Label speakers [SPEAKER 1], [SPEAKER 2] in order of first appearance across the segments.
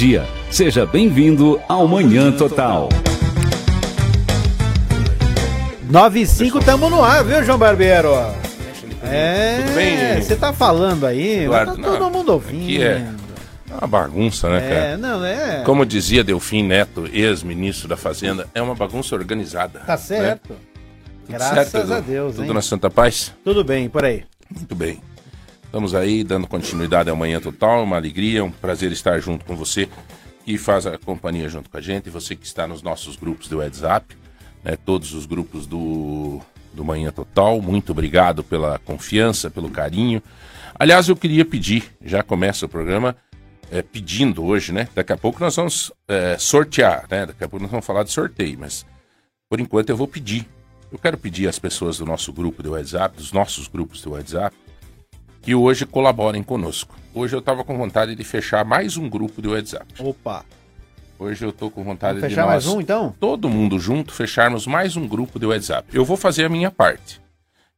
[SPEAKER 1] bom dia. Seja bem-vindo ao Manhã Total.
[SPEAKER 2] 9 e 5 tamo no ar, viu, João Barbeiro? É,
[SPEAKER 3] Tudo bem?
[SPEAKER 2] você tá falando aí,
[SPEAKER 3] Eduardo,
[SPEAKER 2] mas tá todo
[SPEAKER 3] não,
[SPEAKER 2] mundo ouvindo.
[SPEAKER 3] aqui é uma bagunça, né, cara?
[SPEAKER 2] É, não, é.
[SPEAKER 3] Como dizia Delfim Neto, ex-ministro da Fazenda, é uma bagunça organizada.
[SPEAKER 2] Tá certo.
[SPEAKER 3] né?
[SPEAKER 2] Graças
[SPEAKER 3] certo,
[SPEAKER 2] a Deus,
[SPEAKER 3] Tudo
[SPEAKER 2] hein?
[SPEAKER 3] na Santa Paz?
[SPEAKER 2] Tudo bem, por aí.
[SPEAKER 3] Muito bem. Estamos aí dando continuidade ao Manhã Total, uma alegria, um prazer estar junto com você que faz a companhia junto com a gente, você que está nos nossos grupos do WhatsApp, né, todos os grupos do, do Manhã Total, muito obrigado pela confiança, pelo carinho. Aliás, eu queria pedir, já começa o programa é, pedindo hoje, né? Daqui a pouco nós vamos é, sortear, né? Daqui a pouco nós vamos falar de sorteio, mas por enquanto eu vou pedir. Eu quero pedir às pessoas do nosso grupo do WhatsApp, dos nossos grupos do WhatsApp, que hoje colaborem conosco. Hoje eu estava com vontade de fechar mais um grupo do WhatsApp.
[SPEAKER 2] Opa.
[SPEAKER 3] Hoje eu estou com vontade
[SPEAKER 2] Vamos
[SPEAKER 3] de
[SPEAKER 2] fechar
[SPEAKER 3] nós,
[SPEAKER 2] mais um, então?
[SPEAKER 3] todo mundo junto, fecharmos mais um grupo do WhatsApp. Eu vou fazer a minha parte.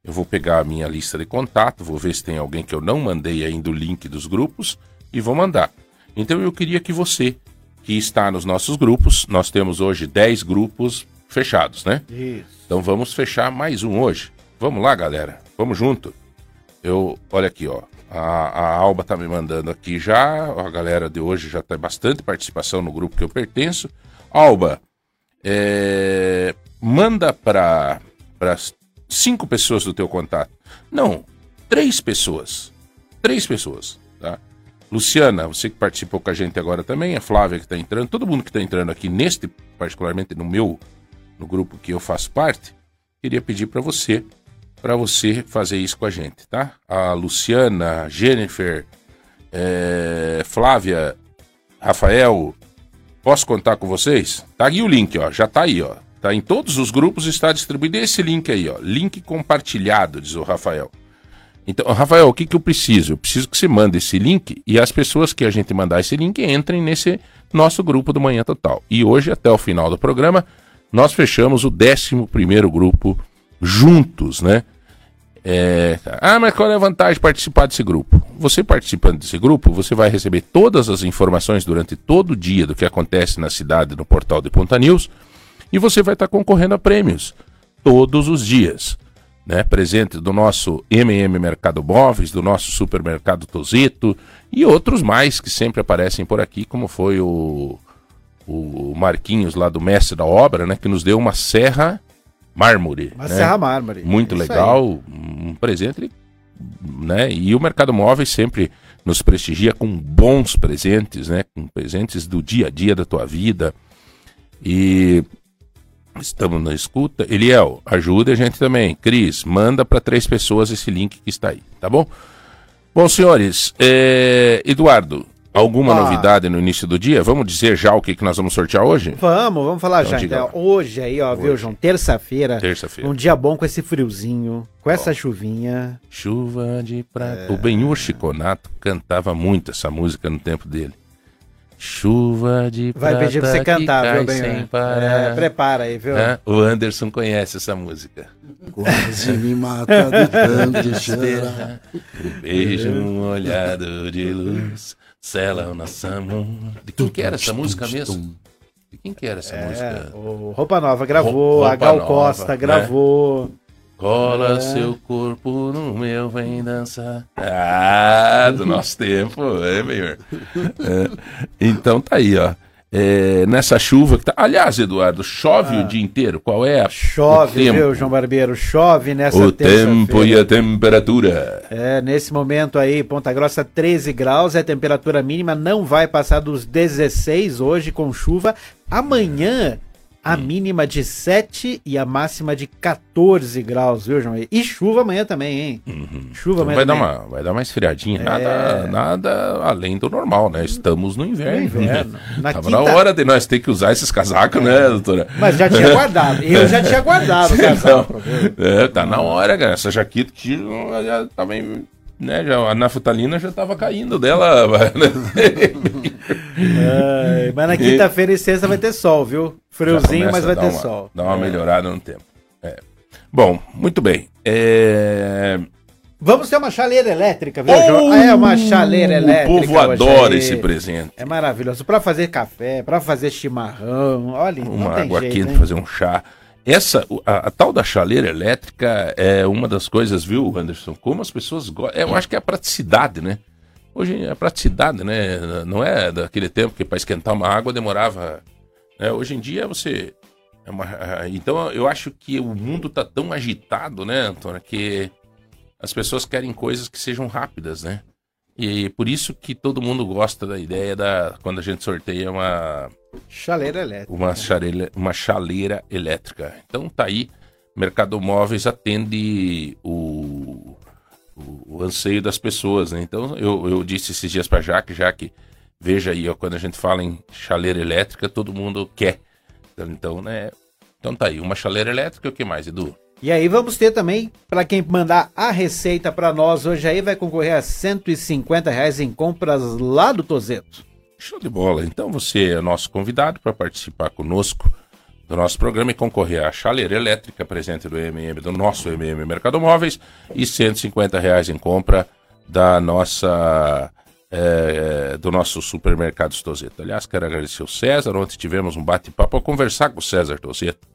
[SPEAKER 3] Eu vou pegar a minha lista de contato, vou ver se tem alguém que eu não mandei ainda o link dos grupos e vou mandar. Então eu queria que você, que está nos nossos grupos, nós temos hoje 10 grupos fechados, né?
[SPEAKER 2] Isso.
[SPEAKER 3] Então vamos fechar mais um hoje. Vamos lá, galera. Vamos junto. Eu, olha aqui, ó. A, a Alba tá me mandando aqui já. A galera de hoje já tem bastante participação no grupo que eu pertenço. Alba, é, manda para cinco pessoas do teu contato. Não, três pessoas. Três pessoas, tá? Luciana, você que participou com a gente agora também, a Flávia que está entrando, todo mundo que está entrando aqui neste, particularmente no meu, no grupo que eu faço parte, queria pedir para você, para você fazer isso com a gente, tá? A Luciana, Jennifer, é, Flávia, Rafael, posso contar com vocês? Tá aí o link, ó, já tá aí, ó. Tá em todos os grupos está distribuído esse link aí, ó, link compartilhado, diz o Rafael. Então, Rafael, o que, que eu preciso? Eu preciso que você mande esse link e as pessoas que a gente mandar esse link entrem nesse nosso grupo do Manhã Total. E hoje, até o final do programa, nós fechamos o 11 grupo juntos, né? É, ah, mas qual é a vantagem de participar desse grupo? Você participando desse grupo, você vai receber todas as informações durante todo o dia do que acontece na cidade no portal de Ponta News e você vai estar concorrendo a prêmios todos os dias né, presente do nosso MM Mercado Móveis, do nosso supermercado Tozeto e outros mais que sempre aparecem por aqui, como foi o, o Marquinhos lá do Mestre da Obra, né, que nos deu uma serra mármore.
[SPEAKER 2] Uma
[SPEAKER 3] né?
[SPEAKER 2] serra mármore.
[SPEAKER 3] Muito
[SPEAKER 2] Isso
[SPEAKER 3] legal, um presente, né? E o Mercado Móveis sempre nos prestigia com bons presentes, né? Com presentes do dia a dia da tua vida. E Estamos na escuta. Eliel, ajuda a gente também. Cris, manda para três pessoas esse link que está aí, tá bom? Bom, senhores, é... Eduardo, alguma
[SPEAKER 2] Opa.
[SPEAKER 3] novidade no início do dia? Vamos dizer já o que, que nós vamos sortear hoje?
[SPEAKER 2] Vamos, vamos falar
[SPEAKER 3] Então,
[SPEAKER 2] já. Então.
[SPEAKER 3] lá.
[SPEAKER 2] Hoje aí, ó, viu,
[SPEAKER 3] Hoje.
[SPEAKER 2] João? Terça-feira.
[SPEAKER 3] Terça-feira.
[SPEAKER 2] Um dia bom com esse friozinho, com essa chuvinha.
[SPEAKER 3] Chuva de prata.
[SPEAKER 2] É.
[SPEAKER 3] O Benhur Chiconato cantava muito essa música no tempo dele. Chuva de
[SPEAKER 2] Vai
[SPEAKER 3] prata
[SPEAKER 2] pedir pra você cantar, viu,
[SPEAKER 3] parar.
[SPEAKER 2] É, prepara aí, viu?
[SPEAKER 3] Hã? O Anderson conhece essa música.
[SPEAKER 4] Quase me mata de tanto chorar.
[SPEAKER 3] Um beijo, um olhado de luz, sela nosso amor. De quem que era essa música mesmo? De quem que era essa
[SPEAKER 2] É,
[SPEAKER 3] música?
[SPEAKER 2] o Roupa Nova gravou,
[SPEAKER 3] Roupa
[SPEAKER 2] a Gal
[SPEAKER 3] Nova,
[SPEAKER 2] Costa
[SPEAKER 3] né?
[SPEAKER 2] gravou.
[SPEAKER 3] Cola
[SPEAKER 2] É.
[SPEAKER 3] seu corpo no meu, vem dançar. Ah, do nosso tempo, é, melhor. É. Então tá aí, ó. É, nessa chuva que tá. Aliás, Eduardo, chove o dia inteiro. Qual é a
[SPEAKER 2] Ah. Chove,
[SPEAKER 3] o tempo?
[SPEAKER 2] viu, João Barbeiro? Chove nessa
[SPEAKER 3] O tempo e a temperatura.
[SPEAKER 2] É, nesse momento aí, Ponta Grossa 13 graus, a temperatura mínima não vai passar dos 16 hoje com chuva. Amanhã, a mínima de 7 e a máxima de 14 graus, viu, João? E chuva amanhã também, hein? Chuva
[SPEAKER 3] Então
[SPEAKER 2] amanhã
[SPEAKER 3] vai, dar
[SPEAKER 2] também.
[SPEAKER 3] uma, vai dar uma esfriadinha.
[SPEAKER 2] É.
[SPEAKER 3] Nada, nada além do normal, né? Estamos no inverno.
[SPEAKER 2] No inverno. Na
[SPEAKER 3] Tava
[SPEAKER 2] quinta-
[SPEAKER 3] na hora de nós ter que usar esses casacos, né, doutora?
[SPEAKER 2] Mas já tinha guardado. Eu já tinha guardado o casaco.
[SPEAKER 3] é, tá na hora, cara. Essa jaqueta que já tava em- né, já, a naftalina já tava caindo dela. né?
[SPEAKER 2] Mas na quinta-feira e sexta vai ter sol, viu? Friozinho, mas vai ter
[SPEAKER 3] uma-
[SPEAKER 2] sol.
[SPEAKER 3] Dá uma
[SPEAKER 2] É.
[SPEAKER 3] melhorada no tempo. É. Bom, muito bem. É,
[SPEAKER 2] Vamos ter uma chaleira elétrica, viu, João? É uma chaleira elétrica.
[SPEAKER 3] O povo adora esse presente.
[SPEAKER 2] É maravilhoso. Pra fazer café, pra fazer chimarrão. Olha,
[SPEAKER 3] Uma água
[SPEAKER 2] jeito,
[SPEAKER 3] quente,
[SPEAKER 2] hein?
[SPEAKER 3] fazer um chá. Essa, a, a tal da chaleira elétrica é uma das coisas, viu, Anderson? Como as pessoas gostam. Eu acho que é a praticidade, né? Hoje é a praticidade, né? Não é daquele tempo que para esquentar uma água demorava. né? Hoje em dia você. é uma- então eu acho que o mundo tá tão agitado, né, Antônio, que as pessoas querem coisas que sejam rápidas, né? E por isso que todo mundo gosta da ideia da. Quando a gente sorteia uma,
[SPEAKER 2] Chaleira elétrica.
[SPEAKER 3] uma chaleira, uma chaleira elétrica. Então tá aí, Mercado Móveis atende o, o, o anseio das pessoas, né? Então eu, eu disse esses dias para Jaque, Jaque, veja aí, ó, quando a gente fala em chaleira elétrica, todo mundo quer. Então, né? Então tá aí, uma chaleira elétrica, o que mais, Edu?
[SPEAKER 2] E aí vamos ter também, pra quem mandar a receita pra nós hoje aí, vai concorrer a 150 reais em compras lá do Tozeto.
[SPEAKER 3] Show de bola. Então você é nosso convidado para participar conosco do nosso programa e concorrer à chaleira elétrica presente do MM, do nosso MM Mercado Móveis e 150 reais em compra da nossa eh, do nosso supermercado Tozeto. Aliás, quero agradecer o César. Ontem tivemos um bate-papo para conversar com o César Tozeto.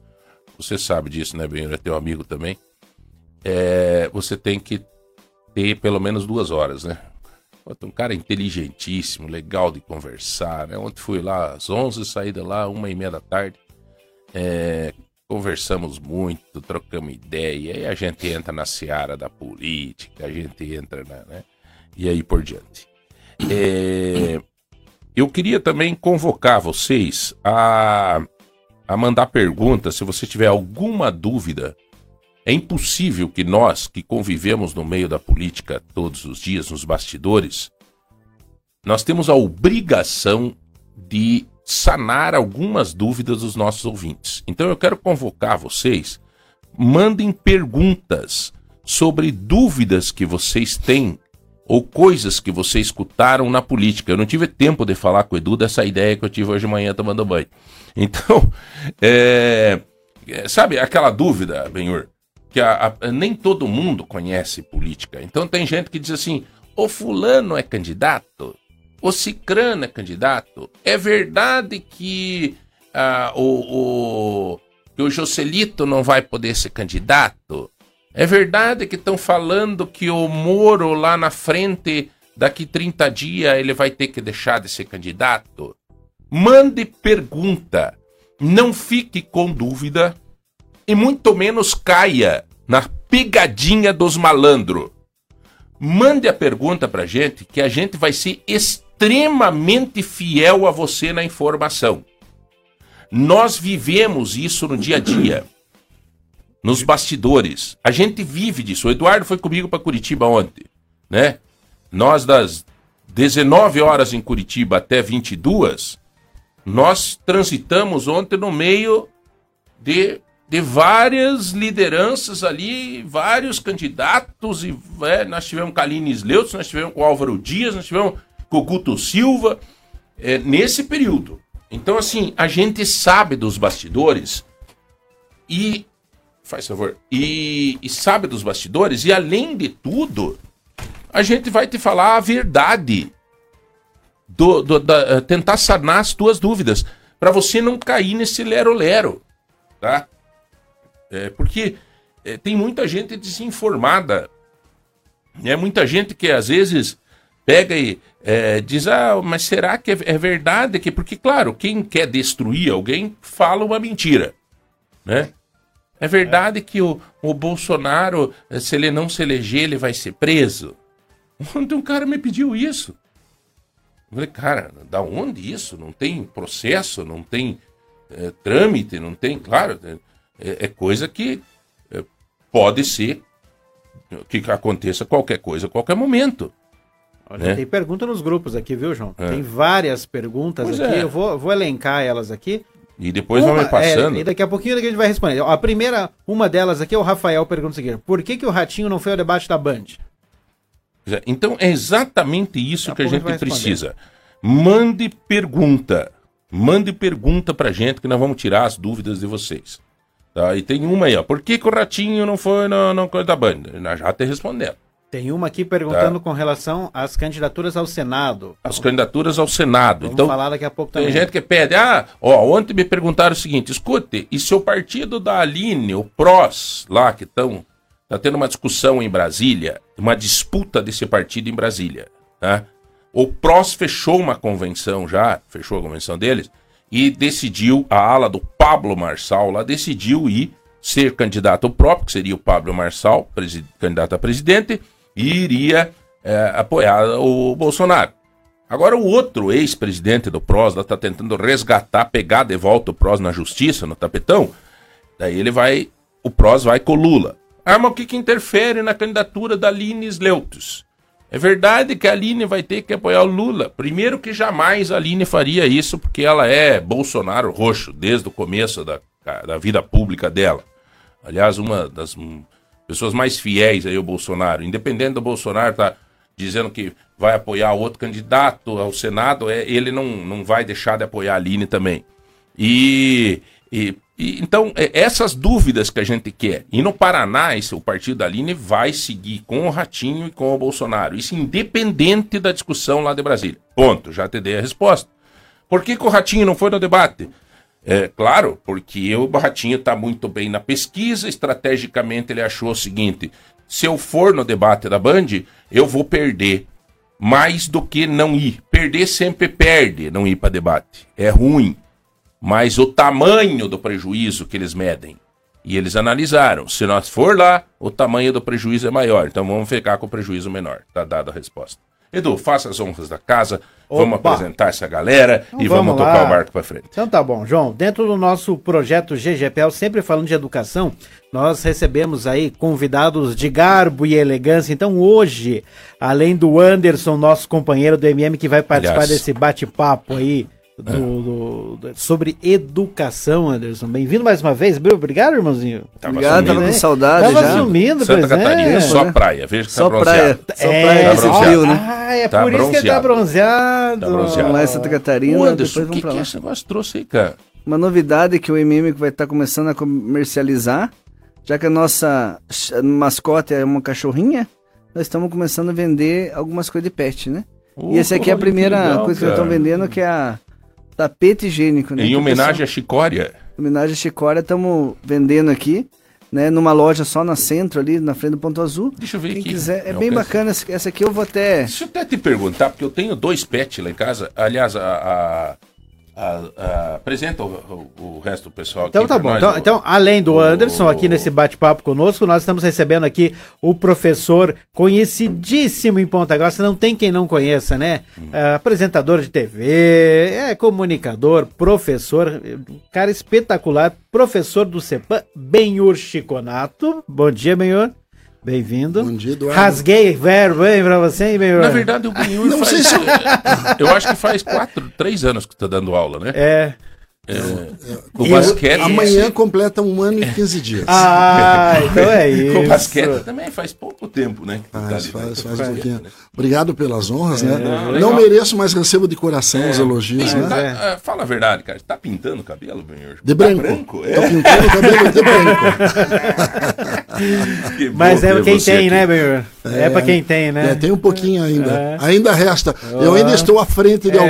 [SPEAKER 3] Você sabe disso, né, Benhur? É teu amigo também. É, você tem que ter pelo menos duas horas, né? Um cara inteligentíssimo, legal de conversar, né? Ontem fui lá às 11, saí de lá uma e meia da tarde. É, conversamos muito, trocamos ideia, e a gente entra na seara da política, a gente entra na, né? E aí por diante. É, eu queria também convocar vocês a, a mandar perguntas, se você tiver alguma dúvida. É impossível que nós, que convivemos no meio da política todos os dias, nos bastidores, nós temos a obrigação de sanar algumas dúvidas dos nossos ouvintes. Então eu quero convocar vocês, mandem perguntas sobre dúvidas que vocês têm ou coisas que vocês escutaram na política. Eu não tive tempo de falar com o Edu dessa ideia que eu tive hoje de manhã tomando banho. Então, é, é, sabe aquela dúvida, Benhur, que a- a- nem todo mundo conhece política. Então tem gente que diz assim: o fulano é candidato, o cicrano é candidato. É verdade que ah, o, o, que o Joselito não vai poder ser candidato? É verdade que estão falando que o Moro lá na frente, daqui 30 dias, ele vai ter que deixar de ser candidato? Mande pergunta. Não fique com dúvida e muito menos caia na pegadinha dos malandros. Mande a pergunta pra gente que a gente vai ser extremamente fiel a você na informação. Nós vivemos isso no dia a dia, nos bastidores. A gente vive disso. O Eduardo foi comigo para Curitiba ontem, né? Nós das 19 horas em Curitiba até 22, nós transitamos ontem no meio de, de várias lideranças ali, vários candidatos, e é, nós tivemos com a Aline Sleutz, nós tivemos com o Álvaro Dias, nós tivemos com o Guto Silva, é, nesse período. Então, assim, a gente sabe dos bastidores e. Faz favor. E, e sabe dos bastidores, e além de tudo, a gente vai te falar a verdade. Do, do- da- eh, tentar sanar as tuas dúvidas. Para você não cair nesse lero-lero. Tá? É, porque é, tem muita gente desinformada. É muita gente que às vezes pega e é, diz: Ah, mas será que é, é verdade? que Porque, claro, quem quer destruir alguém fala uma mentira. Né? É verdade que o, o Bolsonaro, se ele não se eleger, ele vai ser preso? Ontem um cara me pediu isso. Eu falei, cara, da onde isso? Não tem processo, não tem eh, trâmite, não tem. Claro, é, é coisa que eh, pode ser que aconteça qualquer coisa a qualquer momento.
[SPEAKER 2] Olha,
[SPEAKER 3] né?
[SPEAKER 2] tem pergunta nos grupos aqui, viu, João?
[SPEAKER 3] É.
[SPEAKER 2] Tem várias perguntas
[SPEAKER 3] Pois
[SPEAKER 2] aqui.
[SPEAKER 3] é.
[SPEAKER 2] Eu vou, vou elencar elas aqui.
[SPEAKER 3] E depois
[SPEAKER 2] Uma-
[SPEAKER 3] me passando.
[SPEAKER 2] é, e daqui a pouquinho a gente vai responder. A primeira, uma delas aqui, o Rafael pergunta o seguinte: por que, que o Ratinho não foi ao debate da Band?
[SPEAKER 3] Então é exatamente isso
[SPEAKER 2] Daqui
[SPEAKER 3] que a
[SPEAKER 2] a
[SPEAKER 3] gente precisa. Mande pergunta. Mande pergunta pra gente que nós vamos tirar as dúvidas de vocês. Tá? E tem uma aí, ó. Por que, que o Ratinho não foi na, na coisa da Band? Nós já te respondemos.
[SPEAKER 2] Tem uma aqui perguntando com relação às candidaturas ao Senado.
[SPEAKER 3] As candidaturas ao Senado.
[SPEAKER 2] Vamos
[SPEAKER 3] então,
[SPEAKER 2] falar daqui a pouco
[SPEAKER 3] tem
[SPEAKER 2] também.
[SPEAKER 3] gente que pede, ah, ó, ontem me perguntaram o seguinte, escute, e se o partido da Aline, o PROS, lá que estão, tá tendo uma discussão em Brasília, uma disputa desse partido em Brasília, tá? O PROS fechou uma convenção já, fechou a convenção deles, e decidiu, a ala do Pablo Marçal lá decidiu ir ser candidato próprio, que seria o Pablo Marçal, candidato a presidente, e iria eh, apoiar o Bolsonaro. Agora o outro ex-presidente do PROS está tentando resgatar, pegar de volta o PROS na justiça, no tapetão. Daí ele vai, o PROS vai com o Lula. Ah, mas o que, que interfere na candidatura da Aline Sleutos? É verdade que a Aline vai ter que apoiar o Lula. Primeiro que jamais a Aline faria isso, porque ela é Bolsonaro roxo, desde o começo da, da vida pública dela. Aliás, uma das pessoas mais fiéis aí ao Bolsonaro. Independente do Bolsonaro tá dizendo que vai apoiar outro candidato ao Senado, é, ele não, não vai deixar de apoiar a Aline também. E, e- e, então, é, essas dúvidas que a gente quer. E no Paraná, esse, o partido da Aline vai seguir com o Ratinho e com o Bolsonaro. Isso independente da discussão lá de Brasília. Ponto, já te dei a resposta. Por que, que o Ratinho não foi no debate? É claro, porque o Ratinho está muito bem na pesquisa, estrategicamente ele achou o seguinte: se eu for no debate da Band, eu vou perder mais do que não ir. Perder sempre perde, não ir para debate. É ruim. Mas o tamanho do prejuízo que eles medem. E eles analisaram. Se nós for lá, o tamanho do prejuízo é maior. Então vamos ficar com o prejuízo menor. Tá dada a resposta. Edu, faça as honras da casa. Vamos
[SPEAKER 2] Opa.
[SPEAKER 3] apresentar essa galera
[SPEAKER 2] Então
[SPEAKER 3] e
[SPEAKER 2] vamos
[SPEAKER 3] vamos, tocar o barco para frente.
[SPEAKER 2] Então tá bom, João. Dentro do nosso projeto GGPL, sempre falando de educação, nós recebemos aí convidados de garbo e elegância. Então hoje, além do Anderson, nosso companheiro do MM, que vai participar
[SPEAKER 3] Aliás.
[SPEAKER 2] desse bate-papo aí do- do- do- sobre educação, Anderson. Bem-vindo mais uma vez. Obrigado, irmãozinho.
[SPEAKER 3] Tava
[SPEAKER 5] Obrigado,
[SPEAKER 3] sumindo.
[SPEAKER 5] tava com saudade
[SPEAKER 2] Tava
[SPEAKER 5] já.
[SPEAKER 2] sumindo,
[SPEAKER 3] Santa
[SPEAKER 2] pois é.
[SPEAKER 3] Catarina, só
[SPEAKER 5] né?
[SPEAKER 3] praia. Veja que
[SPEAKER 5] Só
[SPEAKER 3] tá
[SPEAKER 5] praia.
[SPEAKER 3] bronzeado.
[SPEAKER 5] Só
[SPEAKER 2] É,
[SPEAKER 5] praia
[SPEAKER 3] Tá
[SPEAKER 5] esse
[SPEAKER 3] bronzeado.
[SPEAKER 5] frio, né?
[SPEAKER 2] Ah, é
[SPEAKER 3] Tá
[SPEAKER 2] por isso que ele tá bronzeado.
[SPEAKER 3] Tá bronzeado.
[SPEAKER 5] Lá em Santa Catarina,
[SPEAKER 3] Ô, Anderson,
[SPEAKER 5] depois
[SPEAKER 3] o
[SPEAKER 5] vamos
[SPEAKER 3] que,
[SPEAKER 5] pra
[SPEAKER 3] que
[SPEAKER 5] lá.
[SPEAKER 3] esse negócio trouxe aí, cara?
[SPEAKER 5] Uma novidade que o MM vai estar começando a comercializar, já que a nossa mascote é uma cachorrinha, nós estamos começando a vender algumas coisas de pet, né? e essa aqui é a primeira
[SPEAKER 3] que legal,
[SPEAKER 5] coisa que nós
[SPEAKER 3] cara.
[SPEAKER 5] estamos vendendo, que é a tapete higiênico, né?
[SPEAKER 3] Em
[SPEAKER 5] Que o
[SPEAKER 3] homenagem à Chicória.
[SPEAKER 5] em homenagem a Chicória, estamos vendendo aqui, né? Numa loja só na centro ali, na frente do Ponto Azul.
[SPEAKER 3] Deixa eu ver
[SPEAKER 5] Quem
[SPEAKER 3] aqui.
[SPEAKER 5] quiser, é
[SPEAKER 3] Não,
[SPEAKER 5] bem bacana. Essa essa aqui eu vou até...
[SPEAKER 3] Deixa eu até te perguntar, porque eu tenho dois pets lá em casa. Aliás, a. a- a- a- apresenta o, o- o resto do pessoal aqui.
[SPEAKER 2] Então tá bom. Então,
[SPEAKER 3] o-
[SPEAKER 2] então, além do Anderson aqui nesse bate-papo conosco, nós estamos recebendo aqui o professor conhecidíssimo em Ponta Grossa, não tem quem não conheça, né?
[SPEAKER 3] Hum.
[SPEAKER 2] Ah, apresentador de TV, é comunicador, professor, cara espetacular, professor do CEPAM, Benhur Chiconato. Bom dia, Benhur. Bem-vindo.
[SPEAKER 4] Bom dia, Eduardo.
[SPEAKER 2] Rasguei verbo, hein, pra você, hein, Benhur?
[SPEAKER 3] Na verdade, o Benhur
[SPEAKER 4] Não
[SPEAKER 3] faz,
[SPEAKER 4] sei se-
[SPEAKER 3] Eu acho que faz quatro, três anos que tá dando aula, né?
[SPEAKER 2] É.
[SPEAKER 3] O
[SPEAKER 2] Eu-
[SPEAKER 3] basquete.
[SPEAKER 4] Amanhã completa um ano e 15 dias.
[SPEAKER 2] Ah, então é isso.
[SPEAKER 3] O basquete também faz pouco tempo, né? que tu tá
[SPEAKER 4] Faz,
[SPEAKER 3] ali,
[SPEAKER 4] faz,
[SPEAKER 3] né?
[SPEAKER 4] faz um pouquinho. Obrigado pelas honras, né?
[SPEAKER 3] legal.
[SPEAKER 4] Não mereço, mas recebo de coração os elogios,
[SPEAKER 3] Tá-
[SPEAKER 4] né?
[SPEAKER 3] ah, fala a verdade, cara. Tá pintando o cabelo, Benhur?
[SPEAKER 4] De
[SPEAKER 3] Tá
[SPEAKER 4] branco.
[SPEAKER 3] branco?
[SPEAKER 4] Tô
[SPEAKER 3] É.
[SPEAKER 4] pintando o cabelo de branco.
[SPEAKER 2] Mas é
[SPEAKER 3] ter
[SPEAKER 2] quem tem,
[SPEAKER 3] aqui.
[SPEAKER 2] né, Benhur? É, pra quem tem, né?
[SPEAKER 4] É, tem um pouquinho ainda.
[SPEAKER 2] É.
[SPEAKER 4] Ainda resta. Eu ainda estou à frente de
[SPEAKER 2] É,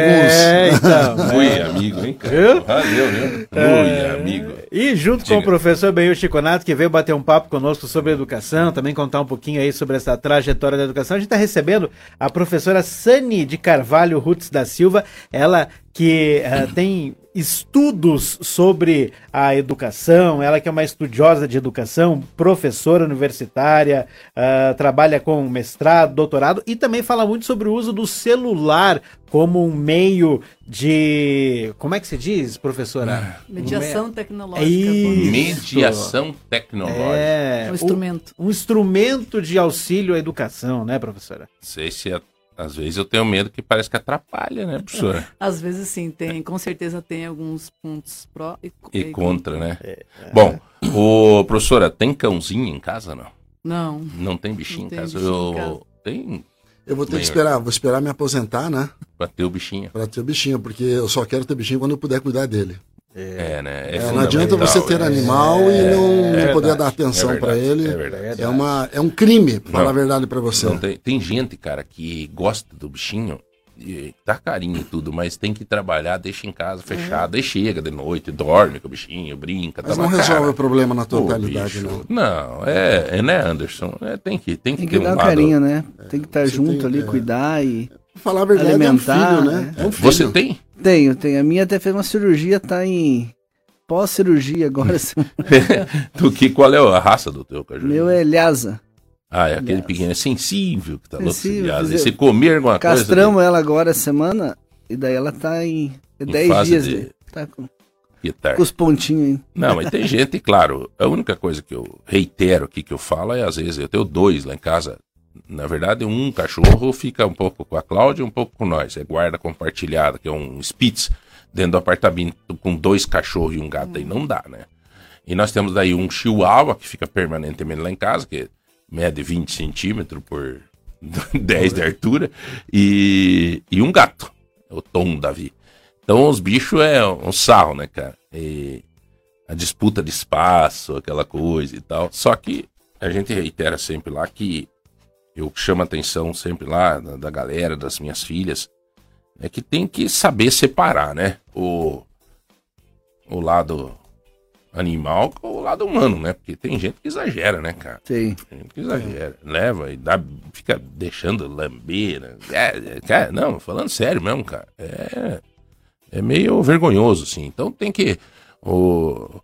[SPEAKER 4] alguns.
[SPEAKER 2] então.
[SPEAKER 3] Fui amigo, hein, cara? Valeu, né? Fui amigo.
[SPEAKER 2] E junto com
[SPEAKER 3] Diga.
[SPEAKER 2] o professor Benhur Chiconato, que veio bater um papo conosco sobre educação, também contar um pouquinho aí sobre essa trajetória da educação, a gente está recebendo a professora Sani de Carvalho Rutz da Silva, ela que eh, tem estudos sobre a educação, ela que é uma estudiosa de educação, professora universitária, ah, trabalha com mestrado, doutorado e também fala muito sobre o uso do celular como um meio de. Como é que se diz, professora?
[SPEAKER 6] Mediação tecnológica.
[SPEAKER 2] Isso.
[SPEAKER 3] Mediação tecnológica.
[SPEAKER 2] É,
[SPEAKER 6] É um instrumento.
[SPEAKER 2] Um, um instrumento de auxílio à educação, né, professora?
[SPEAKER 3] Não sei se é- às vezes eu tenho medo que parece que atrapalha, né, professora?
[SPEAKER 6] Às vezes sim, tem, com certeza tem alguns pontos pró e,
[SPEAKER 3] E contra, né?
[SPEAKER 2] É,
[SPEAKER 3] Bom, o professora, tem cãozinho em casa, não?
[SPEAKER 6] Não.
[SPEAKER 3] Não tem bichinho
[SPEAKER 6] Não
[SPEAKER 3] em
[SPEAKER 6] tem
[SPEAKER 3] casa?
[SPEAKER 6] bichinho
[SPEAKER 3] Eu-
[SPEAKER 6] em casa.
[SPEAKER 3] Tem
[SPEAKER 4] Eu vou ter que esperar, vou esperar me aposentar, né?
[SPEAKER 3] pra ter o bichinho.
[SPEAKER 4] Pra ter o bichinho, porque eu só quero ter bichinho quando eu puder cuidar dele.
[SPEAKER 3] É, né?
[SPEAKER 4] É, não adianta você ter animal e não, não poder dar atenção
[SPEAKER 3] é
[SPEAKER 4] para ele.
[SPEAKER 3] É verdade.
[SPEAKER 4] É, uma, é um crime, pra falar
[SPEAKER 3] Não.
[SPEAKER 4] a verdade pra você.
[SPEAKER 3] Não, tem, tem gente, cara, que gosta do bichinho, e dá carinho e tudo, mas tem que trabalhar, deixa em casa fechado, aí chega de noite, dorme com o bichinho, brinca.
[SPEAKER 4] Mas
[SPEAKER 3] tá
[SPEAKER 4] não resolve o problema na totalidade, não.
[SPEAKER 3] Não, é, é né, Anderson? É, tem que, tem que
[SPEAKER 5] Tem
[SPEAKER 3] ter
[SPEAKER 5] que dar
[SPEAKER 3] um lado.
[SPEAKER 5] carinho, né? Tem que estar
[SPEAKER 4] Você
[SPEAKER 5] junto
[SPEAKER 4] tem-
[SPEAKER 5] ali,
[SPEAKER 4] é.
[SPEAKER 5] cuidar e.
[SPEAKER 4] Pra falar a verdade,
[SPEAKER 5] Alimentar,
[SPEAKER 4] é um filho, né? É um filho.
[SPEAKER 3] Você tem?
[SPEAKER 5] Tenho, tenho. A minha até fez uma cirurgia, tá em pós-cirurgia agora.
[SPEAKER 3] do que, qual é a raça do teu cachorro?
[SPEAKER 5] Meu é Lhasa.
[SPEAKER 3] Ah, é aquele pequeno, é sensível, que tá louco.
[SPEAKER 5] Sensível,
[SPEAKER 3] vezes
[SPEAKER 5] dizer,
[SPEAKER 3] você comer alguma coisa...
[SPEAKER 5] Castramos ela agora semana e daí ela tá em é
[SPEAKER 3] Em
[SPEAKER 5] 10
[SPEAKER 3] fase
[SPEAKER 5] dias.
[SPEAKER 3] de-
[SPEAKER 5] né? Tá com, com os pontinhos aí.
[SPEAKER 3] Não, mas tem gente, claro. A única coisa que eu reitero aqui que eu falo é, às vezes, eu tenho dois lá em casa. Na verdade, um cachorro fica um pouco com a Cláudia um pouco com nós. É guarda compartilhada, que é um Spitz dentro do apartamento com dois cachorros e um gato aí. Não dá, né? E nós temos daí um Chihuahua que fica permanentemente lá em casa, que mede 20 centímetros por 10 de altura, e, e um gato, o Tom Davi. Então os bichos é um sarro, né, cara? E a disputa de espaço, aquela coisa e tal. Só que a gente reitera sempre lá que eu chamo a atenção sempre lá da, da galera, das minhas filhas, é que tem que saber separar, né? O, o lado animal com o lado humano, né? Porque tem gente que exagera, né, cara?
[SPEAKER 5] Tem.
[SPEAKER 3] Tem gente que exagera. Leva e dá, fica deixando lamber. Né? É, é, cara, não, falando sério mesmo, cara. É, é meio vergonhoso, assim. Então tem que. O,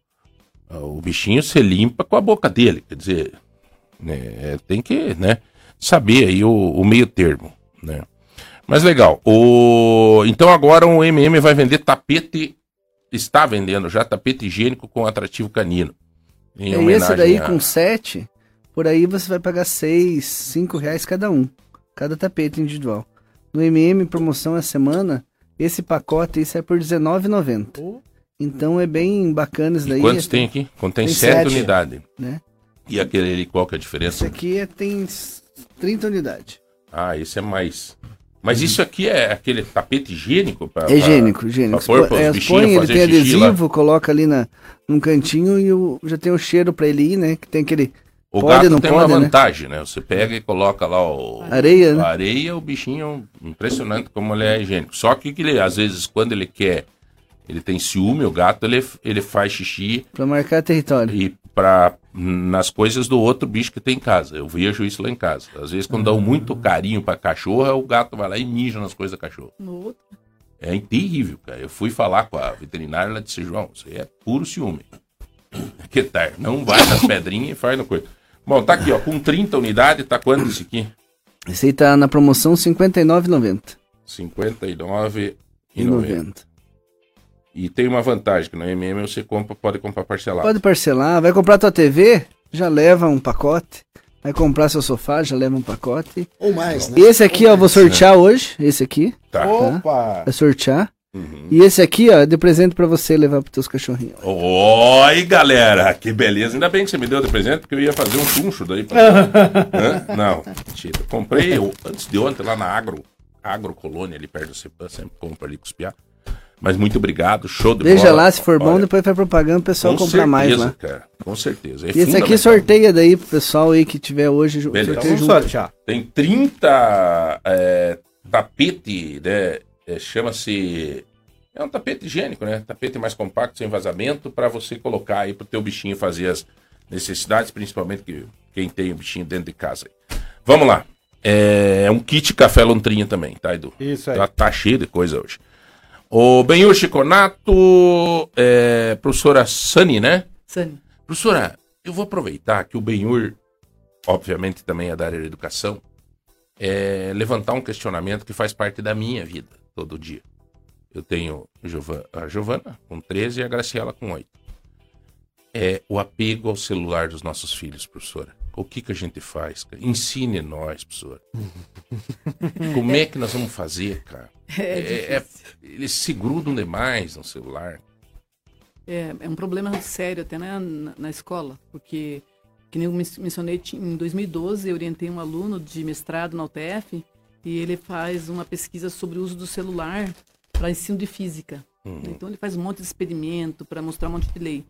[SPEAKER 3] o bichinho se limpa com a boca dele. Quer dizer, né, é, tem que né, saber aí o, o meio termo, né? Mas legal. O, então agora o MM vai vender tapete. Está vendendo já tapete higiênico com atrativo canino. Em
[SPEAKER 5] E esse daí
[SPEAKER 3] a-
[SPEAKER 5] com 7, por aí você vai pagar 6, 5 reais cada um. Cada tapete individual. No MM promoção essa semana, esse pacote aí sai por R$19,90. Então é bem bacana isso
[SPEAKER 3] E
[SPEAKER 5] daí.
[SPEAKER 3] quantos tem aqui? Contém
[SPEAKER 5] Tem
[SPEAKER 3] sete
[SPEAKER 5] sete.
[SPEAKER 3] unidades.
[SPEAKER 5] Né?
[SPEAKER 3] E aquele ali, qual que é a
[SPEAKER 5] Esse
[SPEAKER 3] diferença?
[SPEAKER 5] aqui é- tem 30 unidades.
[SPEAKER 3] Ah, esse é mais. Mas isso aqui é aquele tapete higiênico? Pra,
[SPEAKER 5] É higiênico, higiênico.
[SPEAKER 3] pra pôr
[SPEAKER 5] é, põe, ele tem
[SPEAKER 3] xixi lá.
[SPEAKER 5] adesivo, coloca ali na, num cantinho e o, já tem o cheiro pra ele ir, né? Que tem aquele
[SPEAKER 3] O
[SPEAKER 5] Pode,
[SPEAKER 3] gato
[SPEAKER 5] não
[SPEAKER 3] tem
[SPEAKER 5] pode,
[SPEAKER 3] uma
[SPEAKER 5] né?
[SPEAKER 3] vantagem, né? Você pega e coloca lá o...
[SPEAKER 5] areia, né?
[SPEAKER 3] Areia, o bichinho, impressionante como ele é higiênico. Só que, que ele, às vezes, quando ele quer, ele tem ciúme, o gato, ele, ele faz xixi
[SPEAKER 5] Pra marcar território.
[SPEAKER 3] e pra, nas coisas do outro bicho que tem em casa. Eu vejo isso lá em casa. Às vezes, quando dão muito carinho pra cachorro, o gato vai lá e mija nas coisas do cachorro.
[SPEAKER 6] No outro.
[SPEAKER 3] É terrível, cara. Eu fui falar com a veterinária, ela disse, João, isso aí é puro ciúme. Que tal? Não vai nas pedrinhas e faz no coisa. Bom, tá aqui, ó. Com 30 unidades, tá quanto esse aqui?
[SPEAKER 5] Esse aí tá na promoção R$ 59,90.
[SPEAKER 3] 59,90.
[SPEAKER 5] E 90.
[SPEAKER 3] tem uma vantagem, que no MM você compra, pode comprar parcelado.
[SPEAKER 5] Pode parcelar. Vai comprar tua TV? Já leva um pacote. Vai comprar seu sofá? Já leva um pacote.
[SPEAKER 4] Ou mais, né?
[SPEAKER 5] E esse aqui, ó, vou sortear hoje. Esse aqui.
[SPEAKER 3] Tá.
[SPEAKER 2] Opa!
[SPEAKER 5] Vai sortear.
[SPEAKER 3] Uhum.
[SPEAKER 5] E esse aqui, ó, é de presente pra você levar pros teus cachorrinhos.
[SPEAKER 3] Oi, galera! Que beleza! Ainda bem que você me deu de presente, porque eu ia fazer um tuncho daí. Pra... Não, mentira. Comprei eu, antes de ontem lá na Agro, Agro Colônia, ali perto do CEPAM, sempre compro ali com os piá. Mas muito obrigado, show de
[SPEAKER 5] Veja
[SPEAKER 3] bola.
[SPEAKER 5] lá, se for bom,
[SPEAKER 3] Olha,
[SPEAKER 5] depois faz propaganda, o pessoal
[SPEAKER 3] com
[SPEAKER 5] comprar mais
[SPEAKER 3] certeza,
[SPEAKER 5] lá.
[SPEAKER 3] cara, com certeza. É
[SPEAKER 5] E esse aqui sorteia daí pro pessoal aí que tiver hoje.
[SPEAKER 3] Beleza.
[SPEAKER 2] Então
[SPEAKER 5] sorteio
[SPEAKER 2] vamos
[SPEAKER 5] junto.
[SPEAKER 2] sortear.
[SPEAKER 3] Tem 30 é, tapete, né? é, Chama-se. É um tapete higiênico, né? Tapete mais compacto, sem vazamento, para você colocar aí pro teu bichinho fazer as necessidades, principalmente que, quem tem o bichinho dentro de casa. Vamos lá. É um kit café lontrinha também, tá, Edu?
[SPEAKER 2] Isso aí.
[SPEAKER 3] Tá, tá cheio de coisa hoje. O Benhur Chiconato, é, professora Sani, né?
[SPEAKER 6] Sani.
[SPEAKER 3] Professora, eu vou aproveitar que o Benhur, obviamente também é da área da educação, é levantar um questionamento que faz parte da minha vida todo dia. Eu tenho a Giovana com 13 e a Graciela com 8. É o apego ao celular dos nossos filhos, professora. O que, que a gente faz? cara? Ensine nós, professora. Como é que nós vamos fazer, cara?
[SPEAKER 6] É,
[SPEAKER 3] É- é-
[SPEAKER 6] difícil.
[SPEAKER 3] eles se grudam demais no celular.
[SPEAKER 6] É, é um problema sério até na, na, na escola, porque, que nem eu men- mencionei, em 2012 eu orientei um aluno de mestrado na UTF e ele faz uma pesquisa sobre o uso do celular para ensino de física.
[SPEAKER 3] Uhum.
[SPEAKER 6] Então ele faz um monte de experimento para mostrar um monte de lei.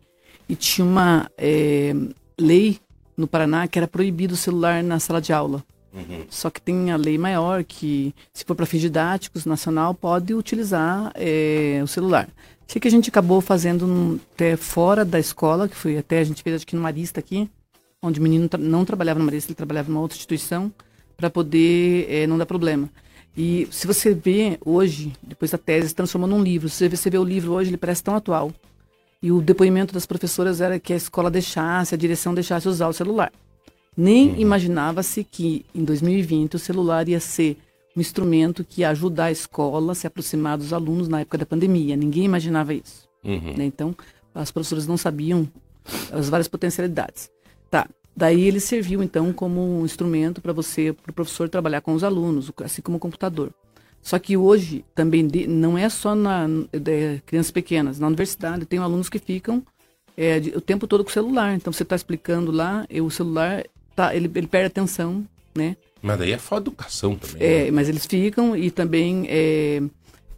[SPEAKER 6] E tinha uma é, lei no Paraná que era proibido o celular na sala de aula.
[SPEAKER 3] Uhum.
[SPEAKER 6] Só que tem a lei maior que, se for para fins didáticos, nacional, pode utilizar é, o celular. Sei que a gente acabou fazendo até fora da escola, que foi até a gente fez acho que no Marista aqui, onde o menino tra- não trabalhava no Marista, ele trabalhava numa outra instituição, para poder é, não dar problema. E se você vê hoje, depois da tese, se transformou num livro. Se você vê o livro hoje, ele parece tão atual. E o depoimento das professoras era que a escola deixasse, a direção deixasse usar o celular. Nem imaginava-se que em 2020 o celular ia ser um instrumento que ia ajudar a escola a se aproximar dos alunos na época da pandemia. Ninguém imaginava isso.
[SPEAKER 3] Uhum.
[SPEAKER 6] né? Então, as professoras não sabiam as várias potencialidades. Tá. Daí ele serviu, então, como um instrumento para você, para o professor trabalhar com os alunos, assim como o computador. Só que hoje também de- não é só na de, crianças pequenas. Na universidade tem alunos que ficam é, de- o tempo todo com o celular. Então você está explicando lá, e o celular tá, ele, ele perde atenção, né?
[SPEAKER 3] Mas daí é de educação também.
[SPEAKER 6] É,
[SPEAKER 3] né?
[SPEAKER 6] mas eles ficam e também é,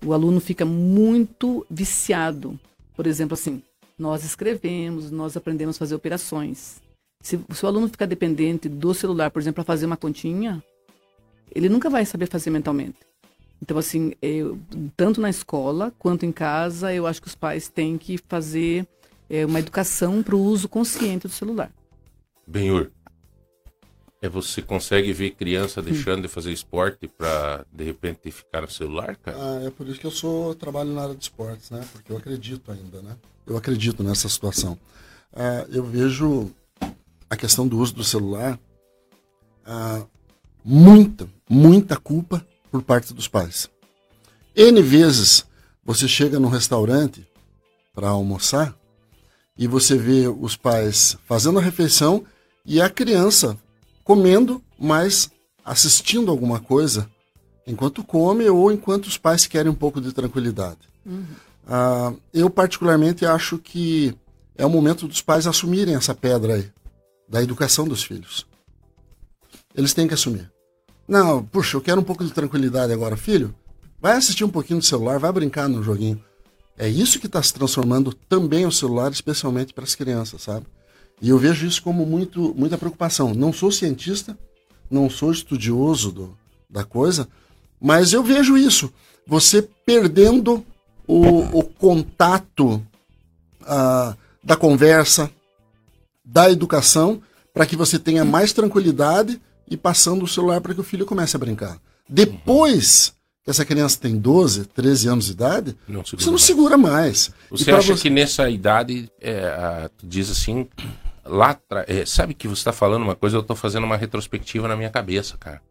[SPEAKER 6] o aluno fica muito viciado. Por exemplo, assim, nós escrevemos, nós aprendemos a fazer operações. Se, se o aluno ficar dependente do celular, por exemplo, para fazer uma continha, ele nunca vai saber fazer mentalmente. Então, assim, eu- tanto na escola quanto em casa, eu acho que os pais têm que fazer é, uma educação para o uso consciente do celular.
[SPEAKER 3] Benhur, é você consegue ver criança deixando de fazer esporte pra de repente ficar no celular, cara?
[SPEAKER 4] Ah, é por isso que eu sou trabalho na área de esportes, né? Porque eu acredito ainda, né? Eu acredito nessa situação. Ah, eu vejo a questão do uso do celular ah, muita, muita culpa por parte dos pais. N vezes você chega num restaurante para almoçar e você vê os pais fazendo a refeição e a criança comendo, mas assistindo alguma coisa enquanto come ou enquanto os pais querem um pouco de tranquilidade. Ah, eu particularmente acho que é o momento dos pais assumirem essa pedra aí da educação dos filhos. Eles têm que assumir. Não, puxa, eu quero um pouco de tranquilidade agora, filho. Vai assistir um pouquinho do celular, vai brincar no joguinho. É isso que está se transformando também o celular, especialmente para as crianças, sabe? E eu vejo isso como muito, muita preocupação. Não sou cientista, não sou estudioso do, da coisa, mas eu vejo isso. Você perdendo o, o contato ah, da conversa, da educação, para que você tenha mais tranquilidade e passando o celular para que o filho comece a brincar. Depois que essa criança tem 12, 13 anos de idade,
[SPEAKER 3] Não
[SPEAKER 4] você não
[SPEAKER 3] mais.
[SPEAKER 4] segura mais.
[SPEAKER 3] Você acha
[SPEAKER 4] você-
[SPEAKER 3] que nessa idade, é, a- diz assim, lá atrás, é, sabe que você está falando uma coisa, eu estou fazendo uma retrospectiva na minha cabeça, cara.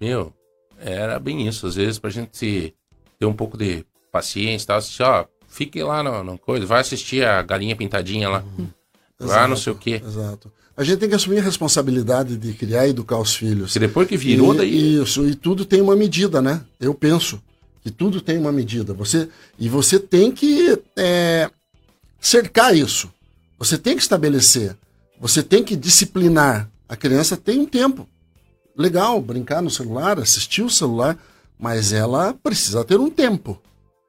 [SPEAKER 3] Meu, era bem isso. Às vezes, pra gente ter um pouco de paciência e tal, assim, ó, fique lá na, coisa, vai assistir a galinha pintadinha lá. Lá não sei o quê.
[SPEAKER 4] Exato. A gente tem que assumir a responsabilidade de criar e educar os filhos.
[SPEAKER 3] Se depois que virou,
[SPEAKER 4] E-
[SPEAKER 3] daí.
[SPEAKER 4] Isso, e tudo tem uma medida, né? Eu penso que tudo tem uma medida. Você E você tem que é, cercar isso. Você tem que estabelecer. Você tem que disciplinar. A criança tem um tempo. Legal, brincar no celular, assistir o celular, mas ela precisa ter um tempo.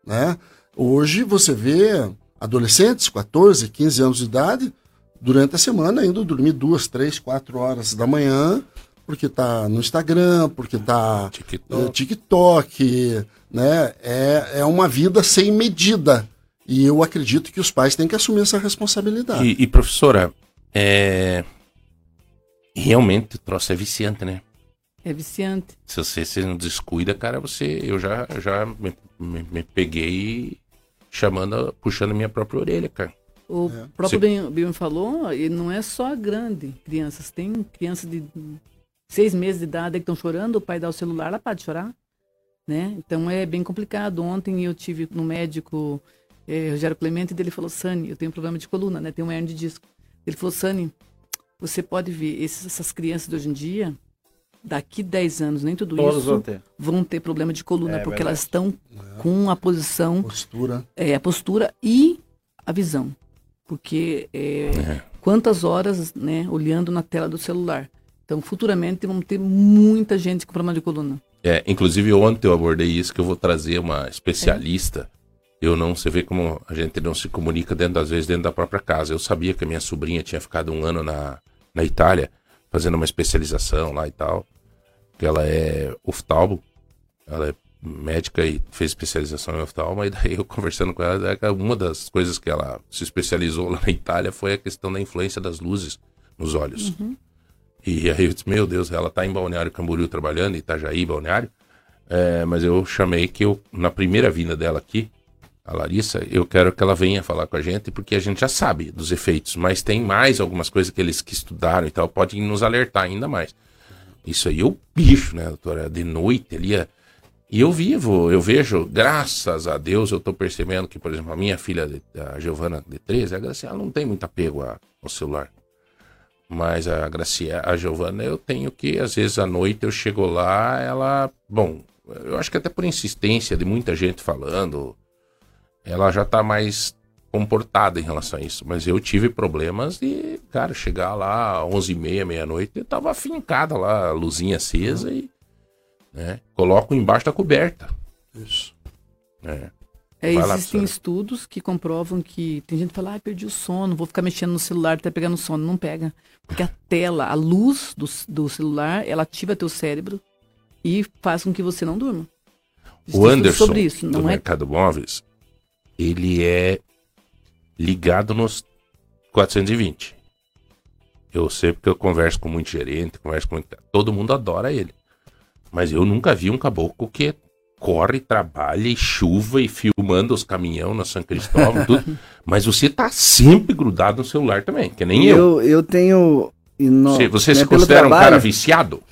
[SPEAKER 4] Né? Hoje você vê adolescentes, 14, 15 anos de idade, durante a semana indo dormir duas, três, quatro horas da manhã, porque tá no Instagram, porque tá
[SPEAKER 3] TikTok.
[SPEAKER 4] no TikTok, né? É, é uma vida sem medida. E eu acredito que os pais têm que assumir essa responsabilidade.
[SPEAKER 3] E, e, professora, é... realmente o troço é viciante, né?
[SPEAKER 6] É viciante.
[SPEAKER 3] Se você se não descuida, cara, você. Eu já, já me, me- me peguei chamando, puxando minha própria orelha, cara.
[SPEAKER 6] O
[SPEAKER 3] Você-
[SPEAKER 6] próprio Bem falou, e não é só grande crianças. Tem crianças de seis meses de idade que estão chorando, o pai dá o celular, ela para de chorar. Né? Então é bem complicado. Ontem eu tive no médico eh, Rogério Clemente e ele falou, Sani, eu tenho um problema de coluna, né? Tenho uma hernia de disco. Ele falou, Sani, você pode ver, esses- essas crianças de hoje em dia, daqui 10 anos, nem tudo
[SPEAKER 2] Todos
[SPEAKER 6] isso,
[SPEAKER 2] vão ter.
[SPEAKER 6] vão ter problema de coluna,
[SPEAKER 2] É
[SPEAKER 6] porque
[SPEAKER 2] verdade.
[SPEAKER 6] elas estão com a posição
[SPEAKER 4] Postura.
[SPEAKER 6] é, a postura e a visão. Porque é,
[SPEAKER 3] É.
[SPEAKER 6] quantas horas né, olhando na tela do celular. Então, futuramente, vamos ter muita gente com problema de coluna.
[SPEAKER 3] É, inclusive ontem eu abordei isso, que eu vou trazer uma especialista eu não, você vê como a gente não se comunica dentro, às vezes, dentro da própria casa. Eu sabia que a minha sobrinha tinha ficado um ano na, na Itália, fazendo uma especialização lá e tal, que ela é oftalmo, ela é médica e fez especialização em oftalmo, e daí eu conversando com ela, uma das coisas que ela se especializou lá na Itália foi a questão da influência das luzes nos olhos. Uhum. E aí eu disse, meu Deus, ela tá em Balneário Camboriú trabalhando, Itajaí, Balneário, é, mas eu chamei que eu, na primeira vinda dela aqui, a Larissa, eu quero que ela venha falar com a gente, porque a gente já sabe dos efeitos, mas tem mais algumas coisas que eles que estudaram e tal, podem nos alertar ainda mais. Isso aí é o bicho, né, doutora? De noite ali. É... E eu vivo, eu vejo, graças a Deus, eu tô percebendo que, por exemplo, a minha filha, a Giovana de 13, a Graciela ela não tem muito apego ao celular. Mas a Gracia, a Giovana, eu tenho que, às vezes à noite eu chego lá, ela. Bom, eu acho que até por insistência de muita gente falando, ela já tá mais comportada em relação a isso. Mas eu tive problemas de, cara, chegar lá às 11h30, meia-noite, eu tava afincada lá, a luzinha acesa e. Né, coloco embaixo da coberta.
[SPEAKER 4] Isso.
[SPEAKER 6] É. É, existem lá, estudos que comprovam que tem gente que fala, ah, perdi o sono, vou ficar mexendo no celular até pegar no sono. Não pega. Porque a tela, a luz do, do celular, ela ativa teu cérebro e faz com que você não durma.
[SPEAKER 3] o Anderson, sobre isso, não do é... Mercado Móveis, ele é ligado nos 420. Eu sei porque eu converso com muito gerente, converso com muito... Todo mundo adora ele. Mas eu nunca vi um caboclo que corre, trabalha e chuva e filmando os caminhão na São Cristóvão, tudo. Mas você tá sempre grudado no celular também, que nem eu.
[SPEAKER 5] Eu, eu tenho.
[SPEAKER 3] No, você, você né, se considera trabalho, um cara viciado?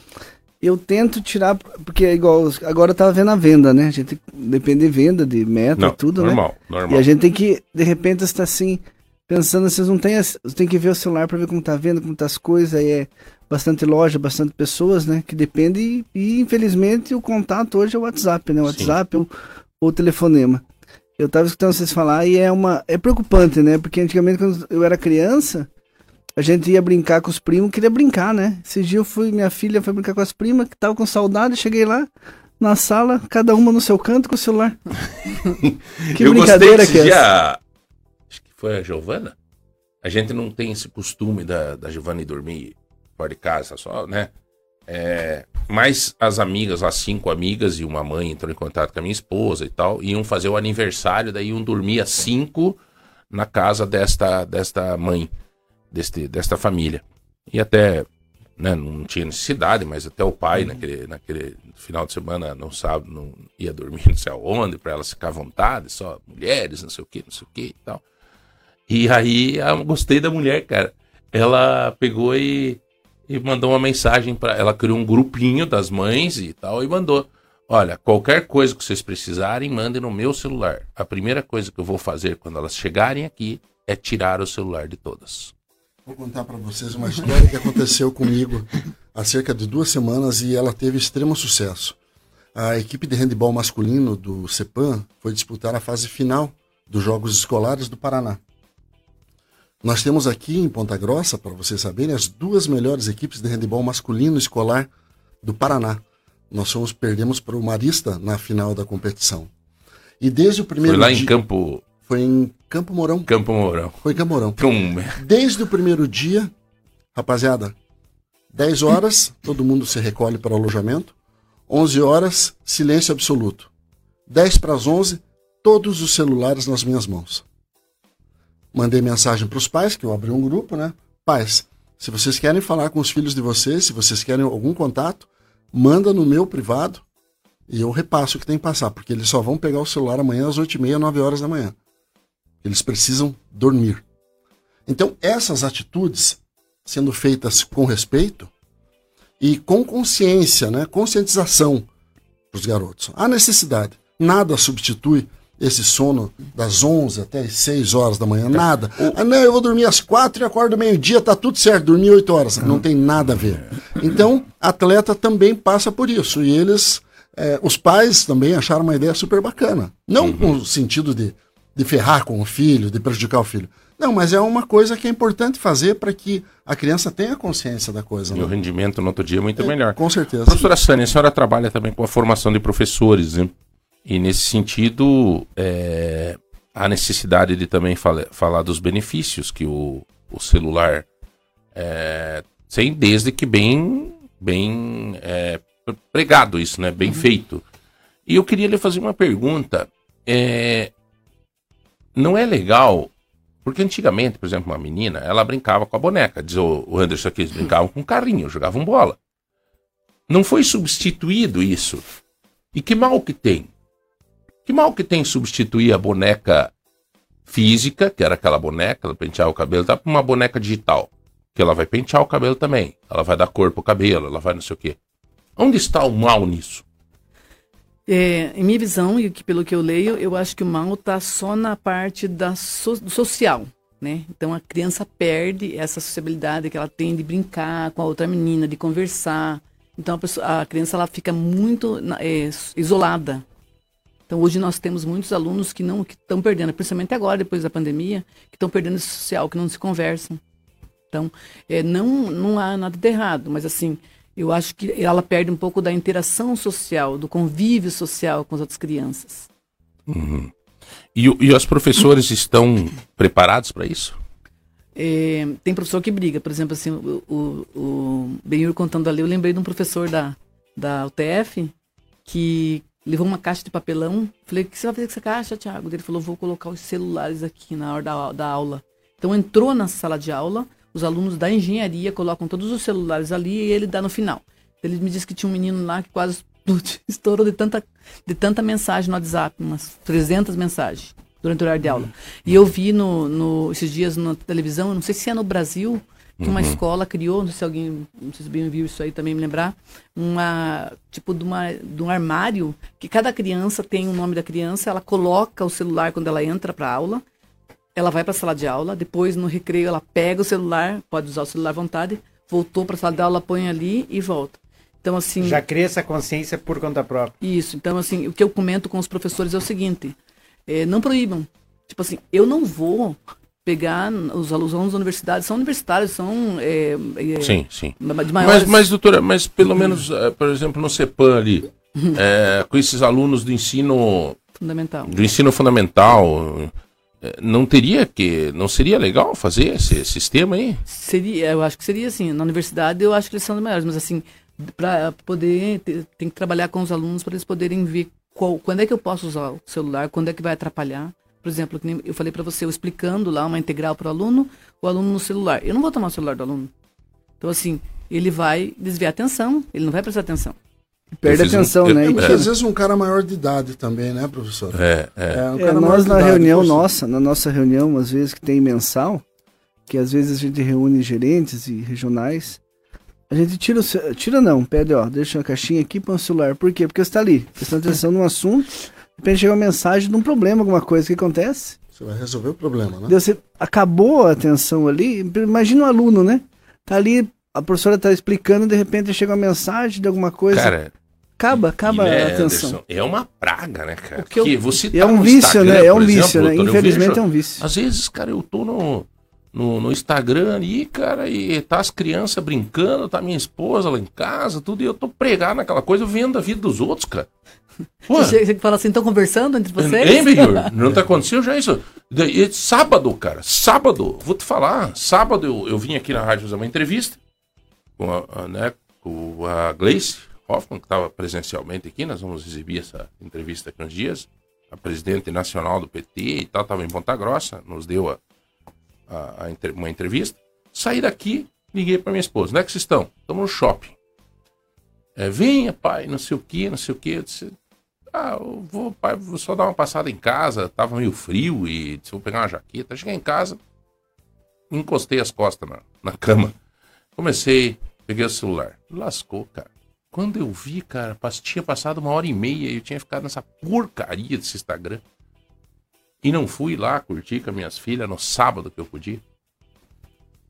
[SPEAKER 5] Eu tento tirar, porque é igual, agora eu tava vendo a venda, né? A gente depende de venda, de meta, não, tudo,
[SPEAKER 3] normal,
[SPEAKER 5] né?
[SPEAKER 3] Normal,
[SPEAKER 5] E a gente tem que, de repente, estar assim, pensando, vocês não têm, você tem que ver o celular para ver como tá vendo, como tá as coisas, aí é bastante loja, bastante pessoas, né? Que depende e, e infelizmente o contato hoje é o WhatsApp, né? O WhatsApp ou, ou o telefonema. Eu tava escutando vocês falar e é uma é preocupante, né? Porque antigamente quando eu era criança, a gente ia brincar com os primos, queria brincar, né? Esse dia eu fui, minha filha foi brincar com as primas, que tava com saudade, cheguei lá na sala, cada uma no seu canto com o celular.
[SPEAKER 3] que eu brincadeira que é essa? Acho que foi a Giovana. A gente não tem esse costume da, da Giovana ir dormir fora de casa, só, né? É, mas as amigas, as cinco amigas e uma mãe entrou em contato com a minha esposa e tal, iam fazer o aniversário, daí iam dormir às cinco na casa desta, desta mãe, deste, desta família. E até, né, não tinha necessidade, mas até o pai, uhum. naquele, naquele final de semana, não sabe, não ia dormir não sei aonde, para elas ficar à vontade, só mulheres, não sei o que, não sei o que e tal. E aí, eu gostei da mulher, cara. Ela pegou e e mandou uma mensagem para ela criou um grupinho das mães e tal e mandou. Olha qualquer coisa que vocês precisarem mandem no meu celular. A primeira coisa que eu vou fazer quando elas chegarem aqui é tirar o celular de todas.
[SPEAKER 4] Vou contar para vocês uma história que aconteceu comigo há cerca de duas semanas e ela teve extremo sucesso. A equipe de handebol masculino do CEPAM foi disputar a fase final dos Jogos Escolares do Paraná nós temos aqui em Ponta Grossa, para vocês saberem, as duas melhores equipes de handebol masculino escolar do Paraná. Nós fomos, perdemos para o Marista na final da competição. E desde o primeiro
[SPEAKER 3] Foi lá dia... em Campo...
[SPEAKER 4] Foi em Campo Mourão.
[SPEAKER 3] Campo Mourão.
[SPEAKER 4] Foi em Campo Mourão. Desde o primeiro dia, rapaziada, 10 horas, todo mundo se recolhe para o alojamento. 11 horas, silêncio absoluto. 10 para as 11, todos os celulares nas minhas mãos mandei mensagem para os pais, que eu abri um grupo, né? Pais, se vocês querem falar com os filhos de vocês, se vocês querem algum contato, manda no meu privado e eu repasso o que tem que passar, porque eles só vão pegar o celular amanhã às 8h30, 9 horas da manhã. Eles precisam dormir. Então, essas atitudes sendo feitas com respeito e com consciência, né? conscientização para os garotos. Há necessidade. Nada substitui esse sono das 11 até as 6 horas da manhã, nada. Ah, não, eu vou dormir às 4 e acordo meio-dia, tá tudo certo, dormi 8 horas. Não tem nada a ver. Então, atleta também passa por isso. E eles, é, os pais também acharam uma ideia super bacana. Não uhum. com o sentido de, de ferrar com o filho, de prejudicar o filho. Não, mas é uma coisa que é importante fazer para que a criança tenha consciência da coisa.
[SPEAKER 3] E né? o rendimento no outro dia é muito é, melhor.
[SPEAKER 4] Com certeza.
[SPEAKER 3] Professora Sânia, a senhora trabalha também com a formação de professores, né? E nesse sentido, é, a necessidade de também fala, falar dos benefícios que o, o celular é, tem, desde que bem, bem é, pregado isso, né? Bem uhum. feito. E eu queria lhe fazer uma pergunta. É, não é legal, porque antigamente, por exemplo, uma menina, ela brincava com a boneca. Diz o Anderson aqui, eles brincavam com carrinho, jogavam bola. Não foi substituído isso. E que mal que tem? Que mal que tem substituir a boneca física, que era aquela boneca, ela penteava o cabelo, tá, para uma boneca digital, que ela vai pentear o cabelo também, ela vai dar cor pro cabelo, ela vai não sei o quê. Onde está o mal nisso?
[SPEAKER 6] É, em minha visão, e pelo que eu leio, eu acho que o mal está só na parte da so, do social. Né? Então a criança perde essa sociabilidade que ela tem de brincar com a outra menina, de conversar. Então a, pessoa, a criança ela fica muito é, isolada. Então hoje nós temos muitos alunos que não que estão perdendo, principalmente agora depois da pandemia, que estão perdendo esse social, que não se conversam. Então é, não não há nada de errado, mas assim eu acho que ela perde um pouco da interação social, do convívio social com as outras crianças.
[SPEAKER 3] Uhum. E, e os professores estão preparados para isso?
[SPEAKER 6] É, tem professor que briga, por exemplo, assim, o, o, o Benhur contando ali, eu lembrei de um professor da, da UTF que levou uma caixa de papelão. Falei, o que você vai fazer com essa caixa, Thiago? Ele falou, vou colocar os celulares aqui na hora da, da aula. Então entrou na sala de aula, os alunos da engenharia colocam todos os celulares ali e ele dá no final. Ele me disse que tinha um menino lá que quase estourou de tanta, de tanta mensagem no WhatsApp, umas 300 mensagens durante o horário de aula. E eu vi no, no, esses dias na televisão, não sei se é no Brasil, que uma uhum. escola criou, não sei se alguém, não sei se bem viu isso aí também me lembrar, uma tipo de, uma, de um armário que cada criança tem o nome da criança, ela coloca o celular quando ela entra para aula, ela vai para a sala de aula, depois no recreio ela pega o celular, pode usar o celular à vontade, voltou para a sala de aula, põe ali e volta. Então assim,
[SPEAKER 2] já cria essa consciência por conta própria.
[SPEAKER 6] Isso. Então assim, o que eu comento com os professores é o seguinte: é, não proíbam. Tipo assim, eu não vou pegar os alunos da universidade são universitários são é,
[SPEAKER 3] é, sim sim. mas mas doutora mas pelo menos é, por exemplo no Cepan ali é, com esses alunos do ensino
[SPEAKER 6] fundamental.
[SPEAKER 3] do ensino fundamental não teria que não seria legal fazer esse sistema aí?
[SPEAKER 6] Seria eu acho que seria assim. Na universidade eu acho que eles são os melhores mas assim para poder tem que trabalhar com os alunos para eles poderem ver qual, quando é que eu posso usar o celular quando é que vai atrapalhar por exemplo, eu falei para você, eu explicando lá uma integral para o aluno, o aluno no celular. Eu não vou tomar o celular do aluno. Então, assim, ele vai desviar a atenção, ele não vai prestar atenção.
[SPEAKER 5] Perde a atenção,
[SPEAKER 4] um,
[SPEAKER 5] né?
[SPEAKER 4] E às vezes um cara maior de idade também, né, professor?
[SPEAKER 3] É, é.
[SPEAKER 5] é, um é nós na idade, reunião nossa, na nossa reunião, às vezes que tem mensal, que às vezes a gente reúne gerentes e regionais, a gente tira o tira não, pede, ó, deixa uma caixinha aqui para o celular. Por quê? Porque você está ali, prestando atenção no assunto de repente chega uma mensagem de um problema, alguma coisa que acontece.
[SPEAKER 4] Você vai resolver o problema, né?
[SPEAKER 5] Você acabou a atenção ali. Imagina um aluno, né? Tá ali, a professora tá explicando, de repente chega uma mensagem de alguma coisa.
[SPEAKER 3] Cara,
[SPEAKER 5] acaba, acaba a atenção. Anderson,
[SPEAKER 3] é uma praga, né, cara?
[SPEAKER 5] Porque eu, você tá é um vício, né? É um vício, né? Infelizmente vejo, é um vício.
[SPEAKER 3] Às vezes, cara, eu tô no, no, no, Instagram ali, cara, e tá as crianças brincando, tá minha esposa lá em casa, tudo, e eu tô pregado naquela coisa, vendo a vida dos outros, cara.
[SPEAKER 6] Você fala assim, estão conversando entre vocês?
[SPEAKER 3] Hein, Não tá acontecendo já isso. E, sábado, cara, sábado, vou te falar, sábado eu, eu vim aqui na rádio fazer uma entrevista com a, a né, com a Gleice Hoffman, que estava presencialmente aqui, nós vamos exibir essa entrevista aqui uns dias, a presidente nacional do PT e tal, estava em Ponta Grossa, nos deu a, a, a, uma entrevista. Saí daqui, liguei para minha esposa, onde é que vocês estão? Estamos no shopping. É, venha, pai, não sei o que, não sei o que. Eu disse, ah, eu vou, pai, vou só dar uma passada em casa, tava meio frio e vou pegar uma jaqueta. Cheguei em casa, encostei as costas na, na cama. Comecei, peguei o celular. Lascou, cara. Quando eu vi, cara, tinha passado uma hora e meia e eu tinha ficado nessa porcaria desse Instagram. E não fui lá curtir com as minhas filhas no sábado que eu podia.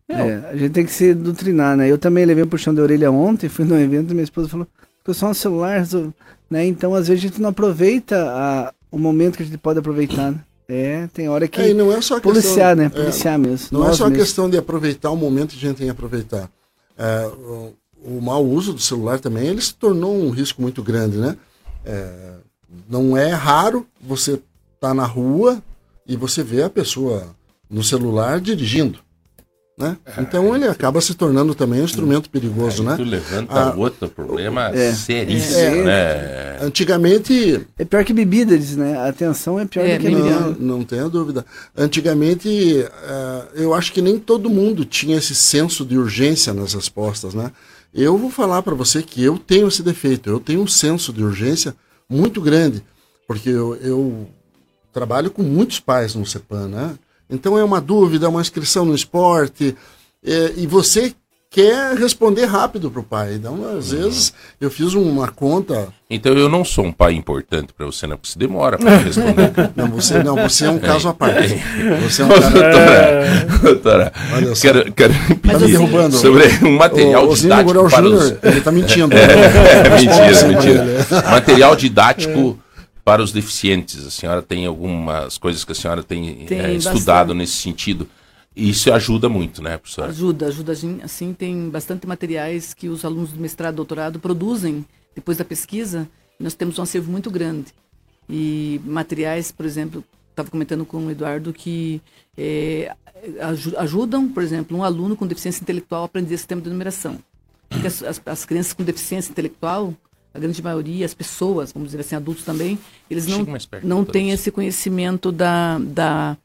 [SPEAKER 5] É, a gente tem que se doutrinar, né? Eu também levei um puxão de orelha ontem, fui num evento e minha esposa falou, só no celular, né? Então, às vezes, a gente não aproveita a, o momento que a gente pode aproveitar, né? É, tem hora que
[SPEAKER 4] é, não é só
[SPEAKER 5] policiar,
[SPEAKER 4] questão,
[SPEAKER 5] né? É, policiar é, mesmo.
[SPEAKER 4] Não é só a questão de aproveitar o momento que a gente tem que aproveitar. É, o, o mau uso do celular também, ele se tornou um risco muito grande, né? É, não é raro você tá na rua e você vê a pessoa no celular dirigindo. Né? Então ele acaba se tornando também um instrumento perigoso,
[SPEAKER 3] Aí
[SPEAKER 4] né?
[SPEAKER 3] tu levanta
[SPEAKER 4] Ah,
[SPEAKER 3] outro problema
[SPEAKER 5] é.
[SPEAKER 3] seríssimo,
[SPEAKER 4] É.
[SPEAKER 3] né?
[SPEAKER 5] Antigamente. É pior que bebida, diz, né? A atenção é pior
[SPEAKER 6] É,
[SPEAKER 5] do que bebida.
[SPEAKER 4] Não, não tenha dúvida. Antigamente, eh, eu acho que nem todo mundo tinha esse senso de urgência nas respostas, né? Eu vou falar para você que eu tenho esse defeito. Eu tenho um senso de urgência muito grande, porque eu, eu trabalho com muitos pais no CEPAN, né? Então é uma dúvida, é uma inscrição no esporte, eh, e você quer responder rápido para o pai. Então, às vezes, eu fiz uma conta
[SPEAKER 3] Então eu não sou um pai importante pra você, não, porque você demora me responder.
[SPEAKER 4] Não, você não, você é um caso à parte. Você é um caso.
[SPEAKER 3] doutora, doutora,
[SPEAKER 4] Olha só.
[SPEAKER 3] quero, quero
[SPEAKER 4] Tá
[SPEAKER 3] pedir
[SPEAKER 4] me derrubando.
[SPEAKER 3] sobre um material
[SPEAKER 4] o, o
[SPEAKER 3] didático para
[SPEAKER 4] Júnior,
[SPEAKER 3] os...
[SPEAKER 4] ele tá mentindo.
[SPEAKER 3] É, mentira,
[SPEAKER 4] Responda
[SPEAKER 3] mentira.
[SPEAKER 4] ele.
[SPEAKER 3] Material didático para os deficientes. A senhora tem algumas coisas que a senhora tem,
[SPEAKER 6] Tem
[SPEAKER 3] eh,
[SPEAKER 6] bastante.
[SPEAKER 3] estudado nesse sentido. E isso ajuda muito, né, professora?
[SPEAKER 6] Ajuda, ajuda. assim, tem bastante materiais que os alunos do mestrado e doutorado produzem depois da pesquisa. Nós temos um acervo muito grande. E materiais, por exemplo, estava comentando com o Eduardo que aju- ajudam, por exemplo, um aluno com deficiência intelectual a aprender sistema de numeração. Porque as, as- as crianças com deficiência intelectual, a grande maioria, as pessoas, vamos dizer assim, adultos também, eles não, não têm esse conhecimento da, da,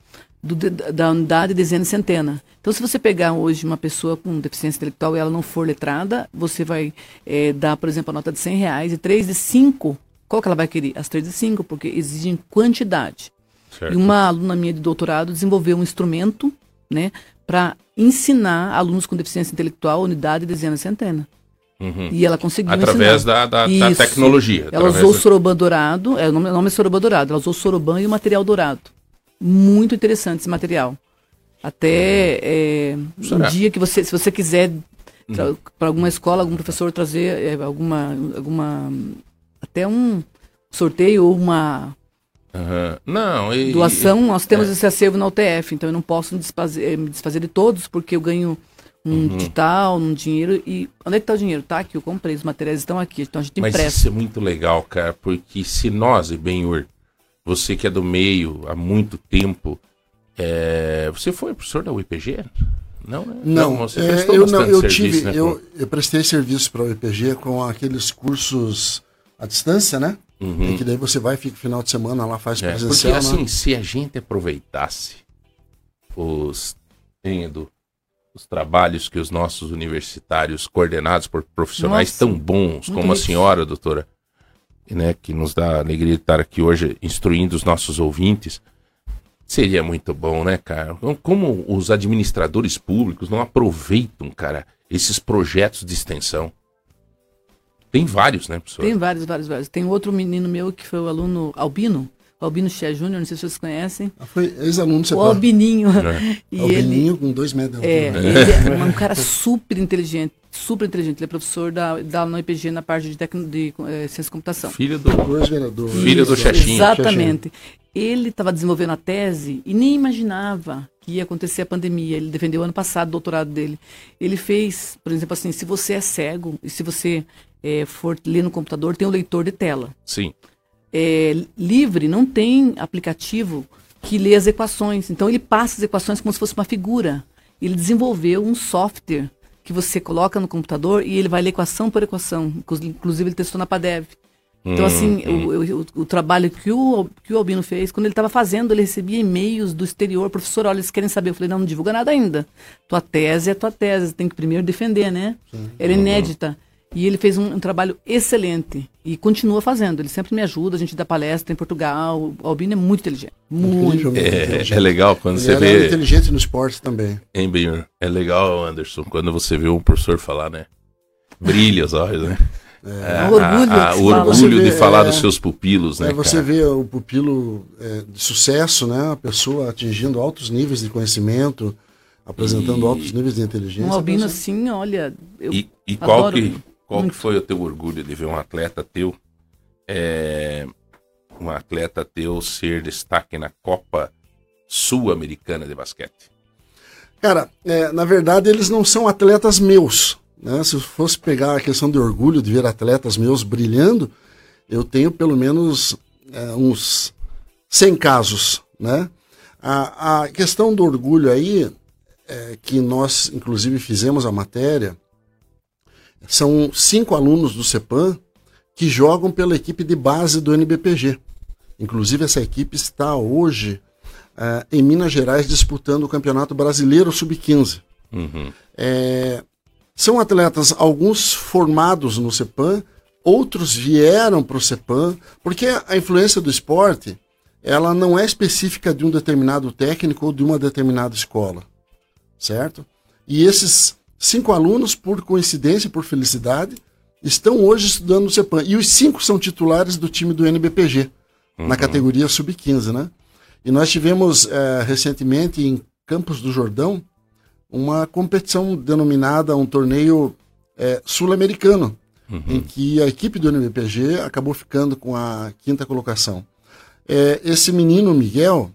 [SPEAKER 6] do da unidade, dezena e centena. Então, se você pegar hoje uma pessoa com deficiência intelectual e ela não for letrada, você vai eh, dar, por exemplo, a nota de 100 reais e três de 5. Qual que ela vai querer? As três de 5, porque exigem quantidade.
[SPEAKER 3] Certo.
[SPEAKER 6] E uma aluna minha de doutorado desenvolveu um instrumento né, para ensinar alunos com deficiência intelectual unidade, dezena e centena.
[SPEAKER 3] Uhum.
[SPEAKER 6] E ela conseguiu
[SPEAKER 3] Através
[SPEAKER 6] ensinar.
[SPEAKER 3] da, da, da tecnologia.
[SPEAKER 6] Ela usou o
[SPEAKER 3] da-
[SPEAKER 6] soroban dourado, é, o nome, o nome é soroban dourado, ela usou soroban e o material dourado. Muito interessante esse material. Até é, um dia que você, se você quiser
[SPEAKER 3] Uhum.
[SPEAKER 6] para alguma escola, algum professor trazer é, alguma, alguma até um sorteio ou uma
[SPEAKER 3] Aham. Não, e...
[SPEAKER 6] doação, nós temos
[SPEAKER 3] é.
[SPEAKER 6] esse acervo na UTF, então eu não posso me desfazer, eh, me desfazer de todos, porque eu ganho um
[SPEAKER 3] Uhum.
[SPEAKER 6] digital, um dinheiro, e onde é que está o dinheiro? Tá aqui, eu comprei, os materiais estão aqui, então a gente
[SPEAKER 3] Mas
[SPEAKER 6] empresta.
[SPEAKER 3] isso é muito legal, cara, porque se nós, e Benhur, você que é do meio há muito tempo, é, você foi professor da UIPG? Não, né?
[SPEAKER 4] Não,
[SPEAKER 3] você
[SPEAKER 4] é, eu não, eu
[SPEAKER 3] serviço,
[SPEAKER 4] tive,
[SPEAKER 3] né,
[SPEAKER 4] eu, eu prestei serviço para o IPG com aqueles cursos à distância, né?
[SPEAKER 3] Uhum.
[SPEAKER 4] É que daí você vai, fica o final de semana lá, faz
[SPEAKER 3] É, porque
[SPEAKER 4] presencial,
[SPEAKER 3] assim,
[SPEAKER 4] né?
[SPEAKER 3] se a gente aproveitasse os, Edu, os trabalhos que os nossos universitários, coordenados por profissionais
[SPEAKER 6] Nossa,
[SPEAKER 3] tão bons como a senhora, doutora, né, que nos dá a alegria de estar aqui hoje instruindo os nossos ouvintes, seria muito bom, né, cara? Como os administradores públicos não aproveitam, cara, esses projetos de extensão? Tem vários, né, professor?
[SPEAKER 6] Tem vários, vários, vários. Tem outro menino meu que foi o aluno Albino, Albino Xé Júnior, não sei se vocês conhecem.
[SPEAKER 4] Ah, Foi ex-aluno do
[SPEAKER 6] O. Albininho.
[SPEAKER 3] É.
[SPEAKER 6] E
[SPEAKER 4] É o
[SPEAKER 6] ele,
[SPEAKER 4] com dois metros de
[SPEAKER 6] é,
[SPEAKER 4] altura.
[SPEAKER 6] ele é um cara super inteligente, super inteligente. Ele é professor da, da IPG na parte de, tecno, de eh, ciência da computação.
[SPEAKER 3] Filho do...
[SPEAKER 4] Dois vereadores.
[SPEAKER 3] Filho do. Xaxim.
[SPEAKER 6] Exatamente. Ele estava desenvolvendo a tese e nem imaginava que ia acontecer a pandemia. Ele defendeu ano passado o doutorado dele. Ele fez, por exemplo, assim, se você é cego e se você eh, for ler no computador, tem um leitor de tela.
[SPEAKER 3] Sim.
[SPEAKER 6] É, livre não tem aplicativo que lê as equações. Então ele passa as equações como se fosse uma figura. Ele desenvolveu um software que você coloca no computador e ele vai ler equação por equação. Inclu- Inclusive ele testou na Padev. Então, assim, o, o- o- o trabalho que o, que o Albino fez, quando ele estava fazendo, ele recebia e-mails do exterior. Professor, olha, eles querem saber. Eu falei, não, não divulga nada ainda. Tua tese é tua tese, tem que primeiro defender, né? Era inédita. E ele fez um, um trabalho excelente. E continua fazendo. Ele sempre me ajuda, a gente dá palestra em Portugal. O Albino é muito inteligente. Muito.
[SPEAKER 3] É,
[SPEAKER 4] inteligente.
[SPEAKER 3] é legal quando
[SPEAKER 4] Ele
[SPEAKER 3] você vê...
[SPEAKER 4] inteligente no esporte também.
[SPEAKER 3] Hein, Benhur? É legal, Anderson, quando você vê um professor falar, né? Brilha os olhos, né? É,
[SPEAKER 6] O orgulho
[SPEAKER 3] a- a-
[SPEAKER 6] que
[SPEAKER 3] o
[SPEAKER 6] fala.
[SPEAKER 3] orgulho
[SPEAKER 4] Você
[SPEAKER 3] de
[SPEAKER 4] vê,
[SPEAKER 3] falar
[SPEAKER 4] é,
[SPEAKER 3] dos seus pupilos, né?
[SPEAKER 4] É, você
[SPEAKER 3] cara?
[SPEAKER 4] vê o pupilo é, de sucesso, né? A pessoa atingindo altos níveis de conhecimento, apresentando
[SPEAKER 3] E-
[SPEAKER 4] altos níveis de inteligência.
[SPEAKER 6] Um Albino,
[SPEAKER 4] Você-
[SPEAKER 6] assim, olha. Eu,
[SPEAKER 3] E, e qual,
[SPEAKER 6] adoro
[SPEAKER 3] que, Qual que foi o teu orgulho de ver um atleta teu, é, um atleta teu ser destaque na Copa Sul-Americana de Basquete?
[SPEAKER 4] Cara, é, na verdade eles não são atletas meus. Né? Se eu fosse pegar a questão de orgulho de ver atletas meus brilhando, eu tenho pelo menos é, uns 100 casos, né? A, a questão do orgulho aí, é, que nós inclusive fizemos a matéria, são cinco alunos do CEPAM que jogam pela equipe de base do NBPG. Inclusive essa equipe está hoje é, em Minas Gerais disputando o Campeonato Brasileiro Sub-15.
[SPEAKER 3] Uhum.
[SPEAKER 4] É, são atletas, alguns formados no CEPAM, outros vieram para o CEPAM, porque a influência do esporte ela não é específica de um determinado técnico ou de uma determinada escola, certo? E esses cinco alunos, por coincidência, por felicidade, estão hoje estudando no CEPAM. E os cinco são titulares do time do NBPG, uhum. na categoria sub-15, né? E nós tivemos é, recentemente em Campos do Jordão uma competição denominada um torneio é, sul-americano, uhum. em que a equipe do NBPG acabou ficando com a quinta colocação. É, esse menino Miguel,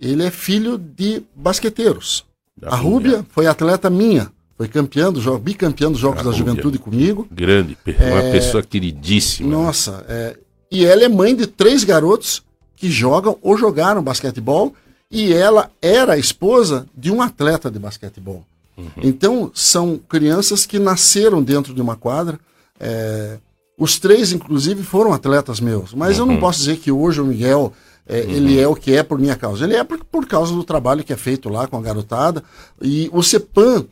[SPEAKER 4] ele é filho de basqueteiros. Da a Rúbia foi atleta minha, foi campeã do jogo, bicampeã dos Jogos a da. Juventude comigo.
[SPEAKER 3] Grande, uma é, pessoa queridíssima.
[SPEAKER 4] Né? Nossa, é, e ela é mãe de três garotos que jogam ou jogaram basquetebol e ela era esposa de um atleta de basquetebol. Uhum. Então, são crianças que nasceram dentro de uma quadra. É, os três, inclusive, foram atletas meus. Mas uhum. eu não uhum. posso dizer que hoje o Miguel é, uhum. ele é o que é por minha causa. Ele é por, por causa do trabalho que é feito lá com a garotada. E o CEPAM,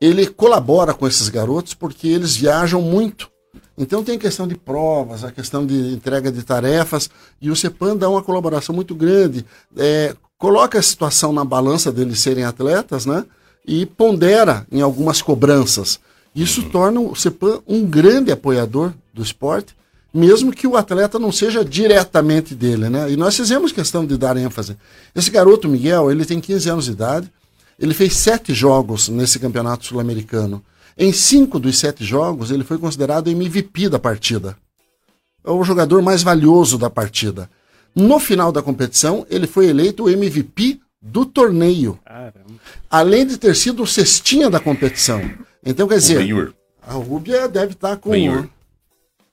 [SPEAKER 4] ele colabora com esses garotos porque eles viajam muito. Então tem a questão de provas, a questão de entrega de tarefas, e o CEPAM dá uma colaboração muito grande. É, coloca a situação na balança deles serem atletas, né? E pondera em algumas cobranças. Isso uhum. torna o CEPAM um grande apoiador do esporte, mesmo que o atleta não seja diretamente dele, né? E nós fizemos questão de dar ênfase. Esse garoto, Miguel, ele tem 15 anos de idade, ele fez sete jogos nesse campeonato sul-americano. Em cinco dos sete jogos, ele foi considerado MVP da partida. É o jogador mais valioso da partida. No final da competição, ele foi eleito o MVP do torneio. Caramba. Além de ter sido o cestinha da competição. Então, quer dizer, Benhur. a Rúbia deve estar com.
[SPEAKER 3] Benhur.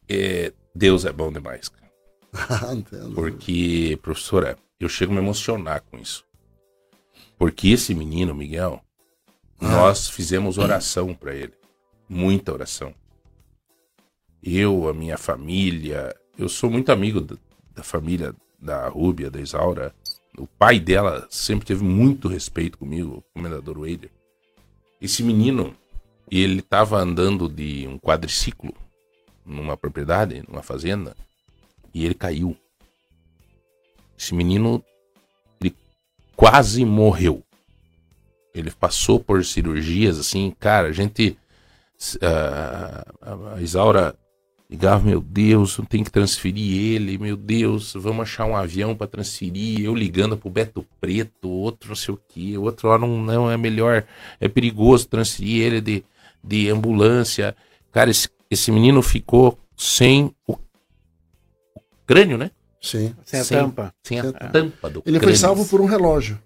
[SPEAKER 3] É, Deus é bom demais, cara. Porque, professora, eu chego a me emocionar com isso. Porque esse menino, Miguel, ah. nós fizemos oração para ele. Muita oração. Eu, a minha família, eu sou muito amigo da, da família da Rúbia, da Isaura, o pai dela sempre teve muito respeito comigo, o comendador Weiler. Esse menino, ele estava andando de um quadriciclo numa propriedade, numa fazenda, e ele caiu. Esse menino, quase morreu. Ele passou por cirurgias, assim, cara, a gente. Uh, a Isaura Ligava, meu Deus, tem que transferir ele, meu Deus, vamos achar um avião para transferir. Eu ligando pro Beto Preto, outro não sei o que, outro lá não, não é melhor, é perigoso transferir ele de, de ambulância. Cara, esse, esse menino ficou sem o, o crânio, né?
[SPEAKER 4] Sim.
[SPEAKER 2] Sem a sem, tampa.
[SPEAKER 3] Sem a, tampa do
[SPEAKER 4] Ele crânio. foi salvo por um relógio.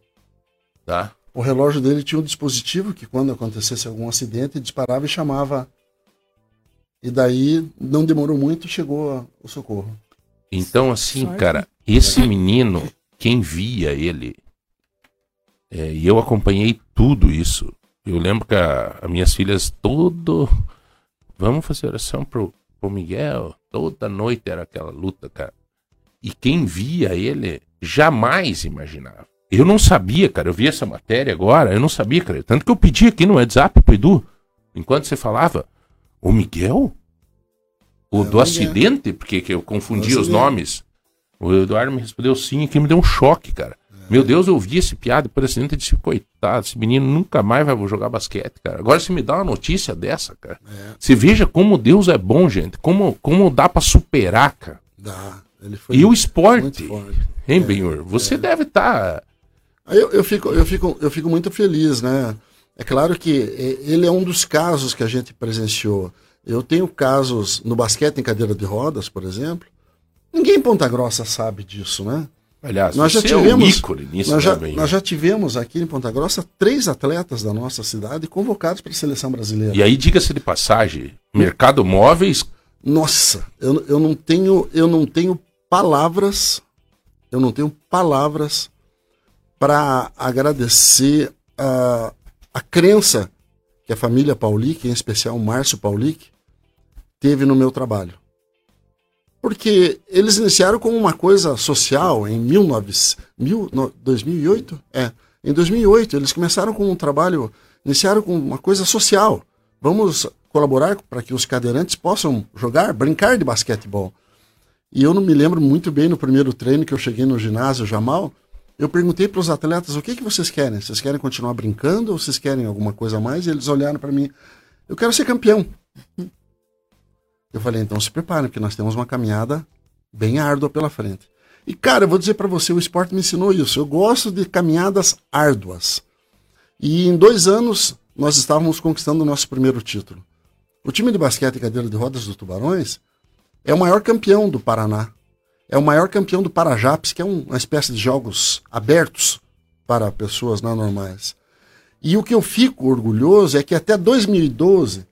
[SPEAKER 3] Tá.
[SPEAKER 4] O relógio dele tinha um dispositivo que, quando acontecesse algum acidente, disparava e chamava e daí não demorou muito, chegou o socorro.
[SPEAKER 3] Então, assim, cara, esse menino, quem via ele, é, e eu acompanhei tudo isso. Eu lembro que as minhas filhas, todo. Vamos fazer oração pro, pro Miguel. Toda noite era aquela luta, cara. E quem via ele jamais imaginava. Eu não sabia, cara. Eu vi essa matéria agora, eu não sabia, cara. Tanto que eu pedi aqui no WhatsApp pro Edu, enquanto você falava, o Miguel? O é, do acidente? Porque que eu confundi os nomes. O Eduardo me respondeu sim, que me deu um choque, cara. É. Meu Deus, eu vi esse piada por acidente e disse, coitado, esse menino nunca mais vai jogar basquete, cara. Agora você me dá uma notícia dessa, cara. É. Você veja como Deus é bom, gente. Como, como dá para superar, cara.
[SPEAKER 4] Dá.
[SPEAKER 3] E o esporte. Hein, é, Benhor? Você é. deve estar. Tá...
[SPEAKER 4] Eu, eu, fico, eu, fico, eu fico muito feliz, né? É claro que é, ele é um dos casos que a gente presenciou. Eu tenho casos no basquete em cadeira de rodas, por exemplo. Ninguém em Ponta Grossa sabe disso, né?
[SPEAKER 3] Aliás, nós já tivemos, é um nisso,
[SPEAKER 4] nós, já, nós já tivemos aqui em Ponta Grossa três atletas da nossa cidade convocados para a seleção brasileira.
[SPEAKER 3] E aí, diga-se de passagem, mercado móveis.
[SPEAKER 4] Nossa, eu, eu não tenho, eu não tenho palavras, eu não tenho palavras para agradecer a, a crença que a família Paulic, em especial o Márcio Paulic, teve no meu trabalho. Porque eles iniciaram como uma coisa social em 19, mil, no, 2008? É, em 2008 eles começaram com um trabalho, iniciaram com uma coisa social. Vamos colaborar para que os cadeirantes possam jogar, brincar de basquetebol. E eu não me lembro muito bem no primeiro treino que eu cheguei no ginásio Jamal, eu perguntei para os atletas o que, que vocês querem? Vocês querem continuar brincando ou vocês querem alguma coisa a mais? E eles olharam para mim, eu quero ser campeão. Eu falei, então se preparem, porque nós temos uma caminhada bem árdua pela frente. E cara, eu vou dizer para você, o esporte me ensinou isso. Eu gosto de caminhadas árduas. E em dois anos nós estávamos conquistando o nosso primeiro título. O time de basquete e cadeira de rodas dos Tubarões é o maior campeão do Paraná. É o maior campeão do Parajaps, que é uma espécie de jogos abertos para pessoas não normais. E o que eu fico orgulhoso é que até 2012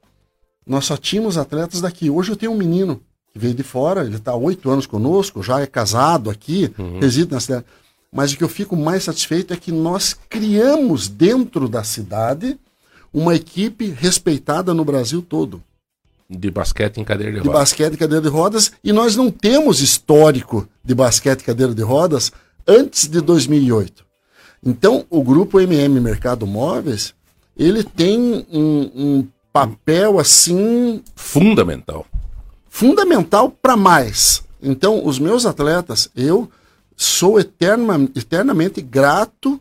[SPEAKER 4] nós só tínhamos atletas daqui. Hoje eu tenho um menino que veio de fora, ele está há oito anos conosco, já é casado aqui, uhum. reside na cidade. Mas o que eu fico mais satisfeito é que nós criamos dentro da cidade uma equipe respeitada no Brasil todo.
[SPEAKER 3] De basquete em cadeira de rodas.
[SPEAKER 4] De basquete em cadeira de rodas. E nós não temos histórico de basquete em cadeira de rodas antes de 2008. Então, o grupo MM Mercado Móveis, ele tem um, um papel assim...
[SPEAKER 3] Fundamental.
[SPEAKER 4] Fundamental para mais. Então, os meus atletas, eu sou eterna, eternamente grato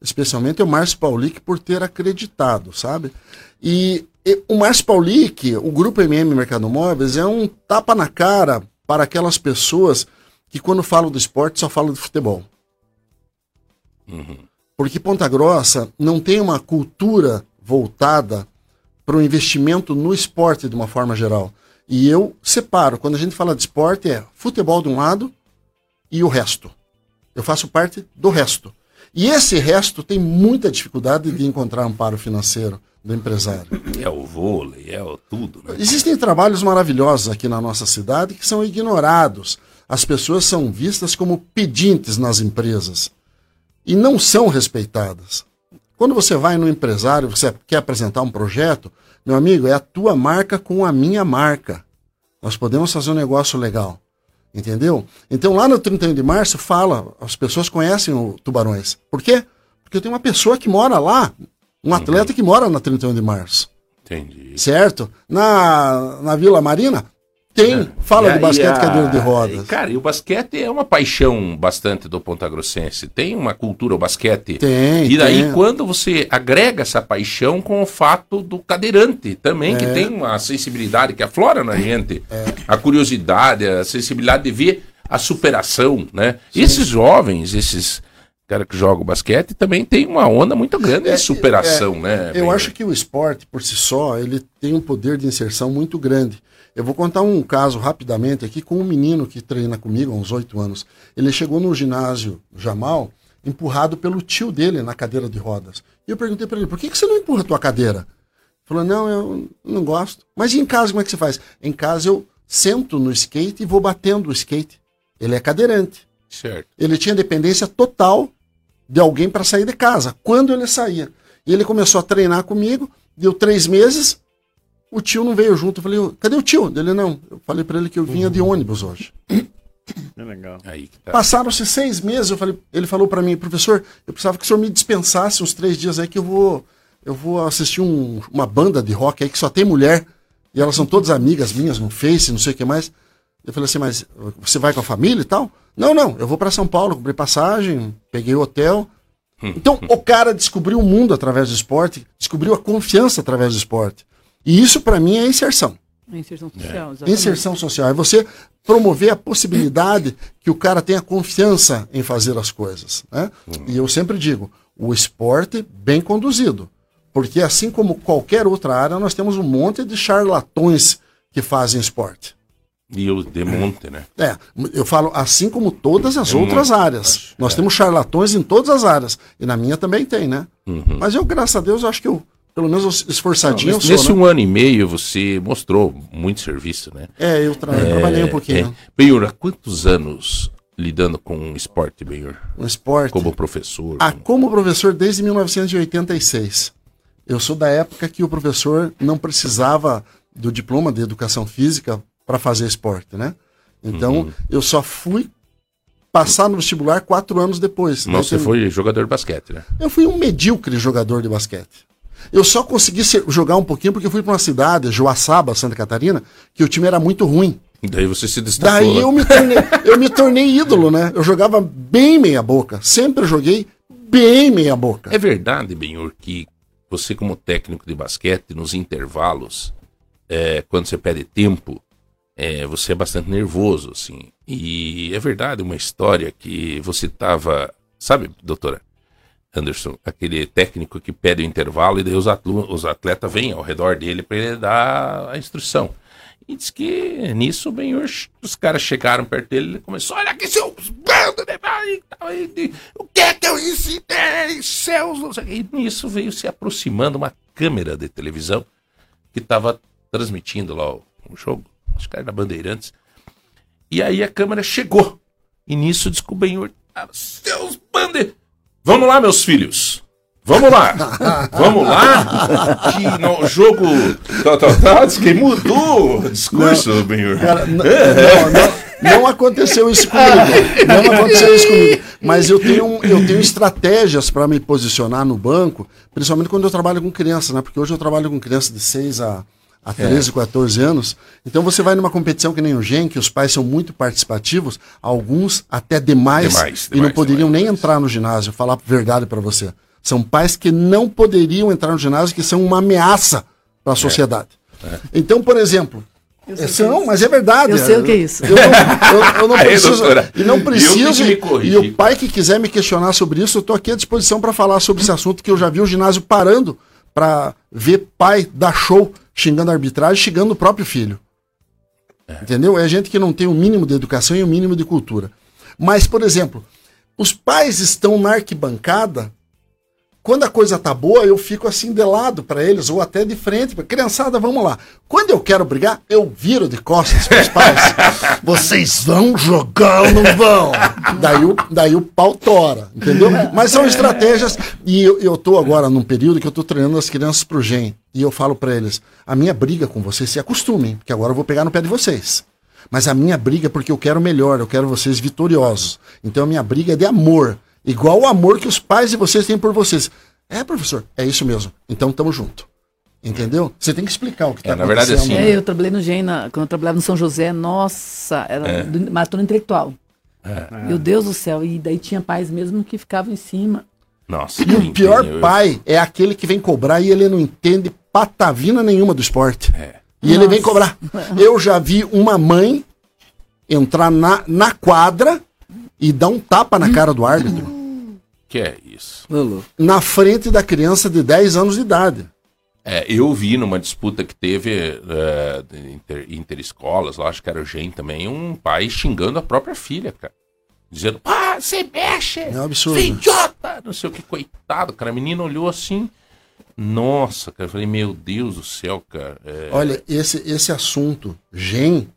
[SPEAKER 4] especialmente o Márcio Paulic, por ter acreditado, sabe? E, e o Márcio Paulic, o Grupo MM Mercado Móveis, é um tapa na cara para aquelas pessoas que quando falam do esporte só falam de futebol. Uhum. Porque Ponta Grossa não tem uma cultura voltada para o investimento no esporte de uma forma geral. E eu separo, quando a gente fala de esporte, é futebol de um lado e o resto. Eu faço parte do resto. E esse resto tem muita dificuldade de encontrar amparo financeiro do empresário.
[SPEAKER 3] É o vôlei, é o tudo. Né?
[SPEAKER 4] Existem trabalhos maravilhosos aqui na nossa cidade que são ignorados. As pessoas são vistas como pedintes nas empresas e não são respeitadas. Quando você vai no empresário, você quer apresentar um projeto, meu amigo, é a tua marca com a minha marca. Nós podemos fazer um negócio legal. Entendeu? Então lá no 31 de março fala, as pessoas conhecem o Tubarões. Por quê? Porque eu tenho uma pessoa que mora lá, um atleta uhum. que mora na 31 de março.
[SPEAKER 3] Entendi.
[SPEAKER 4] Certo? Na, na Vila Marina, tem, é. fala de basquete a, cadeira de rodas.
[SPEAKER 3] Cara, e o basquete é uma paixão bastante do Ponta Grossense. Tem uma cultura o basquete.
[SPEAKER 4] Tem.
[SPEAKER 3] E daí,
[SPEAKER 4] tem.
[SPEAKER 3] quando você agrega essa paixão com o fato do cadeirante também, é. que tem uma sensibilidade que aflora na gente, é. a curiosidade, a sensibilidade de ver a superação, né? Sim. Esses jovens, esses cara que joga basquete também tem uma onda muito grande é, de superação, é, né?
[SPEAKER 4] Eu acho que o esporte por si só ele tem um poder de inserção muito grande. Eu vou contar um caso rapidamente aqui com um menino que treina comigo há uns oito anos. Ele chegou no ginásio Jamal, empurrado pelo tio dele na cadeira de rodas. E eu perguntei para ele, por que, que você não empurra a tua cadeira? Ele falou, não, eu não gosto. Mas em casa como é que você faz? Em casa eu sento no skate e vou batendo o skate. Ele é cadeirante.
[SPEAKER 3] Certo.
[SPEAKER 4] Ele tinha dependência total de alguém para sair de casa. Quando ele saía. E ele começou a treinar comigo, deu três meses, o tio não veio junto. Eu falei, cadê o tio? Ele não. Eu falei para ele que eu vinha de ônibus hoje.
[SPEAKER 2] É legal.
[SPEAKER 3] Tá.
[SPEAKER 4] Passaram-se seis meses, eu falei, ele falou para mim, professor, eu precisava que o senhor me dispensasse uns três dias aí que eu vou, eu vou assistir um, uma banda de rock aí que só tem mulher e elas são todas amigas minhas no Face, não sei o que mais. Eu falei assim, mas você vai com a família e tal? Não, não, eu vou para São Paulo, comprei passagem, peguei o hotel. Então o cara descobriu o mundo através do esporte, descobriu a confiança através do esporte. E isso, para mim, é inserção.
[SPEAKER 6] Inserção social,
[SPEAKER 4] é. Inserção social. É você promover a possibilidade que o cara tenha confiança em fazer as coisas. Né? Hum. E eu sempre digo, o esporte bem conduzido. Porque assim como qualquer outra área, nós temos um monte de charlatões que fazem esporte.
[SPEAKER 3] E o de monte, né?
[SPEAKER 4] É, eu falo assim como todas as é outras monte, áreas. Acho, Nós é. temos charlatões em todas as áreas. E na minha também tem, né? Uhum. Mas eu, graças a Deus, eu acho que eu pelo menos esforçadinho
[SPEAKER 3] Nesse,
[SPEAKER 4] eu sou,
[SPEAKER 3] nesse
[SPEAKER 4] né?
[SPEAKER 3] um ano e meio você mostrou muito serviço, né?
[SPEAKER 4] É, eu, tra- eu trabalhei um pouquinho.
[SPEAKER 3] É. Benhur, há quantos anos lidando com esporte, Benhur?
[SPEAKER 4] No esporte.
[SPEAKER 3] Como professor?
[SPEAKER 4] Ah,
[SPEAKER 3] como-
[SPEAKER 4] como professor desde 1986. Eu sou da época que o professor não precisava do diploma de educação física para fazer esporte, né? Então,
[SPEAKER 3] Uhum.
[SPEAKER 4] eu só fui passar no vestibular quatro anos depois.
[SPEAKER 3] Não,
[SPEAKER 4] Daí
[SPEAKER 3] você foi jogador de basquete, né?
[SPEAKER 4] Eu fui um medíocre jogador de basquete. Eu só consegui ser- jogar um pouquinho porque eu fui para uma cidade, Joaçaba, Santa Catarina, que o time era muito ruim.
[SPEAKER 3] Daí você se destacou.
[SPEAKER 4] Daí
[SPEAKER 3] né?
[SPEAKER 4] eu me, tornei, eu me tornei ídolo, né? Eu jogava bem meia boca. Sempre joguei bem meia boca.
[SPEAKER 3] É verdade, Benhur, que você como técnico de basquete, nos intervalos, é, quando você perde tempo, é, você é bastante nervoso, assim. E é verdade uma história que você tava... Sabe, doutora Anderson, aquele técnico que pede o intervalo e daí os, os atletas vêm ao redor dele para ele dar a instrução. E diz que nisso, bem, os, os caras chegaram perto dele e começou, olha aqui, seus bando de o que é que eu ensinei, seus... não sei o quê." E nisso veio se aproximando uma câmera de televisão que estava transmitindo lá o, o jogo, que era da Bandeirantes. E aí a câmera chegou. E nisso Benhur, "Ah, seus bande... Vamos lá, meus filhos. Vamos lá. Vamos lá. Que no jogo. Tá, tá, tá, que mudou o discurso, Benhur.
[SPEAKER 4] Cara, n- não, não, não aconteceu isso comigo. Não aconteceu isso comigo. Mas eu tenho, eu tenho estratégias para me posicionar no banco, principalmente quando eu trabalho com crianças, né? Porque hoje eu trabalho com crianças de 6 a, a 13, 14 anos. Então você vai numa competição que nem o GEM, que os pais são muito participativos, alguns até demais,
[SPEAKER 3] Demais,
[SPEAKER 4] e não poderiam
[SPEAKER 3] demais,
[SPEAKER 4] nem entrar no ginásio, falar a verdade para você. São pais que não poderiam entrar no ginásio, que são uma ameaça para a sociedade. Então, por exemplo, são,
[SPEAKER 6] é isso.
[SPEAKER 4] mas é verdade.
[SPEAKER 6] Eu sei o que é isso.
[SPEAKER 4] Eu não, eu- eu não
[SPEAKER 3] Aí,
[SPEAKER 4] preciso.
[SPEAKER 3] doutora,
[SPEAKER 4] E não preciso. E,
[SPEAKER 3] corrigir.
[SPEAKER 4] o pai que quiser me questionar sobre isso, eu estou aqui à disposição para falar sobre esse assunto, que eu já vi o ginásio parando para ver pai dar show xingando a arbitragem, xingando o próprio filho. Entendeu? É gente que não tem o mínimo de educação e o mínimo de cultura. Mas, por exemplo, os pais estão na arquibancada. Quando a coisa tá boa, eu fico assim de lado para eles, ou até de frente. pra- Criançada, vamos lá. Quando eu quero brigar, eu viro de costas para os pais. Vocês vão jogar ou não vão? Daí o, daí o pau tora, entendeu? Mas são estratégias. E eu, eu tô agora num período que eu tô treinando as crianças pro GEM. E eu falo para eles: a minha briga com vocês se acostumem, porque agora eu vou pegar no pé de vocês. Mas a minha briga é porque eu quero melhor, eu quero vocês vitoriosos. Então a minha briga é de amor. Igual o amor que os pais de vocês têm por vocês. É, professor, é isso mesmo. Então tamo junto. Entendeu? Você tem que explicar o que
[SPEAKER 3] É,
[SPEAKER 4] tá
[SPEAKER 3] na verdade,
[SPEAKER 4] acontecendo.
[SPEAKER 3] assim,
[SPEAKER 6] É, eu trabalhei no GEM, na- quando eu trabalhava no São José, nossa, era do, maratona intelectual. Meu Deus do céu, e daí tinha pais mesmo que ficavam em cima.
[SPEAKER 3] Nossa,
[SPEAKER 4] E o pior pai é aquele que vem cobrar e ele não entende patavina nenhuma do esporte. E ele vem cobrar. Eu já vi uma mãe entrar na, na quadra e dar um tapa na cara do árbitro.
[SPEAKER 3] Que é isso?
[SPEAKER 4] Na frente da criança de 10 anos de idade.
[SPEAKER 3] É, eu vi numa disputa que teve é, de inter, interescolas, lá, acho que era o GEM também, um pai xingando a própria filha, cara. Dizendo, ah, você mexe!
[SPEAKER 4] É um absurdo.
[SPEAKER 3] Você idiota! Não sei o que, coitado, cara. A menina olhou assim. Nossa, cara. Eu falei, meu Deus do céu, cara. É,
[SPEAKER 4] Olha, esse, esse assunto, GEM,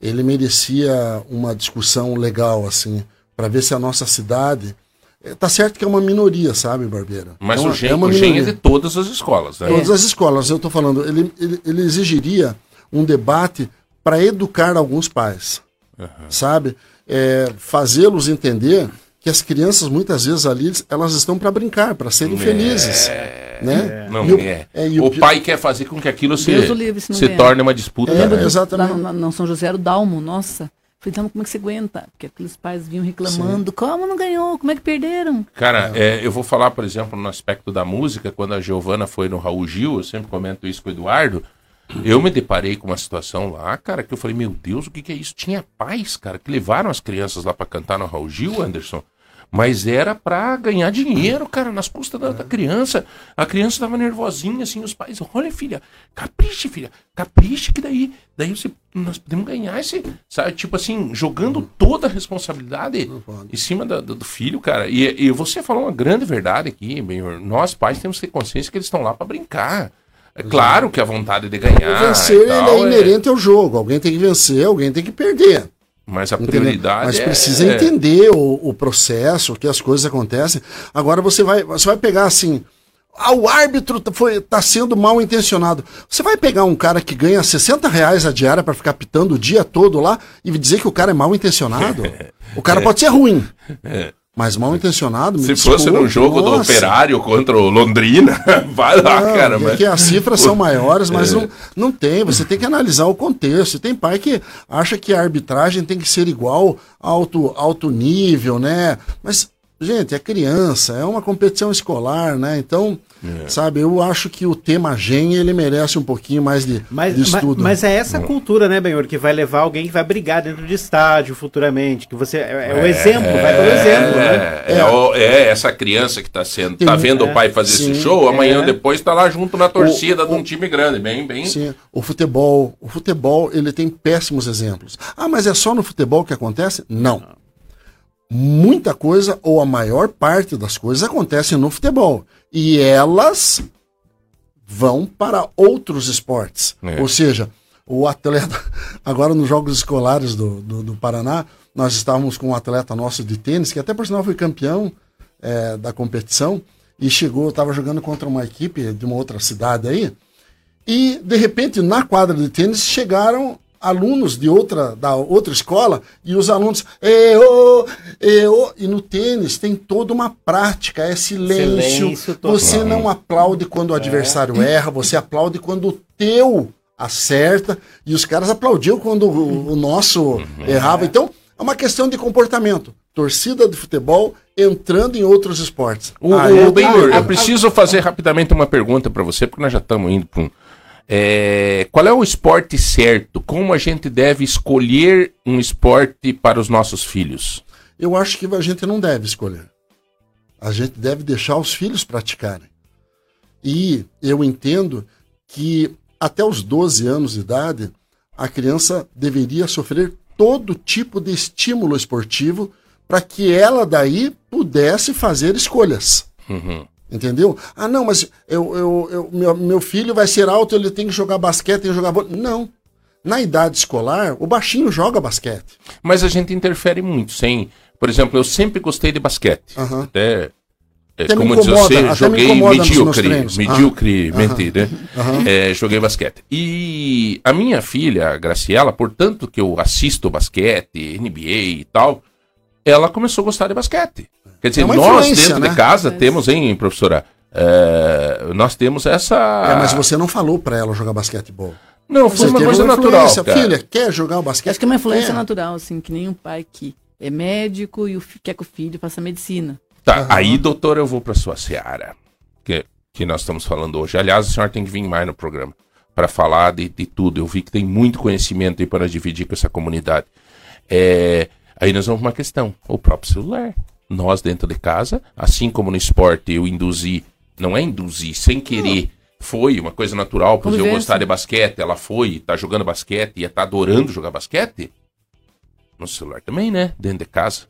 [SPEAKER 4] ele merecia uma discussão legal, assim, para ver se a nossa cidade. eh, Tá certo que é uma minoria, sabe, Barbeira?
[SPEAKER 3] mas
[SPEAKER 4] é uma,
[SPEAKER 3] o GEM,
[SPEAKER 4] é uma
[SPEAKER 3] GEM é de todas as escolas, né?
[SPEAKER 4] Todas as escolas, eu tô falando, ele, ele, ele exigiria um debate para educar alguns pais, sabe? É, Fazê-los entender que as crianças, muitas vezes ali, elas estão para brincar, para serem felizes. Né?
[SPEAKER 3] Não
[SPEAKER 4] E o-
[SPEAKER 3] é.
[SPEAKER 4] e
[SPEAKER 3] o
[SPEAKER 4] pi-
[SPEAKER 3] pai quer fazer com que aquilo se,
[SPEAKER 6] o livre, se não
[SPEAKER 3] se torne uma disputa.
[SPEAKER 4] É,
[SPEAKER 3] né?
[SPEAKER 4] Exatamente.
[SPEAKER 6] lá no, no São José era o Dalmo, nossa. Falei, então como é que você aguenta? Porque aqueles pais vinham reclamando, como não ganhou? Como é que perderam?
[SPEAKER 3] Cara, é, eu vou falar, por exemplo, no aspecto da música, quando a Giovana foi no Raul Gil, eu sempre comento isso com o Eduardo, eu me deparei com uma situação lá, cara, que eu falei, meu Deus, o que, que é isso? Tinha pais, cara, que levaram as crianças lá pra cantar no Raul Gil, Anderson, Mas era pra ganhar dinheiro, cara, nas custas da, da criança. A criança tava nervosinha, assim, os pais, olha, filha, capriche, filha, capriche, que daí, daí você, nós podemos ganhar esse, sabe, tipo assim, jogando toda a responsabilidade em cima da- do, do filho, cara. E, e você falou uma grande verdade aqui, Benhor. Nós, pais, temos que ter consciência que eles estão lá pra brincar. É claro que a vontade de ganhar.
[SPEAKER 4] vencer
[SPEAKER 3] e tal,
[SPEAKER 4] é inerente ao jogo. Alguém tem que vencer, alguém tem que perder.
[SPEAKER 3] Mas a
[SPEAKER 4] Entendeu?
[SPEAKER 3] prioridade
[SPEAKER 4] Mas
[SPEAKER 3] é-
[SPEAKER 4] precisa
[SPEAKER 3] é-
[SPEAKER 4] entender o, o processo, que as coisas acontecem. Agora você vai, você vai pegar assim. Ah, o árbitro foi, tá sendo mal intencionado. Você vai pegar um cara que ganha 60 reais a diária para ficar pitando o dia todo lá e dizer que o cara é mal intencionado? O cara pode ser ruim. Mas mal intencionado, me
[SPEAKER 3] Se fosse
[SPEAKER 4] desculpe,
[SPEAKER 3] num jogo do
[SPEAKER 4] nossa.
[SPEAKER 3] Operário contra o Londrina, vai lá,
[SPEAKER 4] Não,
[SPEAKER 3] cara.
[SPEAKER 4] é
[SPEAKER 3] Mas...
[SPEAKER 4] que as cifras são maiores, mas
[SPEAKER 3] É.
[SPEAKER 4] não, não tem. Você tem que analisar o contexto. Tem pai que acha que a arbitragem tem que ser igual alto, alto nível, né? Mas, gente, é criança, é uma competição escolar, né? Então,
[SPEAKER 3] É.
[SPEAKER 4] sabe, eu acho que o tema gen, ele merece um pouquinho mais de,
[SPEAKER 2] Mas,
[SPEAKER 4] de
[SPEAKER 2] mas,
[SPEAKER 4] estudo.
[SPEAKER 2] mas é essa cultura, né, Benhor, que vai levar alguém que vai brigar dentro de estádio futuramente, que você é, é o exemplo, vai pelo exemplo, né?
[SPEAKER 3] É, é o- é essa criança que tá sendo, tá
[SPEAKER 4] Tem-
[SPEAKER 3] vendo
[SPEAKER 2] é,
[SPEAKER 3] o pai fazer
[SPEAKER 4] sim,
[SPEAKER 3] esse show, amanhã
[SPEAKER 2] é.
[SPEAKER 3] ou depois tá lá junto na torcida
[SPEAKER 4] O-
[SPEAKER 3] de um time grande, bem, bem.
[SPEAKER 4] Sim, o futebol, o futebol, ele tem péssimos exemplos. Ah, mas é só no futebol que acontece? Não. Muita coisa, ou a maior parte das coisas, acontecem no futebol. E elas vão para outros esportes.
[SPEAKER 3] É.
[SPEAKER 4] Ou seja, o atleta, agora nos Jogos Escolares do, do, do Paraná, nós estávamos com um atleta nosso de tênis, que até por sinal foi campeão eh, da competição, e chegou, estava jogando contra uma equipe de uma outra cidade aí, e, de repente, na quadra de tênis chegaram alunos de outra, da outra escola e os alunos, eu, eu, e no tênis tem toda uma prática, é silêncio.
[SPEAKER 2] Silêncio
[SPEAKER 4] você não aplaude quando o adversário erra, você aplaude quando o teu acerta, e os caras aplaudiam quando o, o nosso errava. Então, é uma questão de comportamento. Torcida de futebol entrando em outros esportes.
[SPEAKER 3] O,
[SPEAKER 4] Ah,
[SPEAKER 3] o
[SPEAKER 4] é-
[SPEAKER 3] eu preciso fazer rapidamente uma pergunta para você, porque nós já estamos indo para um. É, qual é o esporte certo? Como a gente deve escolher um esporte para os nossos filhos?
[SPEAKER 4] Eu acho que a gente não deve escolher. A gente deve deixar os filhos praticarem. E eu entendo que até os 12 anos de idade, a criança deveria sofrer todo tipo de estímulo esportivo para que ela daí pudesse fazer escolhas.
[SPEAKER 3] Uhum.
[SPEAKER 4] Entendeu? Ah, não, mas eu, eu, eu- meu, meu filho vai ser alto, ele tem que jogar basquete, tem que jogar bola. Não. Na idade escolar, o baixinho joga basquete.
[SPEAKER 3] Mas a gente interfere muito, sem. Por exemplo, eu sempre gostei de basquete. Até, é,
[SPEAKER 4] me
[SPEAKER 3] como diz você,
[SPEAKER 4] me
[SPEAKER 3] joguei
[SPEAKER 4] nos meus
[SPEAKER 3] medíocre.
[SPEAKER 4] treinos.
[SPEAKER 3] Medíocremente, né? É, joguei basquete. E a minha filha, a Graciela, portanto que eu assisto basquete, NBA e tal, ela começou a gostar de basquete. Quer dizer,
[SPEAKER 4] É
[SPEAKER 3] nós dentro
[SPEAKER 4] né?
[SPEAKER 3] de casa temos, hein, professora? É, nós temos essa.
[SPEAKER 4] É, mas você não falou pra ela jogar basquetebol.
[SPEAKER 3] Não, foi
[SPEAKER 4] Você
[SPEAKER 3] uma coisa
[SPEAKER 4] uma
[SPEAKER 3] natural. cara.
[SPEAKER 4] Filha, quer jogar o basquete?
[SPEAKER 6] Acho que é uma influência
[SPEAKER 4] É.
[SPEAKER 6] natural, assim, que nem um pai que é médico e o fi- quer que o filho faça medicina.
[SPEAKER 3] Tá, aí, doutor, eu vou para sua seara, que, que nós estamos falando hoje. Aliás, a senhora tem que vir mais no programa para falar de, de tudo. Eu vi que tem muito conhecimento aí para dividir com essa comunidade. É, aí nós vamos para uma questão: o próprio celular. Nós, dentro de casa, assim como no esporte eu induzi, não é induzir, sem querer. Foi uma coisa natural, pois eu gostar de basquete, ela foi, tá jogando basquete, ia tá adorando jogar basquete. No celular também, né? Dentro de casa.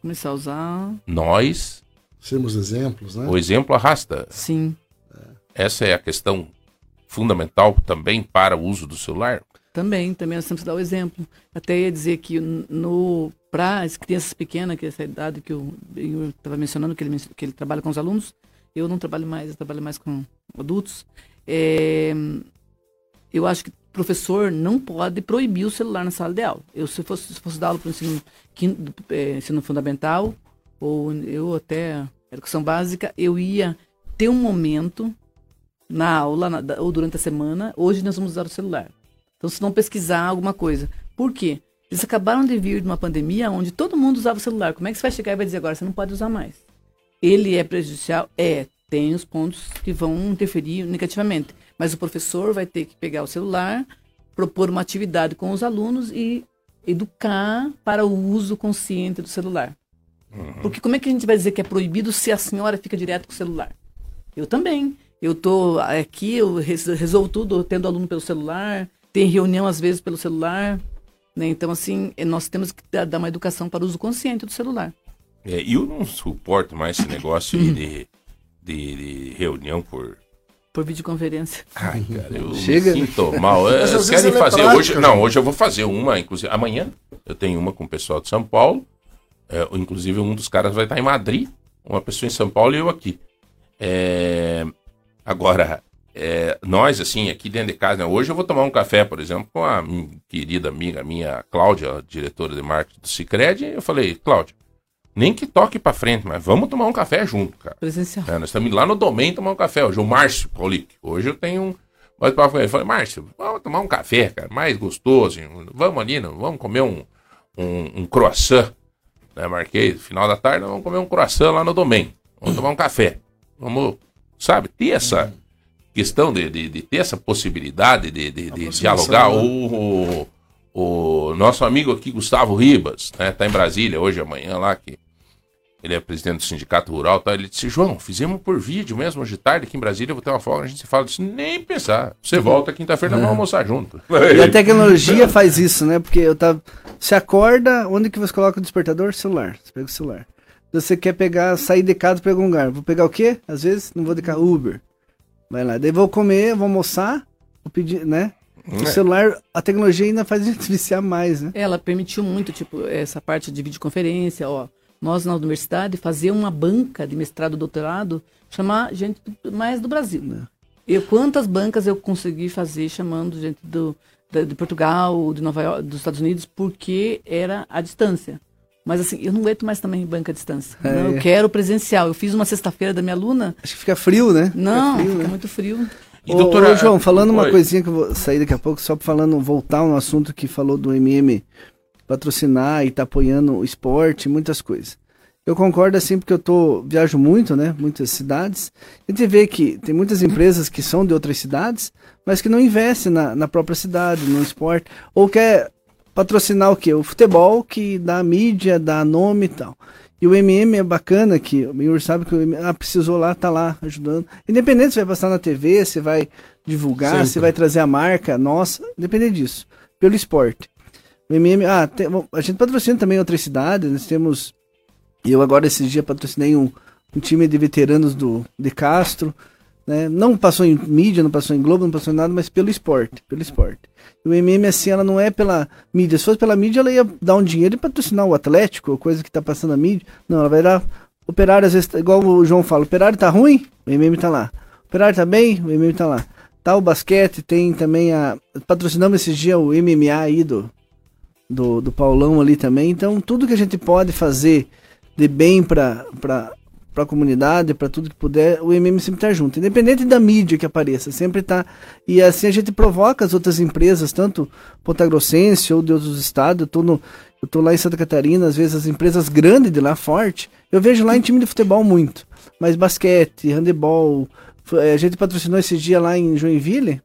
[SPEAKER 6] Começar a usar,
[SPEAKER 3] Nós,
[SPEAKER 4] Sermos exemplos, né?
[SPEAKER 3] o exemplo arrasta.
[SPEAKER 6] sim.
[SPEAKER 3] Essa é a questão fundamental também para o uso do celular.
[SPEAKER 6] Também, também nós temos que dar o exemplo. Até ia dizer que no para as crianças pequenas, que é essa idade que eu estava mencionando, que ele, que ele trabalha com os alunos, eu não trabalho mais, eu trabalho mais com adultos. É, eu acho que professor não pode proibir o celular na sala de aula. Eu, se fosse, se fosse dar aula para o ensino, quin- é, ensino fundamental, ou eu até educação básica, eu ia ter um momento na aula na- ou durante a semana, hoje nós vamos usar o celular. Então, se vão pesquisar alguma coisa. Por quê? Eles acabaram de vir de uma pandemia onde todo mundo usava o celular. Como é que você vai chegar e vai dizer agora, você não pode usar mais? Ele é prejudicial? É. Tem os pontos que vão interferir negativamente. Mas o professor vai ter que pegar o celular, propor uma atividade com os alunos e educar para o uso consciente do celular. Porque como é que a gente vai dizer que é proibido se a senhora fica direto com o celular? Eu também. Eu tô aqui, eu res- resolvo tudo, tendo aluno pelo celular, tem reunião às vezes pelo celular. Né? Então, assim, eh, nós temos que dar uma educação para o uso consciente do celular.
[SPEAKER 3] É, e eu não suporto mais esse negócio aí de, de, de reunião por.
[SPEAKER 6] Por videoconferência.
[SPEAKER 3] Ai, cara, eu
[SPEAKER 5] Chega.
[SPEAKER 3] me sinto mal. Eles
[SPEAKER 4] vezes
[SPEAKER 3] querem
[SPEAKER 4] é
[SPEAKER 3] fazer
[SPEAKER 4] prática,
[SPEAKER 3] hoje.
[SPEAKER 4] né?
[SPEAKER 3] Não, hoje eu vou fazer uma, inclusive. Amanhã eu tenho uma com o pessoal de São Paulo. É, inclusive, um dos caras vai estar em Madrid, uma pessoa em São Paulo e eu aqui. É, agora, é, nós, assim, aqui dentro de casa, né, hoje eu vou tomar um café, por exemplo, com a minha querida amiga minha, Cláudia, diretora de marketing do Cicred. Eu falei, Cláudia, nem que toque pra frente, mas vamos tomar um café junto, cara.
[SPEAKER 6] Presencial.
[SPEAKER 3] É, nós estamos lá no Domain tomar um café. Hoje o Márcio Paulic. Hoje eu tenho um. Mas ele. Eu falei, Márcio, vamos tomar um café, cara, mais gostoso. Vamos ali, não, vamos comer um, um, um croissant. Né, marquei, final da tarde, vamos comer um croissant lá no Domain. Vamos tomar um café. Vamos, sabe, ter essa questão de, de, de ter essa possibilidade de, de, dialogar.
[SPEAKER 4] né?
[SPEAKER 3] O, o, o nosso amigo aqui, Gustavo Ribas, né, tá em Brasília hoje, amanhã lá, que ele é presidente do sindicato rural, tá? ele disse, João, fizemos por vídeo mesmo hoje de tarde aqui em Brasília, eu vou ter uma folga, a gente se fala disso, nem pensar. Você volta quinta-feira, nós vamos almoçar junto.
[SPEAKER 5] E a tecnologia faz isso, né? Porque eu tava. Você acorda, onde que você coloca o despertador? Celular. Você pega o celular. Você quer pegar, sair de casa pra algum lugar. Vou pegar o quê? Às vezes não vou de carro. Uber. Vai lá. Daí vou comer, vou almoçar, vou pedir, né? O
[SPEAKER 3] É.
[SPEAKER 5] celular, a tecnologia ainda faz a gente viciar mais, né?
[SPEAKER 6] Ela permitiu muito, tipo, essa parte de videoconferência, ó. Nós na universidade fazer uma banca de mestrado e doutorado, chamar gente do- mais do Brasil. Eu, quantas bancas eu consegui fazer chamando gente do, da- de Portugal, de Nova York, dos Estados Unidos, porque era à distância. Mas assim, eu não aguento mais também banca à distância.
[SPEAKER 5] É.
[SPEAKER 6] Não, eu quero presencial. Eu fiz uma sexta-feira da minha aluna.
[SPEAKER 5] Acho que fica frio, né?
[SPEAKER 6] Não,
[SPEAKER 5] Fica frio,
[SPEAKER 6] fica
[SPEAKER 5] né?
[SPEAKER 6] muito frio.
[SPEAKER 3] E,
[SPEAKER 5] Ô,
[SPEAKER 3] doutora,
[SPEAKER 5] ô, João, falando uma
[SPEAKER 3] Oi.
[SPEAKER 5] coisinha que eu vou sair daqui a pouco, só falando, voltar no assunto que falou do MM patrocinar e tá apoiando o esporte, muitas coisas. Eu concordo assim porque eu tô viajo muito, né? Muitas cidades. A gente vê que tem muitas empresas que são de outras cidades, mas que não investem na, na própria cidade, no esporte, ou quer patrocinar o quê? O futebol que dá mídia, dá nome e tal. E o MM é bacana que o Miur sabe que o MM, ah, precisou lá, tá lá ajudando. Independente se vai passar na TV, se vai divulgar,
[SPEAKER 4] Sempre.
[SPEAKER 5] se vai trazer a marca nossa, independente disso, pelo esporte. O MM, ah, tem- a gente patrocina também outras cidades, nós temos eu agora esses dias patrocinei um, um time de veteranos do de Castro, né? Não passou em mídia, não passou em Globo, não passou em nada, mas pelo esporte, pelo esporte. O MM assim, ela não é pela mídia. Se fosse pela mídia, ela ia dar um dinheiro e patrocinar o Atlético, ou coisa que tá passando na mídia. Não, ela vai dar operário às vezes, tá- igual o João fala, operário tá ruim, o MM tá lá. Operário tá bem, o MM tá lá. Tá o basquete, tem também a patrocinamos esses dias o MMA aí do do, do Paulão ali também. Então, tudo que a gente pode fazer de bem para para a comunidade, para tudo que puder, o MM sempre tá junto. Independente da mídia que apareça, sempre tá. E assim a gente provoca as outras empresas, tanto Pontagrossense ou de outros estados. Eu no, eu lá em Santa Catarina, às vezes as empresas grandes de lá, forte. Eu vejo lá em time de futebol muito. Mas basquete, handebol. eh, A gente patrocinou esse dia lá em Joinville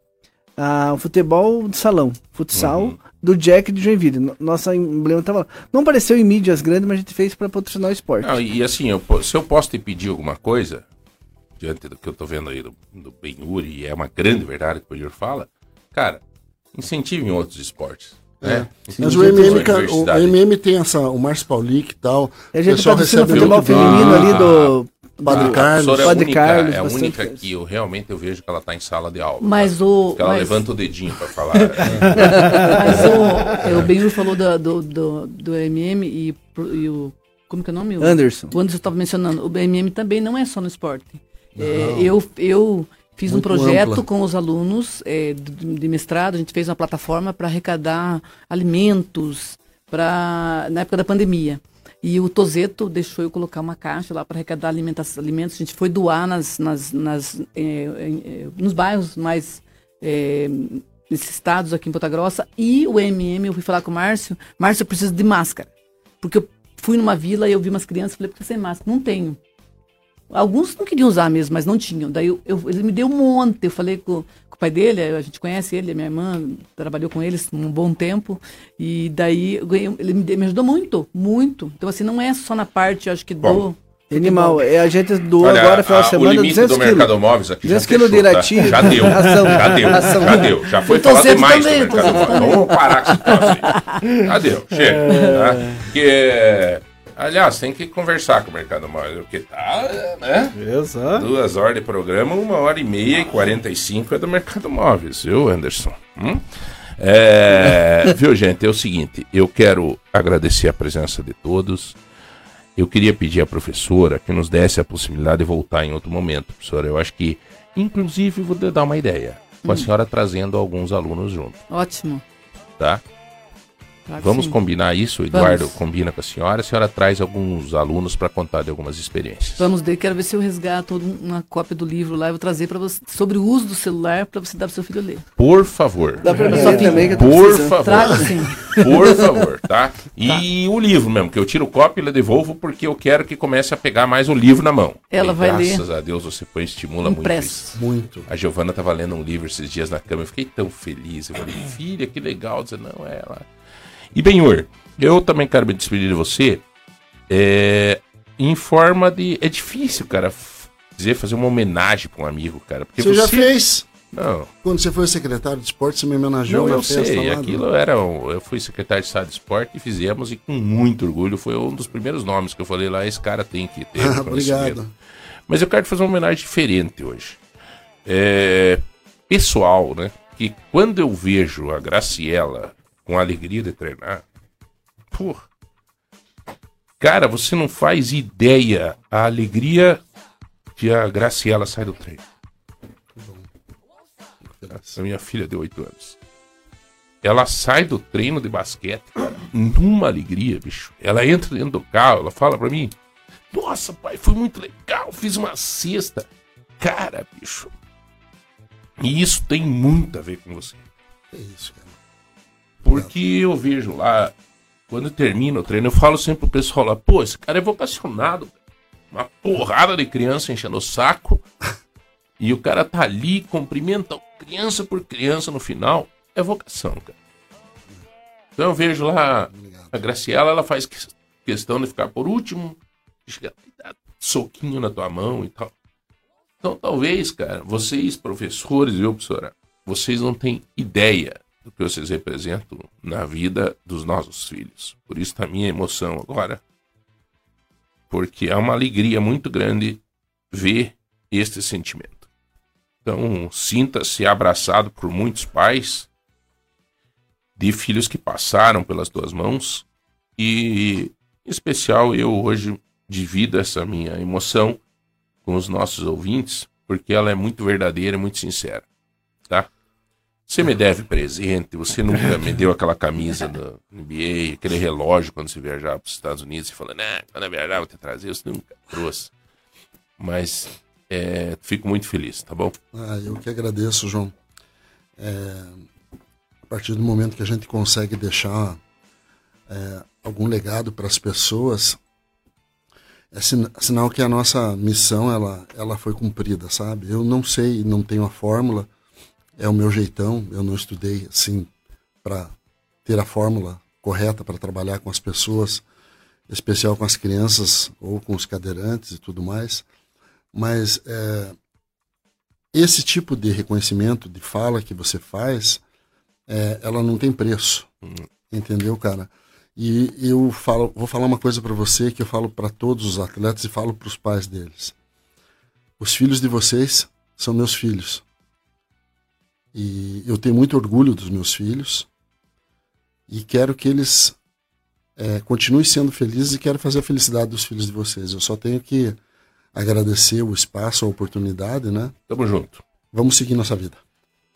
[SPEAKER 5] ah, o futebol de salão, futsal
[SPEAKER 3] Uhum.
[SPEAKER 5] do Jack de Joinville. No- Nossa emblema tava lá. Não apareceu em mídias grandes, mas a gente fez para patrocinar o esporte.
[SPEAKER 3] Não, e assim, eu se eu posso te pedir alguma coisa, diante do que eu tô vendo aí do, do Benhur, e é uma grande verdade que o Benhur fala, cara, incentive em outros esportes. Né?
[SPEAKER 4] Mas o MM, o. MM tem essa, o Márcio Paulic e tal.
[SPEAKER 5] E a gente
[SPEAKER 4] pessoal
[SPEAKER 5] o
[SPEAKER 4] recebe
[SPEAKER 5] futebol feminino ali do.
[SPEAKER 4] Padre Carlos.
[SPEAKER 3] A é a
[SPEAKER 5] Padre
[SPEAKER 3] única,
[SPEAKER 5] Carlos,
[SPEAKER 3] é a única que eu realmente eu vejo que ela tá em sala de aula.
[SPEAKER 6] Mas o.
[SPEAKER 3] Que ela
[SPEAKER 6] mas-
[SPEAKER 3] levanta o dedinho pra falar.
[SPEAKER 6] Mas o, é, o Benhur falou do, do, do, do MM e, e o. Como que é o nome? O-
[SPEAKER 5] Anderson.
[SPEAKER 6] O Anderson estava mencionando. O MM também não é só no esporte. É, eu, eu fiz um
[SPEAKER 4] Muito
[SPEAKER 6] projeto
[SPEAKER 4] ampla.
[SPEAKER 6] com os alunos é, de, de mestrado, a gente fez uma plataforma para arrecadar alimentos pra, na época da pandemia. E o Tozeto deixou eu colocar uma caixa lá para arrecadar alimentos. A gente foi doar nas, nas, nas, é, é, nos bairros mais é, necessitados aqui em Ponta Grossa. E o MM, eu fui falar com o Márcio. Márcio, eu preciso de máscara. Porque eu fui numa vila e eu vi umas crianças e falei, por que sem máscara? Não tenho. Alguns não queriam usar mesmo, mas não tinham. Daí eu, eu- ele me deu um monte. Eu falei com, com o pai dele, a gente conhece ele, a minha irmã trabalhou com eles um bom tempo. E daí eu ganhei- ele me, me ajudou muito, muito. Então, assim, não é só na parte, eu acho que
[SPEAKER 3] Bom,
[SPEAKER 6] do.
[SPEAKER 5] Animal, é, a gente doou
[SPEAKER 3] Olha,
[SPEAKER 5] agora, final de
[SPEAKER 3] o
[SPEAKER 5] semana,
[SPEAKER 3] limite
[SPEAKER 5] 200
[SPEAKER 3] do Mercado
[SPEAKER 5] quilos.
[SPEAKER 3] Móveis aqui
[SPEAKER 5] 200
[SPEAKER 3] já
[SPEAKER 5] quilos de
[SPEAKER 3] tá?
[SPEAKER 5] latinha.
[SPEAKER 3] Já deu,
[SPEAKER 5] Ação.
[SPEAKER 3] já deu,
[SPEAKER 5] Ação.
[SPEAKER 3] já deu. Já foi falado demais
[SPEAKER 6] também,
[SPEAKER 3] sobre o Mercado Móveis. Vamos parar com esse troço aí. Já deu, chega. Tá? Porque, aliás, tem que conversar com o Mercado Móveis, porque tá, né?
[SPEAKER 2] Só.
[SPEAKER 3] Duas horas de programa, uma hora e meia e quarenta e cinco é do Mercado Móveis, viu, Anderson? Hum? É, viu, gente? É o seguinte, eu quero agradecer a presença de todos. Eu queria pedir à professora que nos desse a possibilidade de voltar em outro momento, professora. Eu acho que, inclusive, vou dar uma ideia. Com a senhora trazendo alguns alunos junto,
[SPEAKER 6] Ótimo.
[SPEAKER 3] tá?
[SPEAKER 6] Claro
[SPEAKER 3] Vamos
[SPEAKER 6] sim.
[SPEAKER 3] combinar isso, o Eduardo
[SPEAKER 6] Vamos.
[SPEAKER 3] combina com a senhora, a senhora traz alguns alunos para contar de algumas experiências.
[SPEAKER 6] Vamos ver, quero ver se eu resgato uma cópia do livro lá. Eu vou trazer para você sobre o uso do celular para você dar para seu filho ler.
[SPEAKER 3] Por favor.
[SPEAKER 5] Dá pra mim
[SPEAKER 6] Só
[SPEAKER 5] ler
[SPEAKER 6] que-
[SPEAKER 5] também, que eu tô
[SPEAKER 3] Por
[SPEAKER 5] precisando.
[SPEAKER 3] favor.
[SPEAKER 6] Traga sim.
[SPEAKER 3] Por favor, tá? E o livro mesmo, que eu tiro cópia e lhe devolvo porque eu quero que comece a pegar mais o livro na mão.
[SPEAKER 6] Ela
[SPEAKER 3] E
[SPEAKER 6] vai
[SPEAKER 3] graças
[SPEAKER 6] ler.
[SPEAKER 3] a Deus você foi estimula muito
[SPEAKER 6] Impresso.
[SPEAKER 3] isso.
[SPEAKER 4] Muito.
[SPEAKER 3] A Giovana tava lendo um livro esses dias na cama, eu fiquei tão feliz. Eu falei, filha, que legal. Dizer, não, é ela. E Benhor, eu também quero me despedir de você é, em forma de. É difícil, cara, dizer, fazer uma homenagem pra um amigo, cara. Porque
[SPEAKER 4] Você já fez?
[SPEAKER 3] Não,
[SPEAKER 4] Quando você foi secretário de esporte, você me homenageou
[SPEAKER 3] Não, eu sei.
[SPEAKER 4] lá.
[SPEAKER 3] Aquilo era. um- Eu fui secretário de Estado de Esporte e fizemos, e com muito orgulho, foi um dos primeiros nomes que eu falei lá. Esse cara tem que ter.
[SPEAKER 4] Ah,
[SPEAKER 3] reconhecimento."
[SPEAKER 4] Obrigado.
[SPEAKER 3] Mas eu quero te fazer uma homenagem diferente hoje. É, pessoal, né? Que quando eu vejo a Graciela com a alegria de treinar, porra. Cara, você não faz ideia a alegria que a Graciela sai do treino. A minha filha de 8 anos. Ela sai do treino de basquete, cara, numa alegria, bicho. Ela entra dentro do carro, ela fala pra mim: Nossa, pai, foi muito legal, fiz uma cesta. Cara, bicho. E isso tem muito a ver com você.
[SPEAKER 4] É isso, cara.
[SPEAKER 3] Porque eu vejo lá, quando termina o treino, eu falo sempre pro pessoal lá, pô, esse cara é vocacionado. Uma porrada de criança enchendo o saco. e o cara tá ali, cumprimenta criança por criança no final. É vocação, cara. Então eu vejo lá a Graciela, ela faz que- questão de ficar por último, chegar dar soquinho na tua mão e tal. Então talvez, cara, vocês, professores, viu, professora? Vocês não têm ideia do que vocês representam na vida dos nossos filhos. Por isso tá a minha emoção agora. Porque é uma alegria muito grande ver este sentimento. Então, sinta-se abraçado por muitos pais de filhos que passaram pelas tuas mãos e, em especial, eu hoje divido essa minha emoção com os nossos ouvintes, porque ela é muito verdadeira muito sincera, tá? Você me deve presente, você nunca me deu aquela camisa da NBA, aquele relógio quando você viajava para os Estados Unidos e falou, né, quando eu viajar vou te trazer, você nunca trouxe. Mas é, fico muito feliz, tá bom?
[SPEAKER 4] Ah, eu que agradeço, João. É, a partir do momento que a gente consegue deixar é, algum legado para as pessoas, é sina- sinal que a nossa missão ela, ela foi cumprida, sabe? Eu não sei, não tenho a fórmula, é o meu jeitão, eu não estudei assim para ter a fórmula correta para trabalhar com as pessoas, especial com as crianças ou com os cadeirantes e tudo mais, mas é, esse tipo de reconhecimento, de fala que você faz, é, ela não tem preço. Entendeu, cara? E eu falo, vou falar uma coisa para você que eu falo para todos os atletas e falo para os pais deles. Os filhos de vocês são meus filhos. E eu tenho muito orgulho dos meus filhos e quero que eles é, continuem sendo felizes e quero fazer a felicidade dos filhos de vocês. Eu só tenho que agradecer o espaço, a oportunidade, né?
[SPEAKER 3] Tamo junto.
[SPEAKER 4] Vamos seguir nossa vida.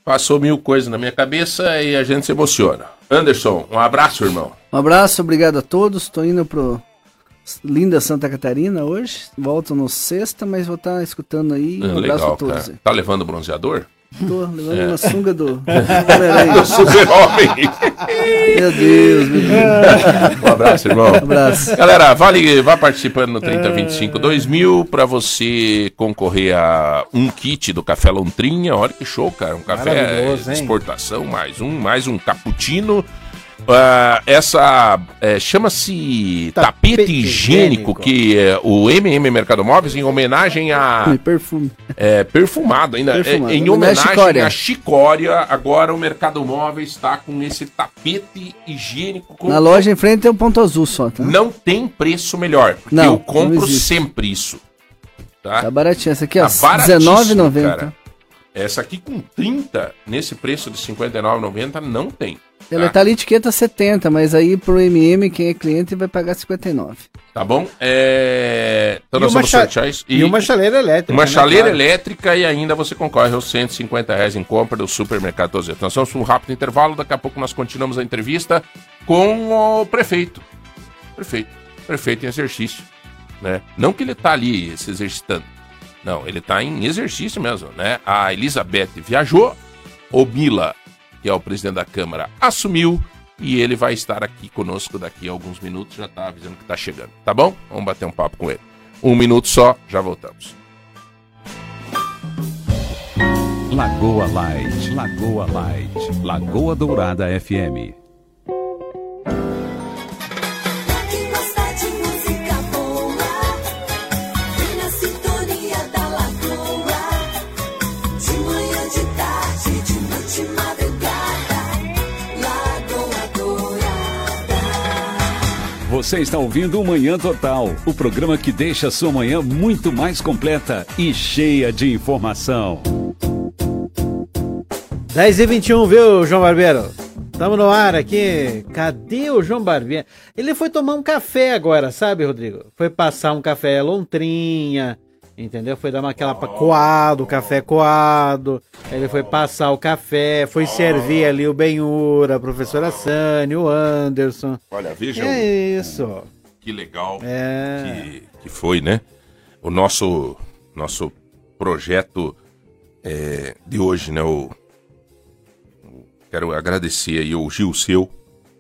[SPEAKER 3] Passou mil coisas na minha cabeça e a gente se emociona. Anderson, um abraço, irmão.
[SPEAKER 5] Um abraço, obrigado a todos. Estou indo pro linda Santa Catarina hoje. Volto no sexta, mas vou estar escutando aí. Um
[SPEAKER 3] Ah,
[SPEAKER 5] abraço
[SPEAKER 3] Legal,
[SPEAKER 5] a todos.
[SPEAKER 3] cara. Tá levando bronzeador?
[SPEAKER 5] Tô levando uma sunga do.
[SPEAKER 3] Do super-homem.
[SPEAKER 5] Meu Deus, meu Deus.
[SPEAKER 3] Um abraço, irmão.
[SPEAKER 5] Um abraço.
[SPEAKER 3] Galera, vale, vá participando no 3025 2000 para você concorrer a um kit do Café Lontrinha. Olha que show, cara. Um café de
[SPEAKER 2] hein?
[SPEAKER 3] exportação, mais um, mais um cappuccino. Ah, essa é, chama-se tapete,
[SPEAKER 2] Tapete
[SPEAKER 3] higiênico,
[SPEAKER 2] higiênico.
[SPEAKER 3] que é, o MM Mercado Móveis, em homenagem a
[SPEAKER 5] Me perfume.
[SPEAKER 3] é, perfumado ainda.
[SPEAKER 5] Perfumado.
[SPEAKER 3] É, em
[SPEAKER 5] Homenagem à
[SPEAKER 3] homenagem
[SPEAKER 5] Chicória.
[SPEAKER 3] à Chicória, agora o Mercado Móveis está com esse tapete higiênico. Com...
[SPEAKER 5] Na loja em frente tem um ponto azul só, tá?
[SPEAKER 3] Não tem preço melhor, porque
[SPEAKER 5] Não,
[SPEAKER 3] eu compro sempre isso. Tá?
[SPEAKER 5] Tá baratinho. Essa aqui, ó,
[SPEAKER 3] Tá baratíssimo,
[SPEAKER 5] R$19,90.
[SPEAKER 3] Cara. Essa aqui com 30, nesse preço de R$ 59,90, não tem.
[SPEAKER 5] Ela
[SPEAKER 3] Tá?
[SPEAKER 5] tá ali etiqueta 70, mas aí pro MM, quem é cliente, vai pagar 59.
[SPEAKER 3] Tá bom? É... Então
[SPEAKER 2] E
[SPEAKER 3] nós
[SPEAKER 2] uma
[SPEAKER 3] vamos
[SPEAKER 2] cha-
[SPEAKER 3] sortear isso.
[SPEAKER 2] E, uma chaleira elétrica.
[SPEAKER 3] Uma
[SPEAKER 2] né,
[SPEAKER 3] chaleira
[SPEAKER 2] claro.
[SPEAKER 3] elétrica e ainda você concorre aos 150 reais em compra do Supermercado Tozeto. Nós vamos para um rápido intervalo, daqui a pouco nós continuamos a entrevista com o prefeito. Prefeito. Prefeito em exercício. Né? Não que ele está ali se exercitando. Não, ele está em exercício mesmo. Né? A Elizabeth viajou, o Mila, que é o presidente da Câmara, assumiu e ele vai estar aqui conosco daqui a alguns minutos. Já está avisando que está chegando. Tá bom? Vamos bater um papo com ele. Um minuto só, já voltamos.
[SPEAKER 1] Lagoa Light, Lagoa Light, Lagoa Dourada FM. Você está ouvindo o Manhã Total, o programa que deixa sua manhã muito mais completa e cheia de informação.
[SPEAKER 2] 10 e 21, viu, João Barbeiro? Tamo no ar aqui. Cadê o João Barbeiro? Ele foi tomar um café agora, sabe, Rodrigo? Foi passar um café lontrinha, entendeu? Foi dar uma aquela coado, café coado. Ele foi passar o café, foi servir ali o Benhura, a professora Sani, o Anderson.
[SPEAKER 3] Olha, veja
[SPEAKER 2] É isso.
[SPEAKER 3] que legal
[SPEAKER 2] É.
[SPEAKER 3] que, que foi, né? O nosso, nosso projeto é, de hoje, né? O- quero agradecer aí ao Gil Seu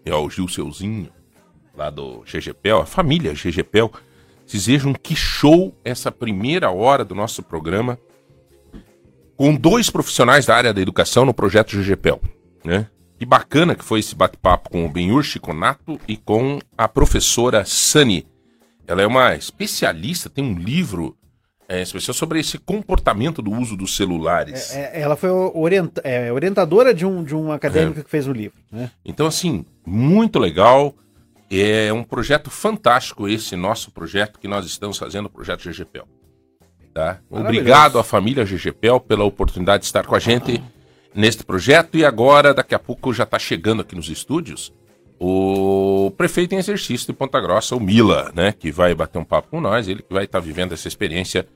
[SPEAKER 3] e ao Gil Seuzinho, lá do GGPEL, a família GGPEL. Vocês vejam que show essa primeira hora do nosso programa com dois profissionais da área da educação no projeto GGPEL, né? Que bacana que foi esse bate-papo com o Benhur Chiconato e com a professora Sani. Ela é uma especialista, tem um livro é, especial sobre esse comportamento do uso dos celulares.
[SPEAKER 2] É, ela foi é, orientadora de um, de um acadêmico que fez o livro, né?
[SPEAKER 3] Então, assim, muito legal. É um projeto fantástico esse nosso projeto que nós estamos fazendo, o projeto GGPEL. Tá? Obrigado à família GGPEL pela oportunidade de estar com a gente neste projeto. E agora, daqui a pouco, já está chegando aqui nos estúdios o prefeito em exercício de Ponta Grossa, o Mila, né? Que vai bater um papo com nós, ele que vai estar vivendo essa experiência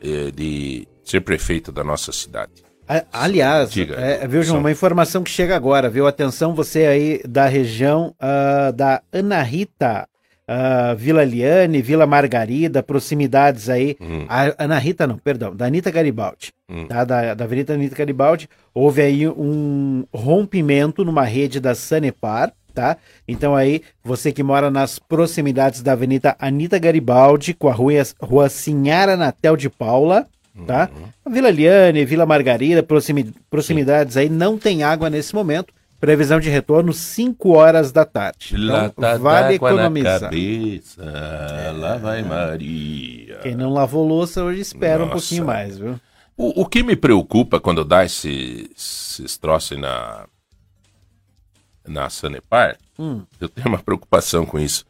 [SPEAKER 3] eh, de ser prefeito da nossa cidade.
[SPEAKER 2] Aliás,
[SPEAKER 3] Diga,
[SPEAKER 2] é, viu, João, uma informação que chega agora, viu? Atenção, você aí da região ah, da Ana Rita, ah, Vila Liane, Vila Margarida, proximidades aí.
[SPEAKER 3] Hum.
[SPEAKER 2] Ana Rita, não, perdão, da Anitta Garibaldi,
[SPEAKER 3] Hum.
[SPEAKER 2] tá? Da, da Avenida Anitta Garibaldi. Houve aí um rompimento numa rede da Sanepar, tá? Então aí, você que mora nas proximidades da Avenida Anitta Garibaldi, com a rua, rua Sinhara Natel de Paula, tá? Vila Liane, Vila Margarida, proximi- proximidades aí, não tem água nesse momento. Previsão de retorno 5 horas da tarde. Então, vale economizar.
[SPEAKER 3] cabeça, lá vai Maria.
[SPEAKER 2] Quem não lavou louça hoje espera um
[SPEAKER 3] Nossa.
[SPEAKER 2] pouquinho mais, viu?
[SPEAKER 3] O, o que me preocupa quando dá esses, esses troços na, na Sanepar,
[SPEAKER 2] Hum.
[SPEAKER 3] eu tenho uma preocupação com isso.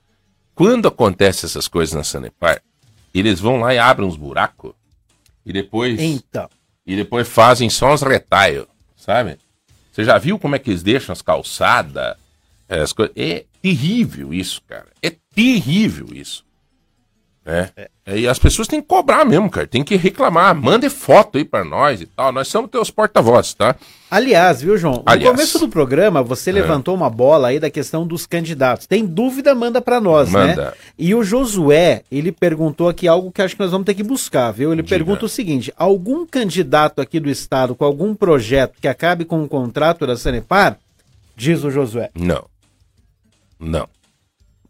[SPEAKER 3] Quando acontece essas coisas na Sanepar, eles vão lá e abrem uns buracos e depois,
[SPEAKER 2] Então,
[SPEAKER 3] e depois fazem só uns retalhos, sabe? Você já viu como é que eles deixam as calçadas? As coisas? É terrível isso, cara. É terrível isso. Né? E as pessoas têm que cobrar mesmo, cara. Tem que reclamar. Mande foto aí pra nós e tal. Nós somos teus porta-vozes, tá?
[SPEAKER 2] Aliás, viu, João?
[SPEAKER 3] Aliás.
[SPEAKER 2] No começo do programa, você levantou uma bola aí da questão dos candidatos. Tem dúvida, manda pra nós, né?
[SPEAKER 3] Manda.
[SPEAKER 2] E o Josué, ele perguntou aqui algo que acho que nós vamos ter que buscar, viu? Ele
[SPEAKER 3] Diga.
[SPEAKER 2] pergunta o seguinte: algum candidato aqui do estado com algum projeto que acabe com o contrato da Sanepar? Diz o Josué.
[SPEAKER 3] Não. Não.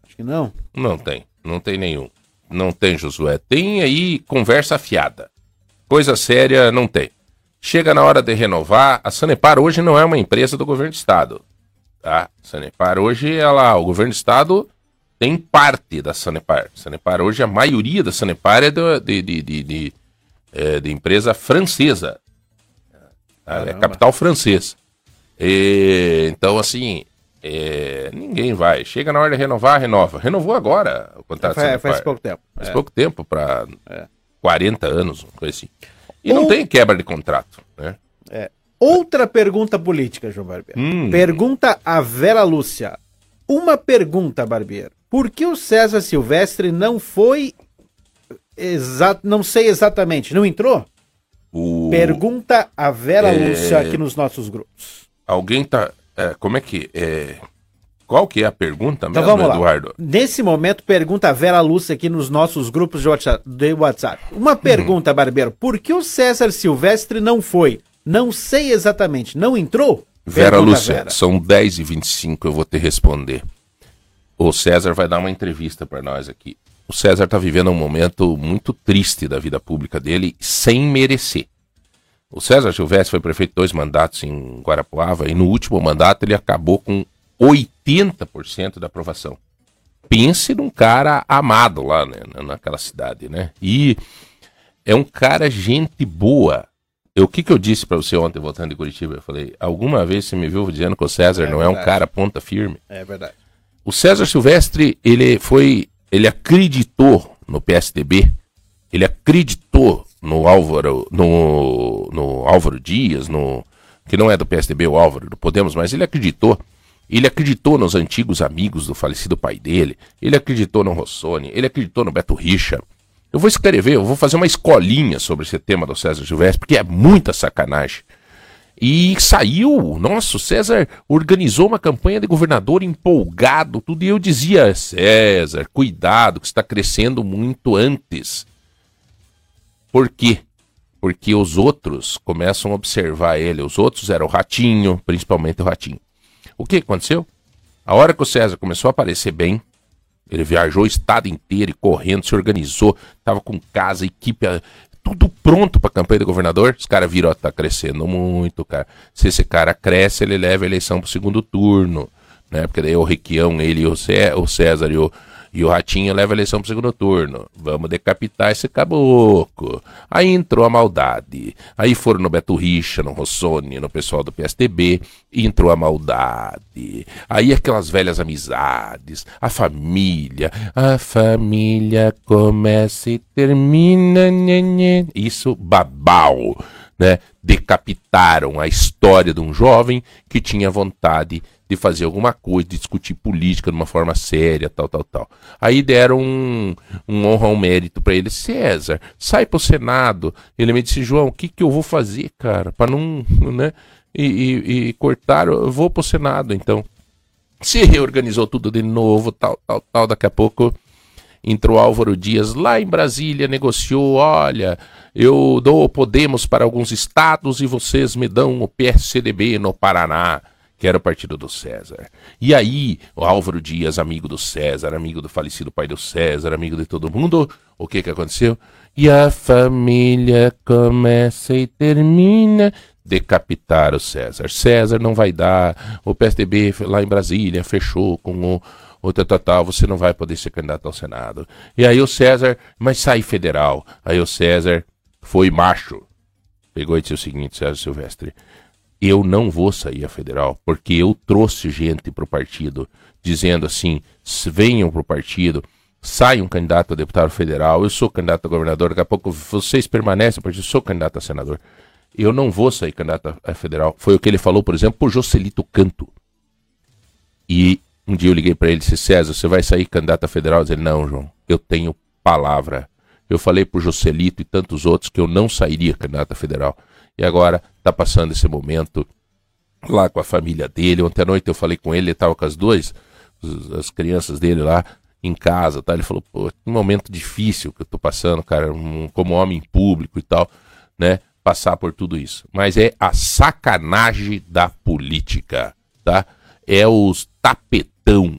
[SPEAKER 2] Acho que não.
[SPEAKER 3] Não tem. Não tem nenhum. Não tem, Josué. Tem aí conversa fiada. Coisa séria não tem. Chega na hora de renovar. A Sanepar hoje não é uma empresa do governo do estado. Tá? Sanepar hoje, ela, o governo do estado tem parte da Sanepar. Sanepar hoje, a maioria da Sanepar é de, de, de, de, é, de empresa francesa. Tá? É capital francês. E, então, assim, é, ninguém vai. Chega na hora de renovar, renova. Renovou agora o contrato
[SPEAKER 2] Faz,
[SPEAKER 3] Sanepar.
[SPEAKER 2] faz pouco tempo.
[SPEAKER 3] Faz
[SPEAKER 2] É.
[SPEAKER 3] pouco tempo, para 40 anos, uma coisa assim. E não
[SPEAKER 2] Ou-
[SPEAKER 3] tem quebra de contrato, né?
[SPEAKER 2] Outra pergunta política, João Barbeiro.
[SPEAKER 3] Hum.
[SPEAKER 2] Pergunta a Vera Lúcia. Uma pergunta, Barbeiro. Por que o César Silvestre não foi. Exa não sei exatamente. Não entrou?
[SPEAKER 3] O...
[SPEAKER 2] Pergunta a Vera
[SPEAKER 3] É.
[SPEAKER 2] Lúcia aqui nos nossos grupos.
[SPEAKER 3] Alguém tá. É, como é que. É... Qual que é a pergunta
[SPEAKER 2] Então
[SPEAKER 3] mesmo,
[SPEAKER 2] vamos lá.
[SPEAKER 3] Eduardo?
[SPEAKER 2] Nesse momento, pergunta a Vera Lúcia aqui nos nossos grupos de WhatsApp. Uma pergunta, Barbeiro. Por que o César Silvestre não foi? Não sei exatamente. Não entrou?
[SPEAKER 3] Vera
[SPEAKER 2] Pergunta
[SPEAKER 3] Lúcia,
[SPEAKER 2] Vera.
[SPEAKER 3] são 10 e 25 eu vou te responder. O César vai dar uma entrevista para nós aqui. O César está vivendo um momento muito triste da vida pública dele, sem merecer. O César Silvestre foi prefeito dois mandatos em Guarapuava e no último mandato ele acabou com 80% da aprovação. Pense num cara amado lá né, na- naquela cidade, né? E é um cara gente boa. O que, que eu disse para você ontem, voltando de Curitiba? Eu falei, alguma vez você me viu dizendo que o César
[SPEAKER 2] É
[SPEAKER 3] não é um
[SPEAKER 2] verdade.
[SPEAKER 3] cara ponta firme?
[SPEAKER 2] É verdade.
[SPEAKER 3] O César Silvestre, ele foi, ele acreditou no PSDB, ele acreditou no Álvaro, no, no Álvaro Dias, no que não é do PSDB, o Álvaro, do Podemos, mas ele acreditou. Ele acreditou nos antigos amigos do falecido pai dele, ele acreditou no Rossoni, ele acreditou no Beto Richa. Eu vou escrever, eu vou fazer uma escolinha sobre esse tema do César Silvestre, porque é muita sacanagem. E saiu, nossa, o César organizou uma campanha de governador empolgado, tudo, e eu dizia, César, cuidado, que está crescendo muito antes. Por quê? Porque os outros começam a observar ele, os outros eram o Ratinho, principalmente o Ratinho. O que aconteceu? A hora que o César começou a aparecer bem, ele viajou o estado inteiro e correndo, se organizou, tava com casa, equipe, tudo pronto para a campanha de governador. Os caras viram, ó, tá crescendo muito, cara. Se esse cara cresce, ele leva a eleição pro segundo turno, né? Porque daí o Requião, ele o César e o, e o Ratinho levam a eleição pro segundo turno. Vamos decapitar esse caboclo. Aí entrou a maldade. Aí foram no Beto Richa, no Rossoni, no pessoal do PSDB, e entrou a maldade. Aí aquelas velhas amizades, a família. A família começa e termina. Isso, babau. Né? Decapitaram a história de um jovem que tinha vontade de fazer alguma coisa, de discutir política de uma forma séria, tal, tal, tal. Aí deram um, um honra, um mérito para ele. César, sai pro Senado. Ele me disse, João, o que que eu vou fazer, cara, para não, né? E, e, e cortaram, eu vou pro Senado, então. Se reorganizou tudo de novo, tal, tal, tal. Daqui a pouco entrou Álvaro Dias lá em Brasília, negociou, olha, eu dou o Podemos para alguns estados e vocês me dão o PSDB no Paraná, que era o partido do César. E aí, o Álvaro Dias, amigo do César, amigo do falecido pai do César, amigo de todo mundo, o que que aconteceu? E a família começa e termina decapitar o César. César não vai dar, o PSDB lá em Brasília fechou com o o tal, você não vai poder ser candidato ao Senado. E aí o César, mas sai federal. Aí o César foi macho. Pegou e disse o seguinte, César Silvestre, eu não vou sair a federal, porque eu trouxe gente pro partido, dizendo assim, "S- venham pro partido, sai um candidato a deputado federal, eu sou candidato a governador, daqui a pouco vocês permanecem partido, eu sou candidato a senador. Eu não vou sair candidato a federal. Foi o que ele falou, por exemplo, por Jocelito Canto. E um dia eu liguei para ele e disse, César, você vai sair candidato a federal? Ele não, João, eu tenho palavra. Eu falei pro Joselito e tantos outros que eu não sairia candidato a federal. E agora tá passando esse momento lá com a família dele. Ontem à noite eu falei com ele, ele estava com as duas, as crianças dele lá em casa, tá? Ele falou, pô, que momento difícil que eu tô passando, cara, um- como homem público e tal, né? Passar por tudo isso. Mas é a sacanagem da política, tá? É os tapetão,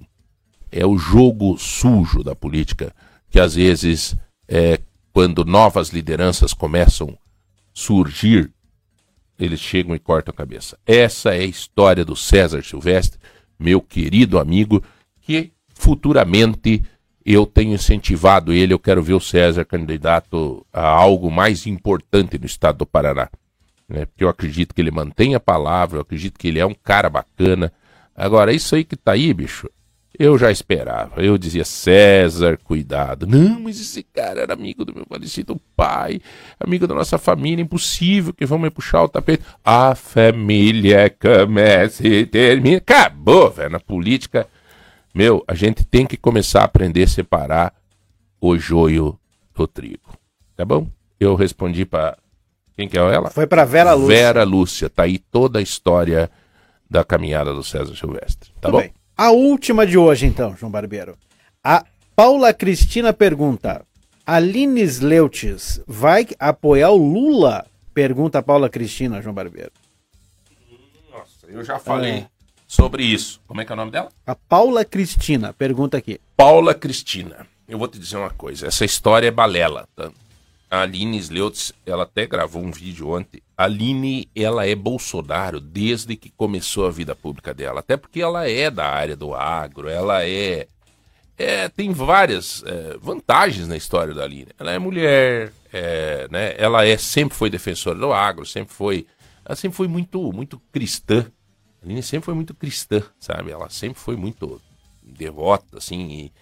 [SPEAKER 3] é o jogo sujo da política, que às vezes, é, quando novas lideranças começam a surgir, eles chegam e cortam a cabeça. Essa é a história do César Silvestre, meu querido amigo, que futuramente eu tenho incentivado ele. Eu quero ver o César candidato a algo mais importante no estado do Paraná. Né? Porque eu acredito que ele mantém a palavra, eu acredito que ele é um cara bacana. Agora, isso aí que tá aí, bicho, eu já esperava. Eu dizia, César, cuidado. Não, mas esse cara era amigo do meu falecido pai, amigo da nossa família, impossível que vão me puxar o tapete. A família começa e termina. Acabou, velho. Na política, meu, a gente tem que começar a aprender a separar o joio do trigo. Tá bom? Eu respondi pra. Quem que é ela?
[SPEAKER 2] Foi pra Vera Lúcia.
[SPEAKER 3] Vera Lúcia. Tá aí toda a história da caminhada do César Silvestre. Tá
[SPEAKER 2] Tudo
[SPEAKER 3] bom?
[SPEAKER 2] bem. A última de hoje, então, João Barbeiro. A Paula Cristina pergunta: Aline Sleutes vai apoiar o Lula? Pergunta a Paula Cristina, João Barbeiro.
[SPEAKER 3] Nossa, eu já falei
[SPEAKER 2] É.
[SPEAKER 3] sobre isso. Como é que é o nome dela?
[SPEAKER 2] A Paula Cristina pergunta aqui.
[SPEAKER 3] Paula Cristina. Eu vou te dizer uma coisa. Essa história é balela, tá? A Aline Sleutz, ela até gravou um vídeo ontem. A Aline, ela é Bolsonaro desde que começou a vida pública dela. Até porque ela é da área do agro, ela é... é tem várias é, vantagens na história da Aline. Ela é mulher, é, né? Ela é, sempre foi defensora do agro, sempre foi... Ela sempre foi muito, muito cristã. A Aline sempre foi muito cristã, sabe? Ela sempre foi muito devota, assim, e,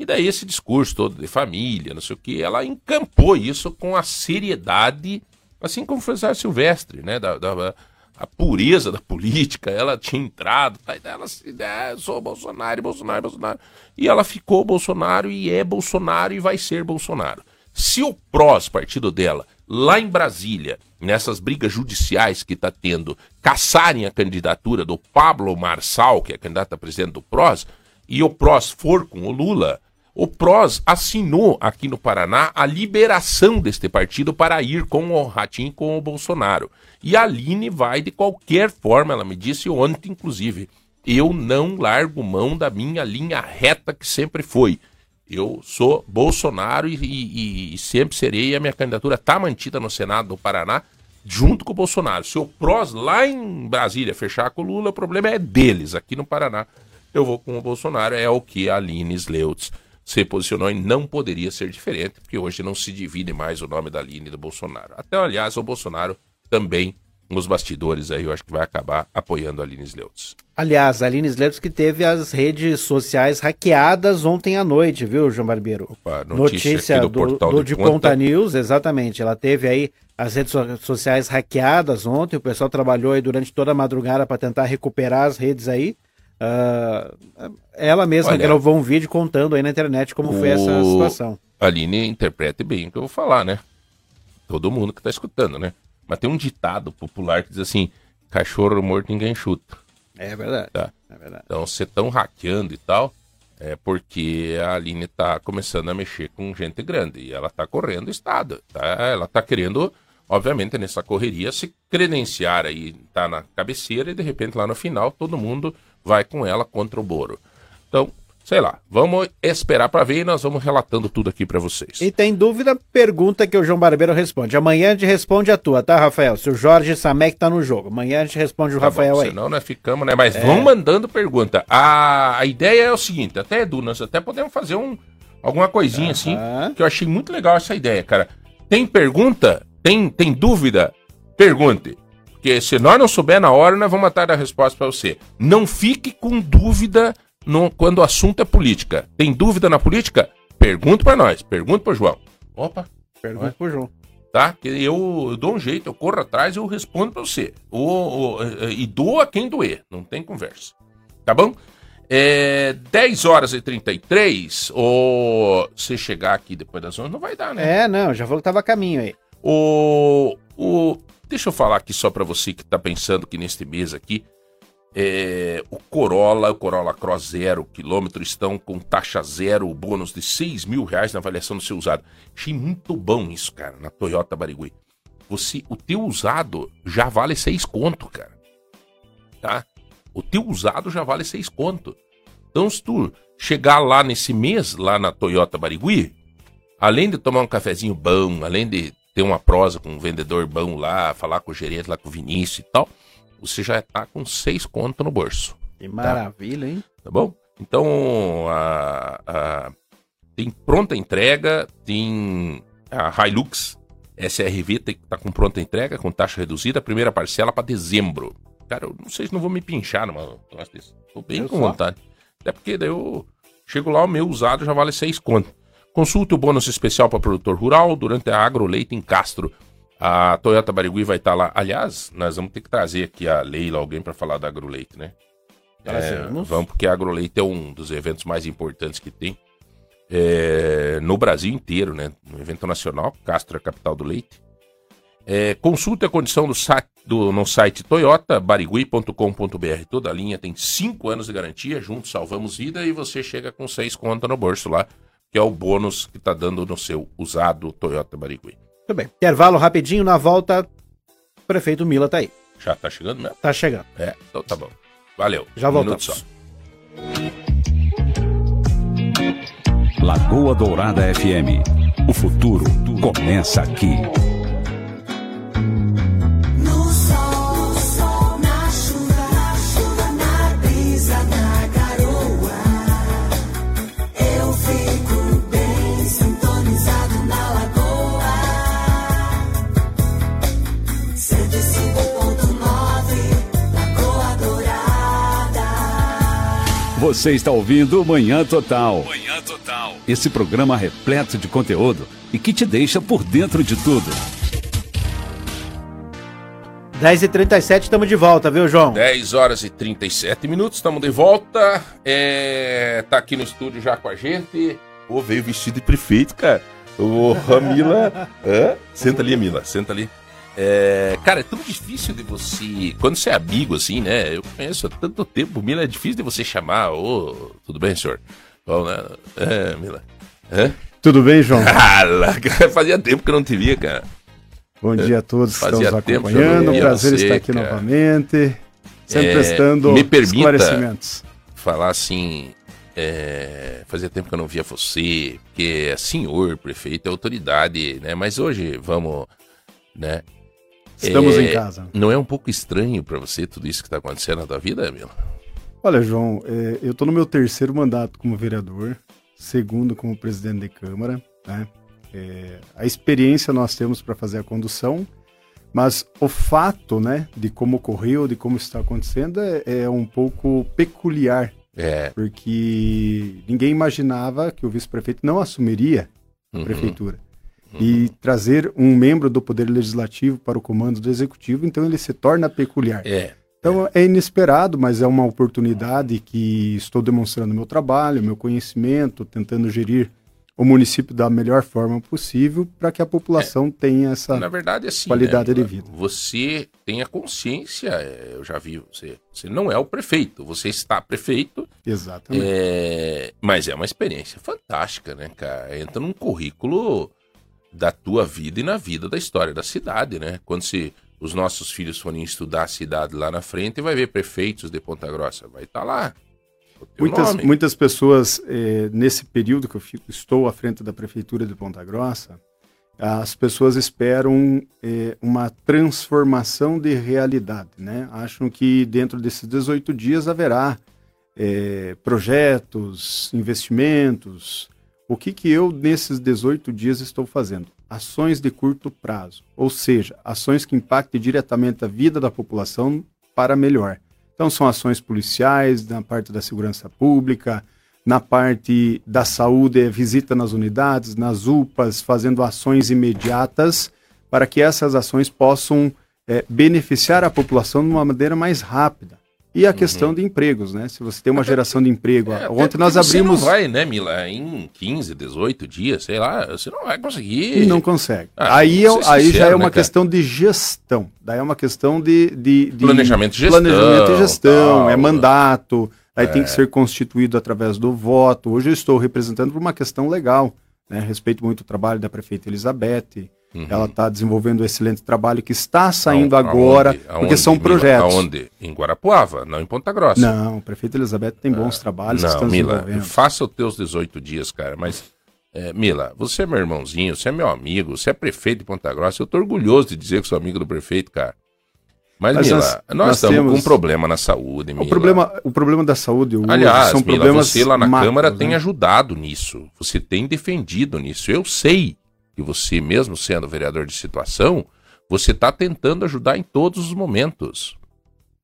[SPEAKER 3] e daí esse discurso todo de família, não sei o que, ela encampou isso com a seriedade, assim como foi César Silvestre, né, da, da- a pureza da política, ela tinha entrado, aí ela se, é, sou Bolsonaro, Bolsonaro, Bolsonaro, e ela ficou Bolsonaro e é Bolsonaro e vai ser Bolsonaro. Se o PROS, partido dela, lá em Brasília, nessas brigas judiciais que está tendo, caçarem a candidatura do Pablo Marçal, que é candidato a presidente do PROS, e o PROS for com o Lula, o PROS assinou aqui no Paraná a liberação deste partido para ir com o Ratinho com o Bolsonaro. E a Aline vai de qualquer forma, ela me disse ontem, inclusive. Eu não largo mão da minha linha reta que sempre foi. Eu sou Bolsonaro e, e- e sempre serei. A minha candidatura está mantida no Senado do Paraná junto com o Bolsonaro. Se o PROS lá em Brasília fechar com o Lula, o problema é deles. Aqui no Paraná, eu vou com o Bolsonaro. É o que a Aline Sleutz se posicionou e não poderia ser diferente, porque hoje não se divide mais o nome da Aline e do Bolsonaro. Até, aliás, o Bolsonaro também, nos bastidores aí, eu acho que vai acabar apoiando a Aline Sleutz.
[SPEAKER 2] Aliás, a Aline Sleps que teve as redes sociais hackeadas ontem à noite, viu, João Barbeiro?
[SPEAKER 3] Opa, notícia
[SPEAKER 2] Notícia,
[SPEAKER 3] do
[SPEAKER 2] do,
[SPEAKER 3] Portal
[SPEAKER 2] do
[SPEAKER 3] de Conta.
[SPEAKER 2] Ponta News, exatamente. Ela teve aí as redes so- sociais hackeadas ontem. O pessoal trabalhou aí durante toda a madrugada para tentar recuperar as redes aí. Ah, ela mesma
[SPEAKER 3] Olha,
[SPEAKER 2] gravou um vídeo contando aí na internet como foi essa
[SPEAKER 3] O-
[SPEAKER 2] situação.
[SPEAKER 3] A Aline interprete bem o que eu vou falar, né? Todo mundo que tá escutando, né? Mas tem um ditado popular que diz assim: cachorro morto ninguém chuta.
[SPEAKER 2] É verdade.
[SPEAKER 3] Tá.
[SPEAKER 2] É verdade.
[SPEAKER 3] Então, você tão hackeando e tal, é porque a Aline tá começando a mexer com gente grande e ela tá correndo o estado, tá? Ela tá querendo, obviamente, nessa correria, se credenciar aí, tá na cabeceira e de repente lá no final todo mundo vai com ela contra o Boro. Então, sei lá, vamos esperar pra ver e nós vamos relatando tudo aqui pra vocês.
[SPEAKER 2] E tem dúvida, pergunta que o João Barbeiro responde. Amanhã a gente responde a tua, tá, Rafael? Se o Jorge Samek tá no jogo. Amanhã a gente responde o
[SPEAKER 3] Tá
[SPEAKER 2] Rafael
[SPEAKER 3] bom,
[SPEAKER 2] aí.
[SPEAKER 3] Senão nós ficamos, né? Mas vão mandando pergunta. A, a ideia é o seguinte, até Edu, nós até podemos fazer um, alguma coisinha assim,
[SPEAKER 2] Aham.
[SPEAKER 3] que eu achei muito legal essa ideia, cara. Tem pergunta? Tem, tem dúvida? Pergunte. Porque se nós não souber na hora, nós vamos matar a resposta pra você. Não fique com dúvida no- quando o assunto é política. Tem dúvida na política? Pergunta pra nós. Pergunta pro João. Opa,
[SPEAKER 2] Pergunta pro João.
[SPEAKER 3] tá? Que eu, eu dou um jeito, eu corro atrás e eu respondo pra você. O, o- e doa quem doer, não tem conversa. Tá bom? É 10 horas e 33, ou você chegar aqui depois das 11, não vai dar, né?
[SPEAKER 2] É, não, já falou que tava a caminho aí.
[SPEAKER 3] O, o, deixa eu falar aqui só pra você que tá pensando que neste mês aqui, é, o Corolla, o Corolla Cross zero quilômetro estão com taxa zero, bônus de 6 mil reais na avaliação do seu usado. Achei muito bom isso, cara, na Toyota Barigui. Você, o teu usado já vale 6 conto, cara. Tá? O teu usado já vale 6 conto. Então, se tu chegar lá nesse mês, lá na Toyota Barigui, além de tomar um cafezinho bom, além de ter uma prosa com um vendedor bom lá, falar com o gerente lá com o Vinícius e tal, você já tá com 6 conto no bolso.
[SPEAKER 2] Que maravilha, hein?
[SPEAKER 3] Tá bom? Então, a, a- tem pronta entrega, tem a Hilux SRV tem, tá com pronta entrega, com taxa reduzida, primeira parcela para dezembro. Cara, eu não sei se não vou me pinchar numa desse. Tô bem
[SPEAKER 2] Eu
[SPEAKER 3] com
[SPEAKER 2] só.
[SPEAKER 3] vontade. Até porque daí eu chego lá, o meu usado já vale 6 conto. Consulte o bônus especial para produtor rural durante a Agroleite em Castro. A Toyota Barigui vai estar lá. Aliás, nós vamos ter que trazer aqui a Leila, alguém para falar da Agroleite, né? É, vamos, porque a Agroleite é um dos eventos mais importantes que tem é, no Brasil inteiro, né? Um evento nacional, Castro é a capital do leite. É, consulte a condição do, do- no site Toyota, barigui.com.br. Toda a linha tem 5 anos de garantia, juntos salvamos vida e você chega com 6 contas no bolso lá, que é o bônus que tá dando no seu usado Toyota Barigui.
[SPEAKER 2] Tudo bem. Intervalo rapidinho, na volta, o prefeito Mila tá aí.
[SPEAKER 3] Já tá chegando mesmo?
[SPEAKER 2] Tá chegando.
[SPEAKER 3] É, então tá bom. Valeu.
[SPEAKER 2] Já
[SPEAKER 3] Um
[SPEAKER 2] voltamos.
[SPEAKER 1] Lagoa Dourada FM. O futuro começa aqui. Você está ouvindo o Manhã Total. Manhã Total. Esse programa repleto de conteúdo e que te deixa por dentro de tudo.
[SPEAKER 2] 10h37, estamos de volta, viu, João?
[SPEAKER 3] 10 horas e 37 minutos, estamos de volta. É, tá aqui no estúdio já com a gente. Ô, veio vestido de prefeito, cara. Ô, a Mila. Hã? Senta ali, Mila, senta ali. É, cara, é tão difícil de você. Quando você é amigo, assim, né? Eu conheço há tanto tempo. Mila, é difícil de você chamar. Ô, tudo bem, senhor? Bom, né? É, Mila. Hã?
[SPEAKER 7] Tudo bem, João?
[SPEAKER 3] Ah, fazia tempo que eu não te via, cara.
[SPEAKER 7] Bom dia a todos que estão nos
[SPEAKER 3] que
[SPEAKER 7] acompanhando.
[SPEAKER 3] via
[SPEAKER 7] Prazer
[SPEAKER 3] você,
[SPEAKER 7] estar aqui
[SPEAKER 3] cara.
[SPEAKER 7] novamente. Sempre
[SPEAKER 3] É,
[SPEAKER 7] prestando
[SPEAKER 3] me permita-
[SPEAKER 7] esclarecimentos.
[SPEAKER 3] falar assim. é, fazia tempo que eu não via você, porque é senhor, prefeito, é autoridade, né? Mas hoje vamos, né?
[SPEAKER 7] Estamos
[SPEAKER 3] É,
[SPEAKER 7] em casa.
[SPEAKER 3] Não é um pouco estranho pra você tudo isso que tá acontecendo na tua vida, Mila?
[SPEAKER 7] Olha, João, é, eu estou no meu terceiro mandato como vereador, segundo como presidente de Câmara. Né? É, a experiência nós temos para fazer a condução, mas o fato né, de como ocorreu, de como está acontecendo, é, é um pouco peculiar,
[SPEAKER 3] É.
[SPEAKER 7] porque ninguém imaginava que o vice-prefeito não assumiria a
[SPEAKER 3] uhum,
[SPEAKER 7] prefeitura. E trazer um membro do Poder Legislativo para o comando do Executivo, então ele se torna peculiar.
[SPEAKER 3] É.
[SPEAKER 7] Então é inesperado, mas é uma oportunidade que estou demonstrando meu trabalho, meu conhecimento, tentando gerir o município da melhor forma possível para que a população tenha essa.
[SPEAKER 3] Verdade, assim.
[SPEAKER 7] qualidade
[SPEAKER 3] né,
[SPEAKER 7] de vida.
[SPEAKER 3] Você tem a consciência, é, eu já vi você. Você não é o prefeito, você está prefeito,
[SPEAKER 7] Exatamente.
[SPEAKER 3] É, mas é uma experiência fantástica, né, cara? Entra num currículo da tua vida e na vida da história da cidade, né? Quando se os nossos filhos forem estudar a cidade lá na frente, vai ver prefeitos de Ponta Grossa, vai estar lá. o teu
[SPEAKER 7] Muitas,
[SPEAKER 3] nome.
[SPEAKER 7] muitas pessoas, eh, nesse período que eu fico, estou à frente da Prefeitura de Ponta Grossa, as pessoas esperam eh, uma transformação de realidade, né? Acham que dentro desses 18 dias haverá eh, projetos, investimentos. O que, que eu, nesses 18 dias, estou fazendo? Ações de curto prazo, ou seja, ações que impactem diretamente a vida da população para melhor. Então, são ações policiais, na parte da segurança pública, na parte da saúde, é visita nas unidades, nas UPAs, fazendo ações imediatas para que essas ações possam eh, beneficiar a população de uma maneira mais rápida. E a questão de empregos, né? Se você tem uma geração de emprego.
[SPEAKER 3] Uhum. É,
[SPEAKER 7] Ontem nós abrimos.
[SPEAKER 3] Você não vai, né, Mila, em 15, 18 dias, sei lá, você não vai conseguir.
[SPEAKER 7] Não consegue.
[SPEAKER 3] Ah,
[SPEAKER 7] aí,
[SPEAKER 3] vamos
[SPEAKER 7] é-
[SPEAKER 3] ser
[SPEAKER 7] aí já é uma
[SPEAKER 3] né,
[SPEAKER 7] questão de gestão. Daí é uma questão de, de, de
[SPEAKER 3] Planejamento e gestão,
[SPEAKER 7] planejamento e gestão,
[SPEAKER 3] tal.
[SPEAKER 7] é mandato, aí tem que ser constituído através do voto. Hoje eu estou representando por uma questão legal. Né? Respeito muito o trabalho da prefeita Elizabeth.
[SPEAKER 3] Uhum.
[SPEAKER 7] Ela está desenvolvendo um excelente trabalho que está saindo
[SPEAKER 3] Aonde?
[SPEAKER 7] agora,
[SPEAKER 3] Aonde?
[SPEAKER 7] porque são projetos.
[SPEAKER 3] Aonde? Em Guarapuava, não em Ponta Grossa.
[SPEAKER 7] Não, a prefeita Elizabeth tem bons trabalhos que
[SPEAKER 3] Não, Mila, faça os teus 18 dias, cara, mas. é, Mila, você é meu irmãozinho, você é meu amigo, você é prefeito de Ponta Grossa. Eu tô orgulhoso de dizer que sou amigo do prefeito, cara. Mas,
[SPEAKER 7] Mas
[SPEAKER 3] Mila,
[SPEAKER 7] nós-
[SPEAKER 3] nós,
[SPEAKER 7] nós
[SPEAKER 3] estamos com um
[SPEAKER 7] temos-
[SPEAKER 3] problema na saúde, Mila.
[SPEAKER 7] O problema, o problema da saúde hoje
[SPEAKER 3] Aliás,
[SPEAKER 7] são
[SPEAKER 3] Mila,
[SPEAKER 7] problemas
[SPEAKER 3] você lá na
[SPEAKER 7] macros,
[SPEAKER 3] Câmara
[SPEAKER 7] né?
[SPEAKER 3] tem ajudado nisso. Você tem defendido nisso. Eu sei que você, mesmo sendo vereador de situação, você está tentando ajudar em todos os momentos.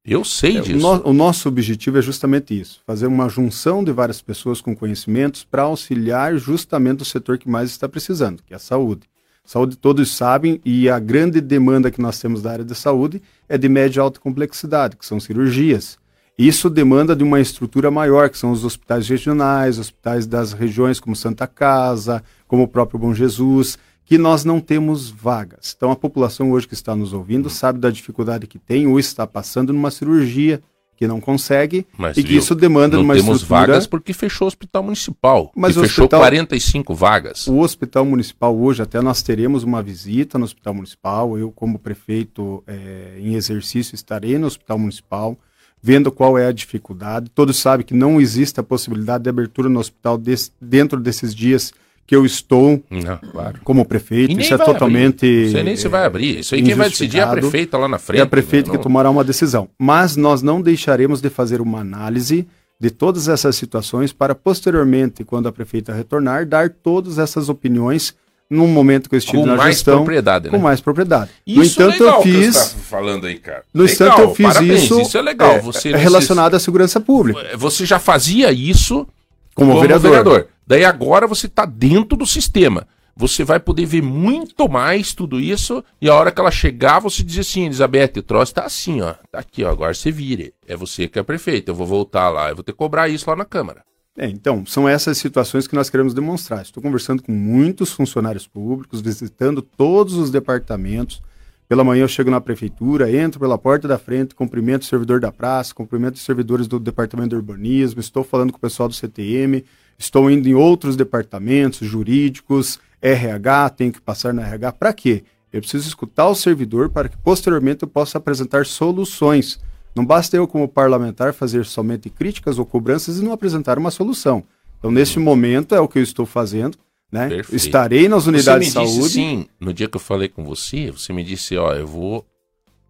[SPEAKER 3] Eu sei
[SPEAKER 7] É, o,
[SPEAKER 3] disso.
[SPEAKER 7] no- o nosso objetivo é justamente isso: fazer uma junção de várias pessoas com conhecimentos para auxiliar justamente o setor que mais está precisando, que é a saúde. Saúde todos sabem e a grande demanda que nós temos da área de saúde é de média e alta complexidade, que são cirurgias. Isso demanda de uma estrutura maior, que são os hospitais regionais, hospitais das regiões como Santa Casa, como o próprio Bom Jesus, que nós não temos vagas. Então a população hoje que está nos ouvindo sabe da dificuldade que tem ou está passando numa cirurgia que não consegue
[SPEAKER 3] Mas,
[SPEAKER 7] e que
[SPEAKER 3] viu,
[SPEAKER 7] isso demanda
[SPEAKER 3] não
[SPEAKER 7] uma
[SPEAKER 3] temos
[SPEAKER 7] estrutura.
[SPEAKER 3] vagas porque fechou o hospital municipal.
[SPEAKER 7] Mas
[SPEAKER 3] fechou
[SPEAKER 7] hospital-
[SPEAKER 3] 45 vagas.
[SPEAKER 7] O Hospital Municipal hoje, até nós teremos uma visita no Hospital Municipal. Eu, como prefeito eh, em exercício, estarei no Hospital Municipal, vendo qual é a dificuldade. Todos sabem que não existe a possibilidade de abertura no hospital des- dentro desses dias que eu estou
[SPEAKER 3] Não, claro.
[SPEAKER 7] como prefeito. Isso é
[SPEAKER 3] vai
[SPEAKER 7] tomente.
[SPEAKER 3] abrir. Sei nem se vai abrir. Isso aí quem vai decidir é a prefeita lá na frente.
[SPEAKER 7] É a prefeita
[SPEAKER 3] né?
[SPEAKER 7] que tomará uma decisão. Mas nós não deixaremos de fazer uma análise de todas essas situações para posteriormente, quando a prefeita retornar, dar todas essas opiniões num momento que eu estive
[SPEAKER 3] Com
[SPEAKER 7] na
[SPEAKER 3] mais
[SPEAKER 7] gestão
[SPEAKER 3] propriedade,
[SPEAKER 7] com
[SPEAKER 3] né?
[SPEAKER 7] mais propriedade.
[SPEAKER 3] Isso
[SPEAKER 7] no entanto,
[SPEAKER 3] legal
[SPEAKER 7] eu fiz,
[SPEAKER 3] tá falando aí, cara.
[SPEAKER 7] no
[SPEAKER 3] Legal,
[SPEAKER 7] entanto, eu fiz
[SPEAKER 3] parabéns,
[SPEAKER 7] isso,
[SPEAKER 3] Isso é legal.
[SPEAKER 7] é,
[SPEAKER 3] você
[SPEAKER 7] é relacionado à segurança pública.
[SPEAKER 3] Você já fazia isso
[SPEAKER 7] Como vereador.
[SPEAKER 3] Daí agora você está dentro do sistema. Você vai poder ver muito mais tudo isso. E a hora que ela chegar, você diz assim, Elizabeth, o troço tá assim, ó. Tá aqui, ó. Agora você vire. É você que é prefeito. Eu vou voltar lá. Eu vou ter que cobrar isso lá na Câmara.
[SPEAKER 7] É, então, são essas situações que nós queremos demonstrar. Estou conversando com muitos funcionários públicos, visitando todos os departamentos. Pela manhã eu chego na prefeitura, entro pela porta da frente, cumprimento o servidor da praça, cumprimento os servidores do departamento de urbanismo, estou falando com o pessoal do CTM, estou indo em outros departamentos jurídicos, RH, tenho que passar no RH. Para quê? Eu preciso escutar o servidor para que posteriormente eu possa apresentar soluções. Não basta eu, como parlamentar, fazer somente críticas ou cobranças e não apresentar uma solução. Então, nesse momento, é o que eu estou fazendo. Né?
[SPEAKER 3] Perfeito.
[SPEAKER 7] Estarei nas unidades de saúde.
[SPEAKER 3] sim, no dia que eu falei com você, você me disse, ó, eu vou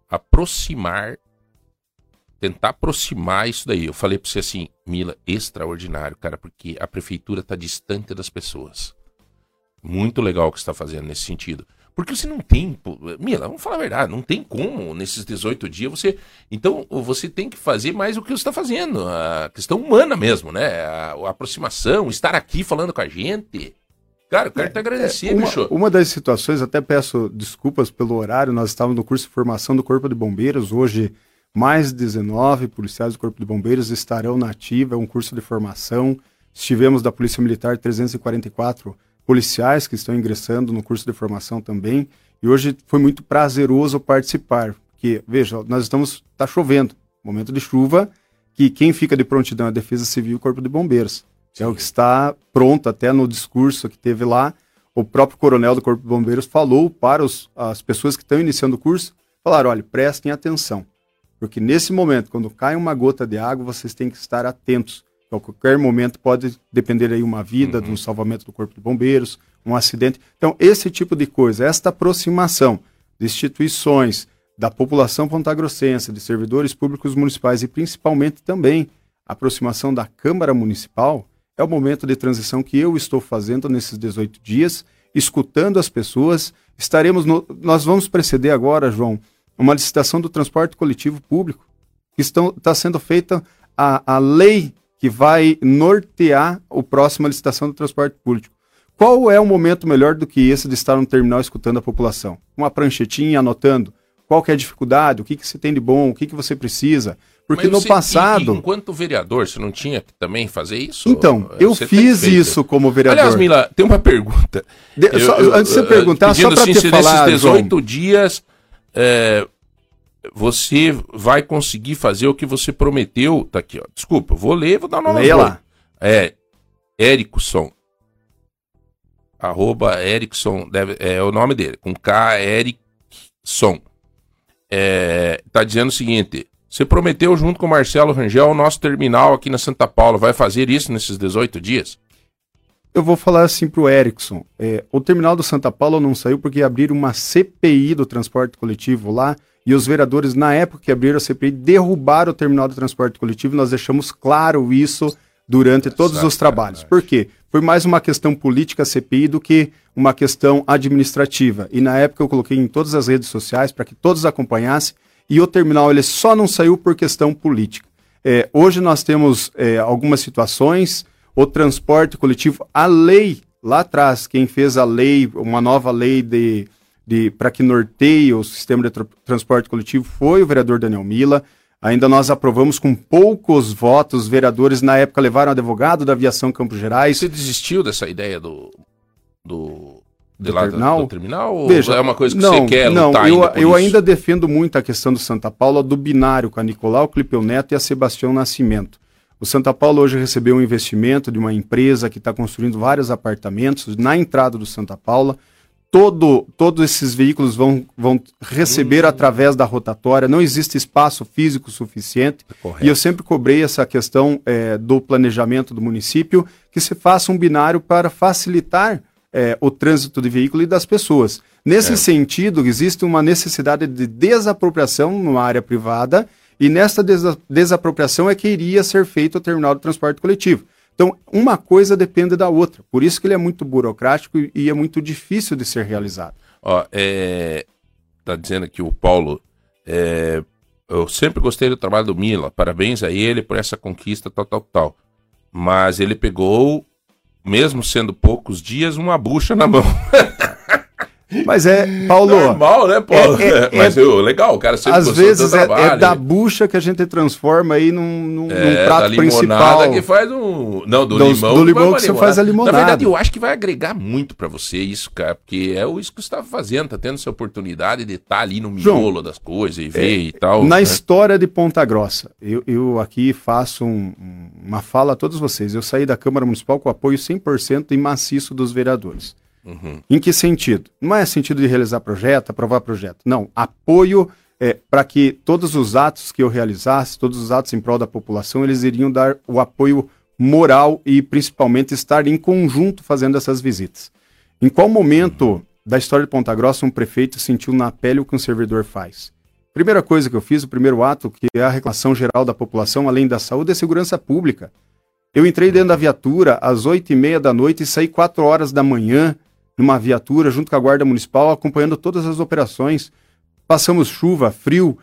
[SPEAKER 3] aproximar, tentar aproximar isso daí. Eu falei pra você assim, Mila, extraordinário, cara, porque a prefeitura tá distante das pessoas. Muito legal o que você está fazendo nesse sentido. Porque você não tem. Mila, vamos falar a verdade, não tem como nesses 18 dias você. Então, você tem que fazer mais o que você está fazendo. A questão humana mesmo, né? A, a aproximação, estar aqui falando com a gente. Cara, eu quero te agradecer,
[SPEAKER 7] É, uma,
[SPEAKER 3] bicho.
[SPEAKER 7] uma das situações, até peço desculpas pelo horário, nós estávamos no curso de formação do Corpo de Bombeiros, hoje mais 19 policiais do Corpo de Bombeiros estarão na ativa, é um curso de formação. Estivemos da Polícia Militar 344 policiais que estão ingressando no curso de formação também. E hoje foi muito prazeroso participar, porque, veja, nós estamos, está chovendo, momento de chuva, que quem fica de prontidão é a Defesa Civil e o Corpo de Bombeiros. É o que está pronto até no discurso que teve lá. O próprio coronel do Corpo de Bombeiros falou para os, as pessoas que estão iniciando o curso, falaram, olha, prestem atenção, porque nesse momento, quando cai uma gota de água, vocês têm que estar atentos. A qualquer momento pode depender aí uma vida, de um salvamento do Corpo de Bombeiros, um acidente. Então, esse tipo de coisa, esta aproximação de instituições, da população pontagrossense, de servidores públicos municipais e principalmente também a aproximação da Câmara Municipal, é o momento de transição que eu estou fazendo nesses 18 dias, escutando as pessoas. Estaremos no, nós vamos preceder agora, João, uma licitação do transporte coletivo público, que está sendo feita a, a lei que vai nortear o próxima licitação do transporte público. Qual é o momento melhor do que esse de estar no terminal escutando a população? Uma pranchetinha anotando qual que é a dificuldade, o que, que você tem de bom, o que, que você precisa. Porque no passado.
[SPEAKER 3] e- enquanto vereador, você não tinha que também fazer isso?
[SPEAKER 7] Então,
[SPEAKER 3] É,
[SPEAKER 7] eu fiz isso como vereador.
[SPEAKER 3] Aliás, Mila, tem uma pergunta.
[SPEAKER 7] De- só- antes de você perguntar, só
[SPEAKER 3] assim,
[SPEAKER 7] te falar,
[SPEAKER 3] nesses 18 dias eh, você vai conseguir fazer o que você prometeu. Tá aqui, ó. Desculpa, vou ler, vou dar o nome
[SPEAKER 7] Leia lá.
[SPEAKER 3] É Erickson. Arroba Erickson, deve, é o nome dele, com K, Erickson. É, tá dizendo o seguinte: você prometeu junto com o Marcelo Rangel o nosso terminal aqui na Santa Paula. Vai fazer isso nesses 18 dias?
[SPEAKER 7] Eu vou falar assim pro Erickson. é, o terminal do Santa Paula não saiu porque abriram uma CPI do transporte coletivo lá e os vereadores, na época que abriram a CPI, derrubaram o terminal do transporte coletivo. Nós deixamos claro isso durante todos os trabalhos. Por quê? Foi mais uma questão política CPI do que uma questão administrativa. E na época eu coloquei em todas as redes sociais para que todos acompanhassem. E o terminal ele só não saiu por questão política. É, hoje nós temos é, algumas situações, o transporte coletivo, a lei lá atrás, quem fez a lei, uma nova lei de, de para que norteie o sistema de tra- transporte coletivo foi o vereador Daniel Mila. Ainda nós aprovamos com poucos votos, os vereadores na época levaram advogado da aviação Campos Gerais.
[SPEAKER 3] Você desistiu dessa ideia do. do. de
[SPEAKER 7] Do
[SPEAKER 3] lá
[SPEAKER 7] terminal?
[SPEAKER 3] do terminal? Ou
[SPEAKER 7] Veja,
[SPEAKER 3] é uma coisa que
[SPEAKER 7] não,
[SPEAKER 3] você quer
[SPEAKER 7] não,
[SPEAKER 3] lutar
[SPEAKER 7] eu,
[SPEAKER 3] ainda
[SPEAKER 7] eu
[SPEAKER 3] isso?
[SPEAKER 7] ainda defendo muito a questão do Santa Paula, do binário com a Nicolau Clipeu Neto e a Sebastião Nascimento. O Santa Paula hoje recebeu um investimento de uma empresa que está construindo vários apartamentos na entrada do Santa Paula. Todo, todos esses veículos vão, vão receber
[SPEAKER 3] Hum.
[SPEAKER 7] através da rotatória, não existe espaço físico suficiente.
[SPEAKER 3] Correto.
[SPEAKER 7] E eu sempre cobrei essa questão eh, do planejamento do município, que se faça um binário para facilitar eh, o trânsito de veículo e das pessoas. Nesse sentido, existe uma necessidade de desapropriação numa área privada, e nessa desa- desapropriação é que iria ser feito o terminal de transporte coletivo. Então, uma coisa depende da outra. Por isso que ele é muito burocrático e- é muito difícil de ser realizado.
[SPEAKER 3] Ó, é, tá dizendo aqui o Paulo. é, eu sempre gostei do trabalho do Mila. Parabéns a ele por essa conquista, tal, tal, tal. Mas ele pegou, mesmo sendo poucos dias, uma bucha na mão.
[SPEAKER 7] Mas é, Paulo,
[SPEAKER 3] Normal, né, Paulo?
[SPEAKER 7] É, é,
[SPEAKER 3] Mas eu, legal, o cara sempre
[SPEAKER 7] às vezes é, é da bucha que a gente transforma aí num, num- num
[SPEAKER 3] É,
[SPEAKER 7] prato
[SPEAKER 3] da
[SPEAKER 7] principal.
[SPEAKER 3] que faz um. Não, do,
[SPEAKER 7] Do-
[SPEAKER 3] limão.
[SPEAKER 7] do
[SPEAKER 3] que
[SPEAKER 7] limão
[SPEAKER 3] uma
[SPEAKER 7] que você faz a limonada.
[SPEAKER 3] Na verdade, eu acho que vai agregar muito pra você isso, cara. Porque é isso que você tá fazendo, tá tendo essa oportunidade de estar ali no
[SPEAKER 7] João,
[SPEAKER 3] miolo das coisas e ver e tal.
[SPEAKER 7] Na
[SPEAKER 3] né?
[SPEAKER 7] história de Ponta Grossa, eu, eu aqui faço um- uma fala a todos vocês. Eu saí da Câmara Municipal com apoio 100% e maciço dos vereadores.
[SPEAKER 3] Uhum.
[SPEAKER 7] Em que sentido? Não é sentido de realizar projeto, aprovar projeto. Não, apoio é, para que todos os atos que eu realizasse, todos os atos em prol da população, eles iriam dar o apoio moral e principalmente estar em conjunto fazendo essas visitas. Em qual momento da história de Ponta Grossa um prefeito sentiu na pele o que um servidor faz? Primeira coisa que eu fiz, o primeiro ato, que é a reclamação geral da população, além da saúde, é segurança pública. Eu entrei dentro da viatura às oito e meia da noite e saí quatro horas da manhã numa viatura junto com a Guarda Municipal, acompanhando todas as operações. Passamos chuva, frio.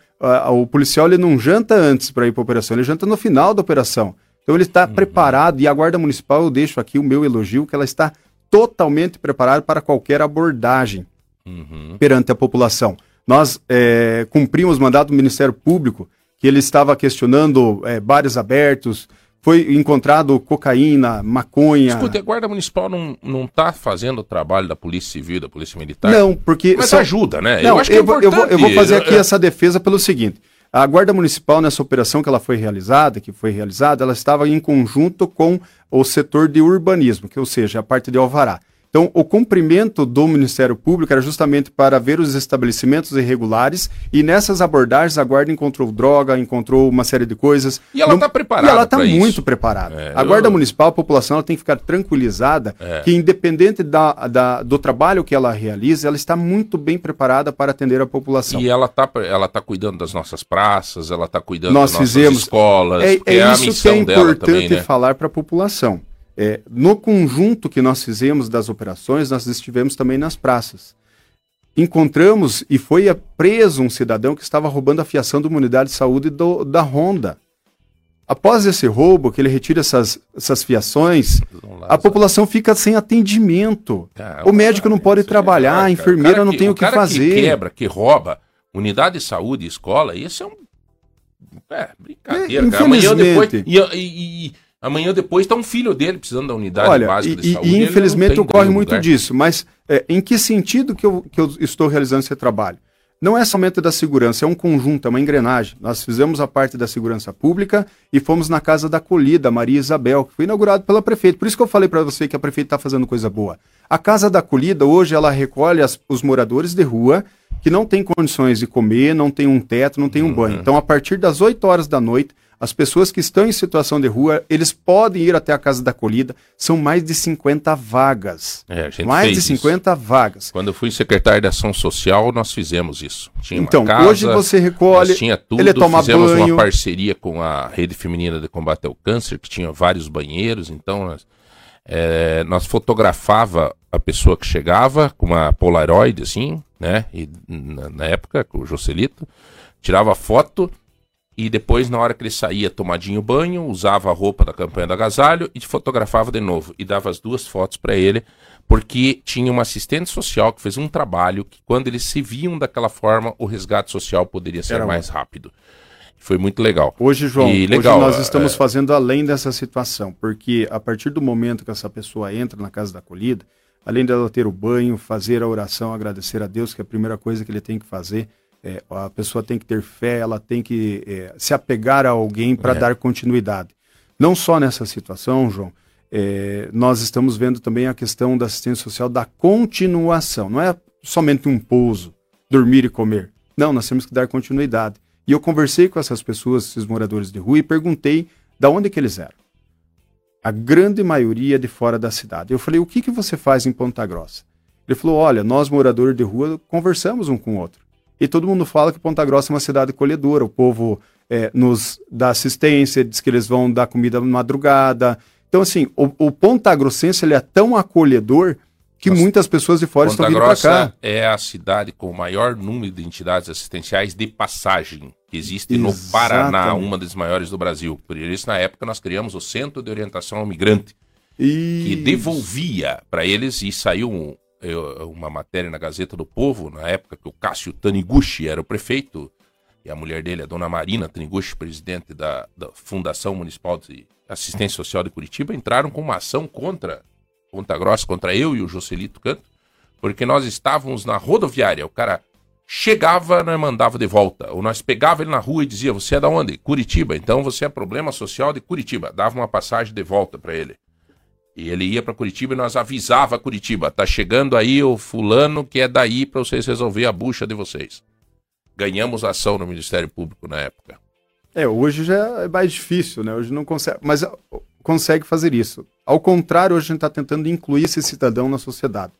[SPEAKER 7] o policial ele não janta antes para ir para a operação, ele janta no final da operação. Então ele está preparado e a Guarda Municipal, eu deixo aqui o meu elogio, que ela está totalmente preparada para qualquer abordagem
[SPEAKER 3] Uhum.
[SPEAKER 7] perante a população. Nós eh, cumprimos o mandato do Ministério Público, que ele estava questionando eh, bares abertos, foi encontrado cocaína, maconha.
[SPEAKER 3] Escuta, a Guarda Municipal não, não tá fazendo o trabalho da Polícia Civil, da Polícia Militar?
[SPEAKER 7] Não, porque.
[SPEAKER 3] Mas
[SPEAKER 7] só-
[SPEAKER 3] ajuda, né?
[SPEAKER 7] Não,
[SPEAKER 3] eu acho que é
[SPEAKER 7] vou- eu, vou, eu vou
[SPEAKER 3] importante.
[SPEAKER 7] fazer aqui
[SPEAKER 3] É-
[SPEAKER 7] essa defesa pelo seguinte. A Guarda Municipal, nessa operação que ela foi realizada, que foi realizada, ela estava em conjunto com o setor de urbanismo, que ou seja, a parte de alvará. Então, o cumprimento do Ministério Público era justamente para ver os estabelecimentos irregulares e nessas abordagens a Guarda encontrou droga, encontrou uma série de coisas.
[SPEAKER 3] E ela
[SPEAKER 7] Não-
[SPEAKER 3] tá preparada
[SPEAKER 7] E ela está
[SPEAKER 3] pra isso.
[SPEAKER 7] muito preparada.
[SPEAKER 3] É,
[SPEAKER 7] a Guarda
[SPEAKER 3] eu-
[SPEAKER 7] Municipal, a população, ela tem que ficar tranquilizada
[SPEAKER 3] É.
[SPEAKER 7] que independente da, da- do trabalho que ela realiza, ela está muito bem preparada para atender a população.
[SPEAKER 3] E ela tá, ela tá cuidando das nossas praças, ela tá cuidando
[SPEAKER 7] Nós
[SPEAKER 3] das nossas
[SPEAKER 7] fizemos-
[SPEAKER 3] escolas,
[SPEAKER 7] É, é
[SPEAKER 3] a
[SPEAKER 7] isso que é importante
[SPEAKER 3] também, né?
[SPEAKER 7] falar para a população. É, no conjunto que nós fizemos das operações, nós estivemos também nas praças. Encontramos e foi preso um cidadão que estava roubando a fiação de uma unidade de saúde do- da Honda. Após esse roubo, que ele retira essas, essas fiações, a população fica sem atendimento.
[SPEAKER 3] Cara,
[SPEAKER 7] O médico não pode
[SPEAKER 3] é
[SPEAKER 7] trabalhar,
[SPEAKER 3] errado,
[SPEAKER 7] a enfermeira
[SPEAKER 3] cara
[SPEAKER 7] não tem o que
[SPEAKER 3] cara
[SPEAKER 7] fazer.
[SPEAKER 3] que quebra, que rouba unidade de saúde, escola, isso é um É, brincadeira,
[SPEAKER 7] É,
[SPEAKER 3] cara. Depois. e- e- amanhã depois tá um filho dele precisando da unidade
[SPEAKER 7] Olha,
[SPEAKER 3] básica de
[SPEAKER 7] e-
[SPEAKER 3] saúde.
[SPEAKER 7] e infelizmente ocorre muito
[SPEAKER 3] lugar.
[SPEAKER 7] disso, mas é, em que sentido que eu, que eu estou realizando esse trabalho? Não é somente da segurança, é um conjunto, é uma engrenagem. Nós fizemos a parte da segurança pública e fomos na Casa da Acolhida, Maria Isabel, que foi inaugurado pela prefeita. Por isso que eu falei para você que a prefeita está fazendo coisa boa. A Casa da Acolhida, hoje, ela recolhe as- os moradores de rua que não têm condições de comer, não tem um teto, não tem um banho. Então, a partir das 8 horas da noite, as pessoas que estão em situação de rua, eles podem ir até a Casa da Acolhida. São mais de 50 vagas.
[SPEAKER 3] É, a gente
[SPEAKER 7] mais
[SPEAKER 3] fez
[SPEAKER 7] de
[SPEAKER 3] isso.
[SPEAKER 7] 50 vagas.
[SPEAKER 3] Quando eu fui secretário de Ação Social, nós fizemos isso. Tinha uma
[SPEAKER 7] Então,
[SPEAKER 3] casa,
[SPEAKER 7] hoje você recolhe,
[SPEAKER 3] tinha tudo,
[SPEAKER 7] ele toma
[SPEAKER 3] fizemos
[SPEAKER 7] banho.
[SPEAKER 3] uma parceria com a Rede Feminina de Combate ao Câncer, que tinha vários banheiros, então nós, é, nós fotografava a pessoa que chegava com uma Polaroid, assim, né, e na, na época, com o Joselito, tirava foto e depois, na hora que ele saía tomadinho banho, usava a roupa da campanha do agasalho e fotografava de novo. E dava as duas fotos para ele, porque tinha uma assistente social que fez um trabalho que, quando eles se viam daquela forma, o resgate social poderia ser
[SPEAKER 7] Era
[SPEAKER 3] mais rápido. Foi muito legal.
[SPEAKER 7] Hoje, João,
[SPEAKER 3] E legal,
[SPEAKER 7] hoje nós estamos
[SPEAKER 3] é-
[SPEAKER 7] fazendo além dessa situação, porque a partir do momento que essa pessoa entra na casa da acolhida, além dela ter o banho, fazer a oração, agradecer a Deus, que é a primeira coisa que ele tem que fazer, é, a pessoa tem que ter fé, ela tem que é, se apegar a alguém para
[SPEAKER 3] É.
[SPEAKER 7] dar continuidade. Não só nessa situação, João, é, nós estamos vendo também a questão da assistência social da continuação. Não é somente um pouso, dormir e comer. Não, nós temos que dar continuidade. E eu conversei com essas pessoas, esses moradores de rua, e perguntei da onde que eles eram. A grande maioria de fora da cidade. Eu falei, o que, que você faz em Ponta Grossa? Ele falou, olha, nós moradores de rua conversamos um com o outro. E todo mundo fala que Ponta Grossa é uma cidade colhedora. O povo eh, nos dá assistência, diz que eles vão dar comida na madrugada. Então, assim, o, o Ponta Grossense ele é tão acolhedor que
[SPEAKER 3] Nossa,
[SPEAKER 7] muitas pessoas de fora
[SPEAKER 3] Ponta
[SPEAKER 7] estão vindo para
[SPEAKER 3] Grossa
[SPEAKER 7] cá.
[SPEAKER 3] é a cidade com o maior número de entidades assistenciais de passagem que existe no
[SPEAKER 7] Exatamente.
[SPEAKER 3] Paraná, uma das maiores do Brasil. Por isso, na época, nós criamos o Centro de Orientação ao Migrante, que
[SPEAKER 7] E
[SPEAKER 3] devolvia para eles e saiu um- uma matéria na Gazeta do Povo, na época que o Cássio Taniguchi era o prefeito, e a mulher dele, a dona Marina Taniguchi, presidente da, da Fundação Municipal de Assistência Social de Curitiba, entraram com uma ação contra Ponta Grossa, contra eu e o Joselito Canto, porque nós estávamos na rodoviária, o cara chegava, nós mandava de volta, ou nós pegava ele na rua e dizia, você é da onde? Curitiba, então você é problema social de Curitiba, dava uma passagem de volta para ele. E ele ia para Curitiba e nós avisava Curitiba, tá chegando aí o fulano que é daí para vocês resolver a bucha de vocês. Ganhamos ação no Ministério Público na época.
[SPEAKER 7] É, hoje já é mais difícil, né? Hoje não consegue, mas consegue fazer isso. Ao contrário, hoje a gente está tentando incluir esse cidadão na sociedade.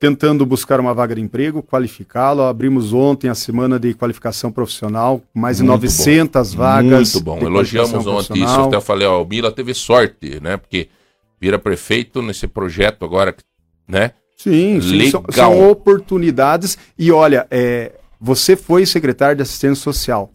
[SPEAKER 7] Tentando buscar uma vaga de emprego, qualificá-lo. Abrimos ontem a semana de qualificação profissional, mais de
[SPEAKER 3] Muito
[SPEAKER 7] 900 vagas.
[SPEAKER 3] Muito bom. Elogiamos ontem isso. Até eu falei, ó, o Mila teve sorte, né? Porque vira prefeito nesse projeto agora, né?
[SPEAKER 7] Sim, sim são, são oportunidades. E olha, é, você foi secretário de assistência social.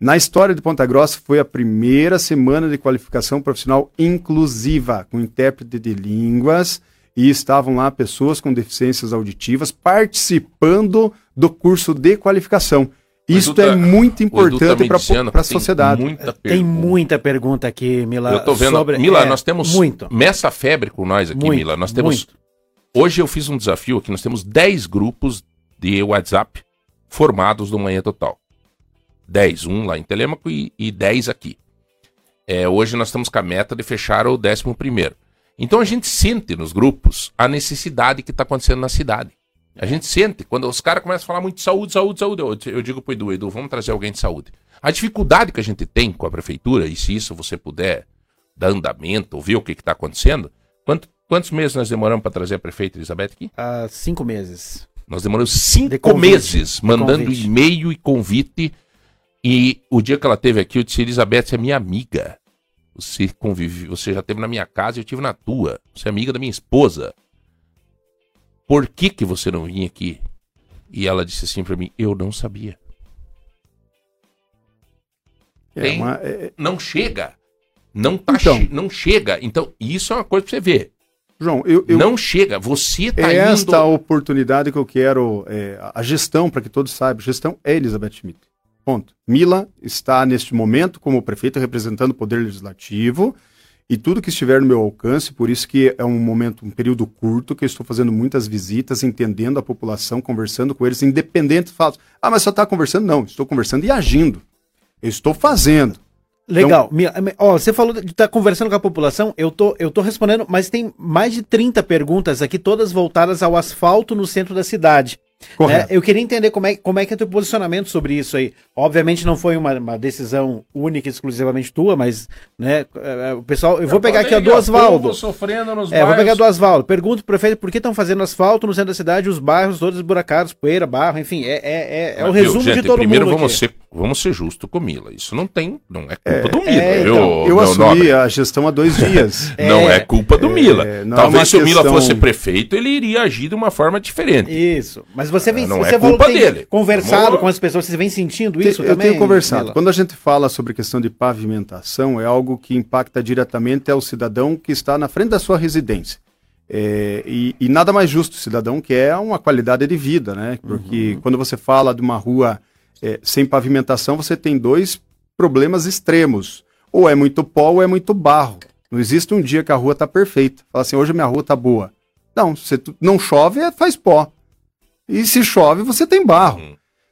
[SPEAKER 7] Na história de Ponta Grossa, foi a primeira semana de qualificação profissional inclusiva, com intérprete de línguas, e estavam lá pessoas com deficiências auditivas participando do curso de qualificação. Isso
[SPEAKER 3] tá-
[SPEAKER 7] é muito
[SPEAKER 3] tá
[SPEAKER 7] importante
[SPEAKER 3] me
[SPEAKER 7] para a
[SPEAKER 3] tem
[SPEAKER 7] sociedade.
[SPEAKER 3] Muita
[SPEAKER 2] Tem
[SPEAKER 3] pergunta.
[SPEAKER 2] muita pergunta aqui, Mila.
[SPEAKER 3] Eu tô vendo.
[SPEAKER 2] sobre-
[SPEAKER 3] Mila,
[SPEAKER 2] é,
[SPEAKER 3] nós temos
[SPEAKER 2] Muito.
[SPEAKER 3] Messa Febre com nós aqui,
[SPEAKER 2] Muito,
[SPEAKER 3] Mila. Nós temos.
[SPEAKER 2] muito.
[SPEAKER 3] Hoje eu fiz um desafio aqui. Nós temos 10 grupos de WhatsApp formados do Manhã Total. 10, um lá em Telêmaco e, e 10 aqui. É, hoje nós estamos com a meta de fechar o 11 primeiro. Então a gente sente nos grupos a necessidade que está acontecendo na cidade. A gente sente, quando os caras começam a falar muito de saúde, saúde, saúde, eu, eu digo pro Edu, Edu, vamos trazer alguém de saúde. A dificuldade que a gente tem com a prefeitura, e se isso você puder dar andamento, ou ver o que está acontecendo, quanto- quantos meses nós demoramos para trazer a prefeita Elizabeth aqui?
[SPEAKER 2] Há cinco meses.
[SPEAKER 3] Nós demoramos
[SPEAKER 2] De
[SPEAKER 3] cinco
[SPEAKER 2] convite,
[SPEAKER 3] meses
[SPEAKER 2] de
[SPEAKER 3] mandando e-mail e convite. E o dia que ela teve aqui, eu disse, Elizabeth, você é minha amiga. Você convive, você já esteve na minha casa e eu estive na tua. Você é amiga da minha esposa. Por que que você não vinha aqui? E ela disse assim pra mim, eu não sabia.
[SPEAKER 7] É uma- é-
[SPEAKER 3] Não chega. Não tá
[SPEAKER 7] Então.
[SPEAKER 3] che- não chega. Então, isso é uma coisa pra você ver.
[SPEAKER 7] João, eu, eu,
[SPEAKER 3] Não chega. Você tá
[SPEAKER 7] é esta
[SPEAKER 3] indo
[SPEAKER 7] a oportunidade que eu quero, é, a gestão, para que todos saibam, gestão é Elizabeth Schmidt. Ponto. Mila está, neste momento, como prefeito, representando o Poder Legislativo e tudo que estiver no meu alcance, por isso que é um momento, um período curto, que eu estou fazendo muitas visitas, entendendo a população, conversando com eles, independente do fato. Ah, mas só está conversando? Não, estou conversando e agindo. Eu estou fazendo.
[SPEAKER 2] Legal. Mila, ó, você falou de estar conversando com a população, eu tô, eu tô respondendo, mas tem mais de 30 perguntas aqui, todas voltadas ao asfalto no centro da cidade.
[SPEAKER 7] Correto.
[SPEAKER 2] É, eu queria entender como é, como é que é teu posicionamento sobre isso aí. Obviamente não foi uma, uma decisão única, exclusivamente tua, mas, né, é, é, o pessoal, eu vou pegar aqui a do Oswaldo.
[SPEAKER 3] sofrendo nos
[SPEAKER 2] É, eu vou pegar do. Pergunto pro prefeito por que estão fazendo asfalto no centro da cidade, os bairros todos esburacados, poeira, barro, enfim, é, é, é, é o
[SPEAKER 3] Mas,
[SPEAKER 2] resumo
[SPEAKER 3] viu,
[SPEAKER 2] de
[SPEAKER 3] gente,
[SPEAKER 2] todo
[SPEAKER 3] primeiro
[SPEAKER 2] mundo.
[SPEAKER 3] vamos
[SPEAKER 2] aqui.
[SPEAKER 3] ser, vamos ser justos com Mila. Isso não tem, não é culpa do Mila,
[SPEAKER 2] é,
[SPEAKER 3] viu,
[SPEAKER 2] então,
[SPEAKER 7] Eu
[SPEAKER 3] meu
[SPEAKER 7] assumi
[SPEAKER 3] nobre?
[SPEAKER 7] a gestão há dois dias.
[SPEAKER 3] Não é culpa do Mila.
[SPEAKER 7] é
[SPEAKER 3] Talvez se o Mila
[SPEAKER 7] questão-
[SPEAKER 3] fosse prefeito, ele iria agir de uma forma diferente.
[SPEAKER 2] Isso. Mas você vem,
[SPEAKER 3] Não é
[SPEAKER 2] você falou
[SPEAKER 3] culpa dele.
[SPEAKER 2] conversado com as pessoas, você vem sentindo isso
[SPEAKER 7] eu
[SPEAKER 2] também?
[SPEAKER 7] tenho conversado. Quando a gente fala sobre questão de pavimentação, é algo que impacta diretamente ao cidadão que está na frente da sua residência. É, e, e nada mais justo cidadão que é uma qualidade de vida, né? Porque quando você fala de uma rua é, sem pavimentação, você tem dois problemas extremos. Ou é muito pó ou é muito barro. Não existe um dia que a rua está perfeita. Fala assim, hoje a minha rua está boa. Não, se não chove, é- faz pó. E se chove, você tem barro.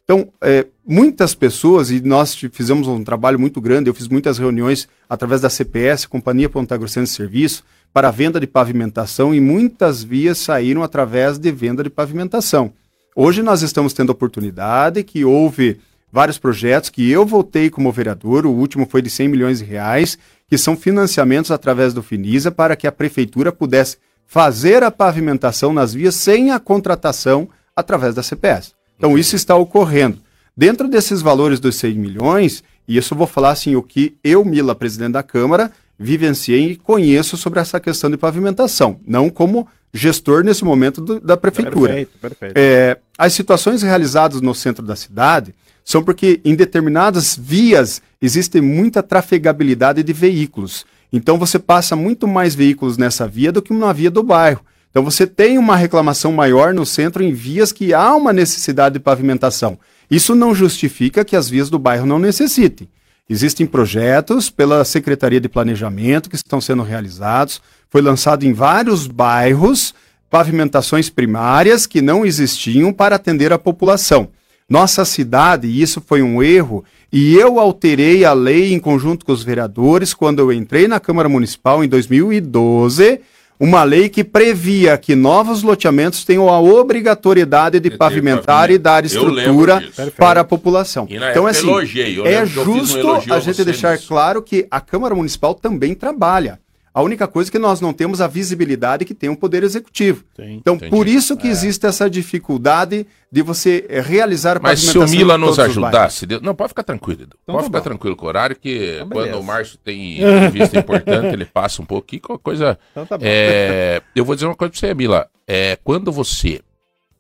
[SPEAKER 7] Então, é, muitas pessoas, e nós fizemos um trabalho muito grande, eu fiz muitas reuniões através da CPS, Companhia Ponta Grossense de Serviço, para a venda de pavimentação, e muitas vias saíram através de venda de pavimentação. Hoje nós estamos tendo a oportunidade que houve vários projetos que eu voltei como vereador, o último foi de 100 milhões de reais, que são financiamentos através do Finisa para que a prefeitura pudesse fazer a pavimentação nas vias sem a contratação através da CPS. Então isso está ocorrendo. Dentro desses valores dos 100 milhões, e isso eu vou falar assim, o que eu, Mila, presidente da Câmara, vivenciei e conheço sobre essa questão de pavimentação, não como gestor nesse momento do- da prefeitura.
[SPEAKER 2] Perfeito, perfeito.
[SPEAKER 7] É, as situações realizadas no centro da cidade são porque em determinadas vias existe muita trafegabilidade de veículos. Então você passa muito mais veículos nessa via do que na via do bairro. Então você tem uma reclamação maior no centro em vias que há uma necessidade de pavimentação. Isso não justifica que as vias do bairro não necessitem. Existem projetos pela Secretaria de Planejamento que estão sendo realizados. Foi lançado em vários bairros pavimentações primárias que não existiam para atender a população. Nossa cidade, e isso foi um erro, e eu alterei a lei em conjunto com os vereadores quando eu entrei na Câmara Municipal em 2012, uma lei que previa que novos loteamentos tenham a obrigatoriedade de pavimentar e dar estrutura para a população.
[SPEAKER 3] E na
[SPEAKER 7] Então,
[SPEAKER 3] época
[SPEAKER 7] assim, é
[SPEAKER 3] um
[SPEAKER 7] justo a gente deixar
[SPEAKER 3] nisso.
[SPEAKER 7] claro que a Câmara Municipal também trabalha. A única coisa é que nós não temos a visibilidade que tem o Poder Executivo. Então,
[SPEAKER 3] Entendi.
[SPEAKER 7] por isso que existe essa dificuldade de você eh, realizar a
[SPEAKER 3] Mas se o Mila nos ajudasse, Deus- não, pode ficar tranquilo, Edu.
[SPEAKER 2] Então
[SPEAKER 3] pode
[SPEAKER 2] tá
[SPEAKER 3] ficar
[SPEAKER 2] bom.
[SPEAKER 3] tranquilo com o horário, que
[SPEAKER 2] Então,
[SPEAKER 3] quando o Márcio tem entrevista importante, ele passa um pouquinho, qualquer coisa.
[SPEAKER 2] Então tá bom.
[SPEAKER 3] É, eu vou dizer uma coisa pra você, Mila. É, quando você,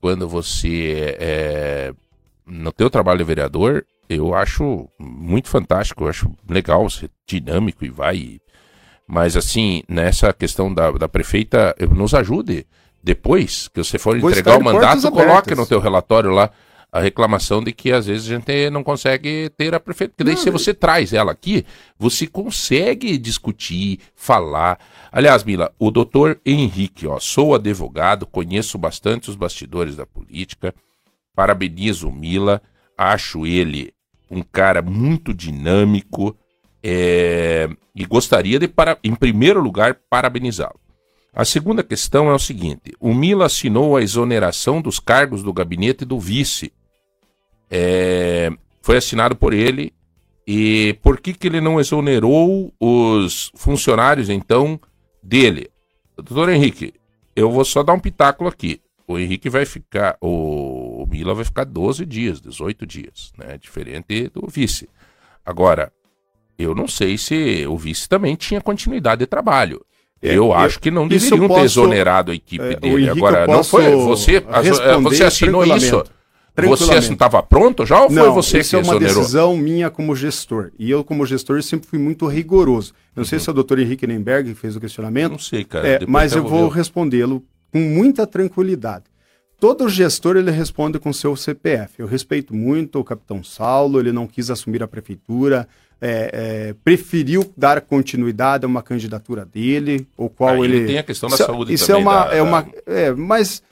[SPEAKER 3] quando você, é, no teu trabalho de vereador, eu acho muito fantástico, eu acho legal, ser dinâmico e vai. Mas assim, nessa questão da, da prefeita, eu- nos ajude. Depois que você for
[SPEAKER 7] Vou
[SPEAKER 3] entregar o mandato, coloque no teu relatório lá a reclamação de que às vezes a gente não consegue ter a prefeita. Porque daí, se você traz ela aqui, você consegue discutir, falar. Aliás, Mila, o doutor Henrique, ó, sou advogado, conheço bastante os bastidores da política, parabenizo o Mila, acho ele um cara muito dinâmico é, e gostaria de, para, em primeiro lugar, parabenizá-lo. A segunda questão é o seguinte: o Mila assinou a exoneração dos cargos do gabinete do vice. É, foi assinado por ele. E por que, que ele não exonerou os funcionários, então, dele? Doutor Henrique, eu vou só dar um pitáculo aqui. O Henrique vai ficar, o, Mila vai ficar 12 dias, 18 dias, né? Diferente do vice. Agora, eu não sei se o vice também tinha continuidade de trabalho.
[SPEAKER 7] É,
[SPEAKER 3] eu,
[SPEAKER 7] eu-
[SPEAKER 3] acho que não deveriam
[SPEAKER 7] eu
[SPEAKER 3] ter
[SPEAKER 7] posso-
[SPEAKER 3] exonerado a equipe
[SPEAKER 7] é,
[SPEAKER 3] dele. Agora, não
[SPEAKER 7] posso
[SPEAKER 3] foi você,
[SPEAKER 7] responder
[SPEAKER 3] você assinou isso? Você estava pronto já ou foi
[SPEAKER 7] Não,
[SPEAKER 3] você
[SPEAKER 7] isso
[SPEAKER 3] que
[SPEAKER 7] é uma
[SPEAKER 3] exonerou?
[SPEAKER 7] decisão minha como gestor. E eu, como gestor, sempre fui muito rigoroso. Não sei se é o doutor Henrique Nemberg que fez o questionamento.
[SPEAKER 3] Não sei, cara.
[SPEAKER 7] É, mas
[SPEAKER 3] eu vou
[SPEAKER 7] respondê-lo com muita tranquilidade. todo gestor ele responde com seu CPF. Eu respeito muito o capitão Saulo, ele não quis assumir a prefeitura, é, é, preferiu dar continuidade a uma candidatura dele, o qual
[SPEAKER 3] Aí
[SPEAKER 7] ele.
[SPEAKER 3] tem a questão da
[SPEAKER 7] Isso-
[SPEAKER 3] saúde
[SPEAKER 7] Isso
[SPEAKER 3] também,
[SPEAKER 7] é uma.
[SPEAKER 3] da-
[SPEAKER 7] é uma é, mas,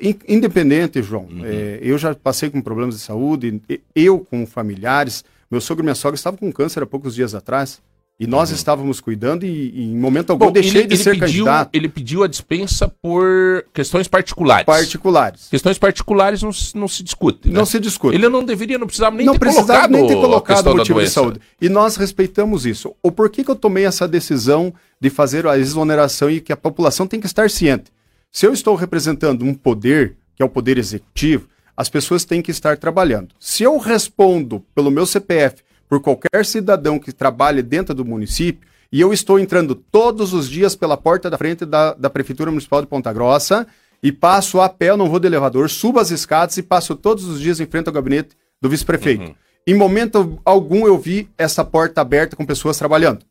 [SPEAKER 7] in- independente, João,
[SPEAKER 3] Uhum.
[SPEAKER 7] é, eu já passei com problemas de saúde, eu com familiares, meu sogro e minha sogra estavam com câncer há poucos dias atrás. E nós estávamos cuidando e, e em momento algum
[SPEAKER 3] Uhum. Bom,
[SPEAKER 7] deixei
[SPEAKER 3] ele,
[SPEAKER 7] de
[SPEAKER 3] ele
[SPEAKER 7] ser
[SPEAKER 3] pediu,
[SPEAKER 7] candidato.
[SPEAKER 3] ele pediu a dispensa por questões particulares.
[SPEAKER 7] Particulares.
[SPEAKER 3] Questões particulares não, se- não se discute. né?
[SPEAKER 7] Não se discute.
[SPEAKER 3] Ele não deveria, não precisava nem
[SPEAKER 7] não
[SPEAKER 3] ter
[SPEAKER 7] precisava
[SPEAKER 3] colocado,
[SPEAKER 7] nem ter colocado o motivo de saúde. E nós respeitamos isso. O porquê que eu tomei essa decisão de fazer a exoneração e que a população tem que estar ciente. Se eu estou representando um poder, que é o poder executivo, as pessoas têm que estar trabalhando. Se eu respondo pelo meu CPF por qualquer cidadão que trabalhe dentro do município, e eu estou entrando todos os dias pela porta da frente da, da Prefeitura Municipal de Ponta Grossa e passo a pé, eu não vou de elevador, subo as escadas e passo todos os dias em frente ao gabinete do vice-prefeito. Em momento algum eu vi essa porta aberta com pessoas trabalhando.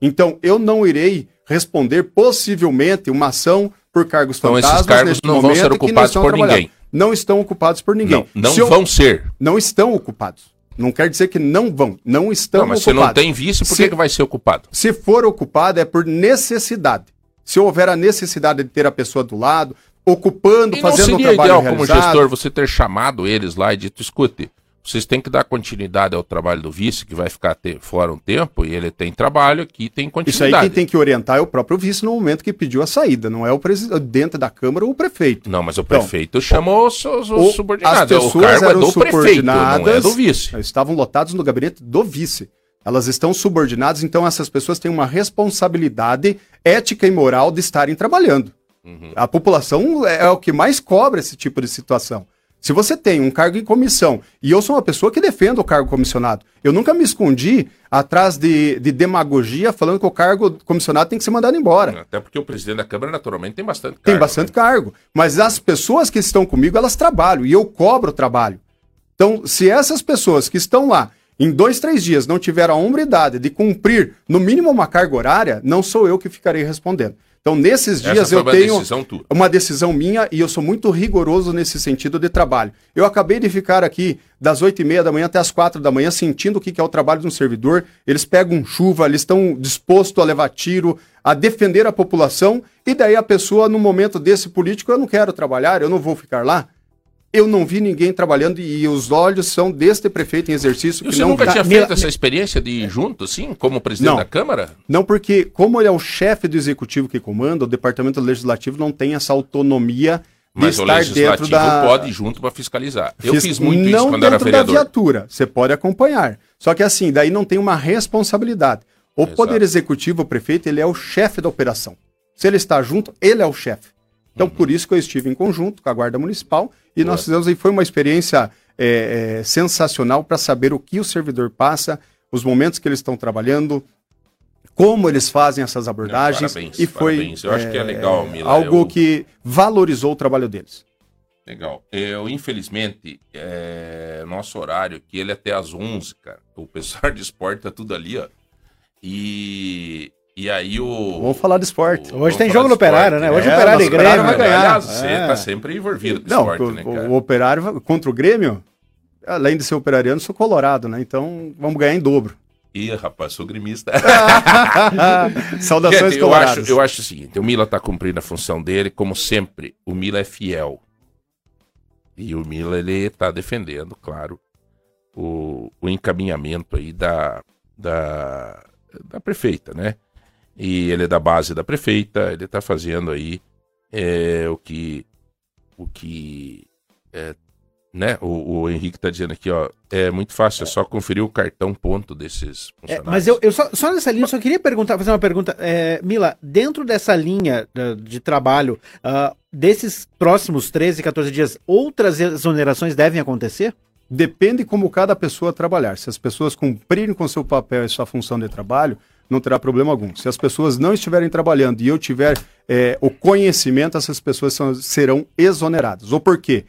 [SPEAKER 7] Então, eu não irei responder possivelmente uma ação por cargos
[SPEAKER 3] Então, esses
[SPEAKER 7] fantasmas
[SPEAKER 3] cargos
[SPEAKER 7] neste
[SPEAKER 3] não vão ser ocupados
[SPEAKER 7] estão
[SPEAKER 3] por ninguém.
[SPEAKER 7] Não estão ocupados por ninguém.
[SPEAKER 3] Não, não
[SPEAKER 7] eu-
[SPEAKER 3] vão ser.
[SPEAKER 7] Não estão ocupados. Não quer dizer que não vão. Não estão
[SPEAKER 3] Não, mas se
[SPEAKER 7] ocupados.
[SPEAKER 3] não tem vice, por
[SPEAKER 7] Se-
[SPEAKER 3] que, vai ser ocupado?
[SPEAKER 7] Se for ocupado, é por necessidade. Se houver a necessidade de ter a pessoa do lado, ocupando,
[SPEAKER 3] E
[SPEAKER 7] fazendo
[SPEAKER 3] seria
[SPEAKER 7] trabalho
[SPEAKER 3] ideal, como
[SPEAKER 7] realizado,
[SPEAKER 3] gestor, você ter chamado eles lá e dito, escute, vocês têm que dar continuidade ao trabalho do vice, que vai ficar te- fora um tempo, e ele tem trabalho aqui, tem
[SPEAKER 7] Isso
[SPEAKER 3] continuidade.
[SPEAKER 7] aí quem tem que orientar é o próprio vice no momento que pediu a saída, não é o presidente da Câmara ou o prefeito.
[SPEAKER 3] Não, mas o
[SPEAKER 7] Então,
[SPEAKER 3] prefeito chamou os, os- subordinados.
[SPEAKER 7] as pessoas
[SPEAKER 3] o cargo é
[SPEAKER 7] eram
[SPEAKER 3] do prefeito, não é
[SPEAKER 7] subordinadas,
[SPEAKER 3] do vice.
[SPEAKER 7] Estavam lotados no gabinete do vice. Elas estão subordinadas, então essas pessoas têm uma responsabilidade ética e moral de estarem trabalhando.
[SPEAKER 3] Uhum.
[SPEAKER 7] A população é, é o que mais cobra esse tipo de situação. Se você tem um cargo em comissão, e eu sou uma pessoa que defendo o cargo comissionado, eu nunca me escondi atrás de, de demagogia falando que o cargo comissionado tem que ser mandado embora.
[SPEAKER 3] Até porque o presidente da Câmara, naturalmente, tem bastante
[SPEAKER 7] Tem
[SPEAKER 3] cargo,
[SPEAKER 7] bastante
[SPEAKER 3] né?
[SPEAKER 7] cargo. Mas as pessoas que estão comigo, elas trabalham e eu cobro o trabalho. Então, se essas pessoas que estão lá em dois, três dias não tiveram a hombridade de cumprir no mínimo uma carga horária, não sou eu que ficarei respondendo. Então, nesses dias eu tenho
[SPEAKER 3] decisão
[SPEAKER 7] uma decisão minha e eu sou muito rigoroso nesse sentido de trabalho. Eu acabei de ficar aqui das oito e meia da manhã até as quatro da manhã sentindo o que que é o trabalho de um servidor. Eles pegam chuva, eles estão dispostos a levar tiro, a defender a população e daí a pessoa, no momento desse político, eu não quero trabalhar, eu não vou ficar lá. Eu não vi ninguém trabalhando e os olhos são deste prefeito em exercício
[SPEAKER 3] E
[SPEAKER 7] que
[SPEAKER 3] você
[SPEAKER 7] não
[SPEAKER 3] nunca tinha
[SPEAKER 2] Tá,
[SPEAKER 3] feito essa experiência de ir junto, assim, como presidente
[SPEAKER 7] Não.
[SPEAKER 3] da Câmara?
[SPEAKER 7] Não, porque como ele é o chefe do executivo que comanda, o departamento legislativo não tem essa autonomia de
[SPEAKER 3] Mas o
[SPEAKER 7] estar
[SPEAKER 3] legislativo
[SPEAKER 7] dentro da
[SPEAKER 3] pode ir junto para fiscalizar. Eu
[SPEAKER 7] Fiz-
[SPEAKER 3] fiz muito isso
[SPEAKER 7] não
[SPEAKER 3] quando era
[SPEAKER 7] dentro da
[SPEAKER 3] vereador.
[SPEAKER 7] viatura, você pode acompanhar. Só que assim, daí não tem uma responsabilidade. O
[SPEAKER 3] Exato.
[SPEAKER 7] poder executivo, o prefeito, ele é o chefe da operação. Se ele está junto, ele é o chefe. Então, por isso que eu estive em conjunto com a Guarda Municipal e nós fizemos aí, foi uma experiência é, é, sensacional para saber o que o servidor passa, os momentos que eles estão trabalhando, como eles fazem essas abordagens.
[SPEAKER 3] parabéns,
[SPEAKER 7] e foi
[SPEAKER 3] parabéns. Eu acho que é legal, Mila,
[SPEAKER 7] algo
[SPEAKER 3] eu-
[SPEAKER 7] que valorizou o trabalho deles.
[SPEAKER 3] Legal. Eu, infelizmente, é, nosso horário aqui, ele é até às 11, cara. O pessoal de esporte tá tudo ali, ó. E, e aí o...
[SPEAKER 7] Vamos falar de esporte.
[SPEAKER 3] o-
[SPEAKER 2] Hoje tem jogo no Operário, né? Hoje
[SPEAKER 7] É,
[SPEAKER 2] o Operário e Grêmio
[SPEAKER 7] vai ganhar.
[SPEAKER 3] Aliás, você
[SPEAKER 2] É.
[SPEAKER 3] tá sempre envolvido com
[SPEAKER 7] Não,
[SPEAKER 3] esporte,
[SPEAKER 7] o,
[SPEAKER 3] né, cara?
[SPEAKER 7] o operário contra o Grêmio, além de ser operariano, sou colorado, né? Então vamos ganhar em dobro.
[SPEAKER 3] Ih, rapaz, sou gremista.
[SPEAKER 7] Saudações
[SPEAKER 3] Gente, eu
[SPEAKER 7] coloradas.
[SPEAKER 3] acho, eu acho o seguinte, o Mila tá cumprindo a função dele, como sempre, o Mila é fiel. E o Mila, ele tá defendendo, claro, o, o encaminhamento aí da, da, da prefeita, né? E ele é da base da prefeita, ele tá fazendo aí é, o que, o que, é, né? O, o Henrique tá dizendo aqui, ó, é muito fácil, é só conferir o cartão ponto desses
[SPEAKER 2] É,
[SPEAKER 3] funcionários.
[SPEAKER 2] mas eu, eu só, só nessa linha, eu só queria perguntar, fazer uma pergunta. É, Mila, dentro dessa linha da- de trabalho, ah, desses próximos 13, 14 dias, outras exonerações devem acontecer?
[SPEAKER 7] Depende como cada pessoa trabalhar. Se as pessoas cumprirem com seu papel e sua função de trabalho, não terá problema algum. Se as pessoas não estiverem trabalhando e eu tiver é, o conhecimento, essas pessoas são- serão exoneradas. O porquê?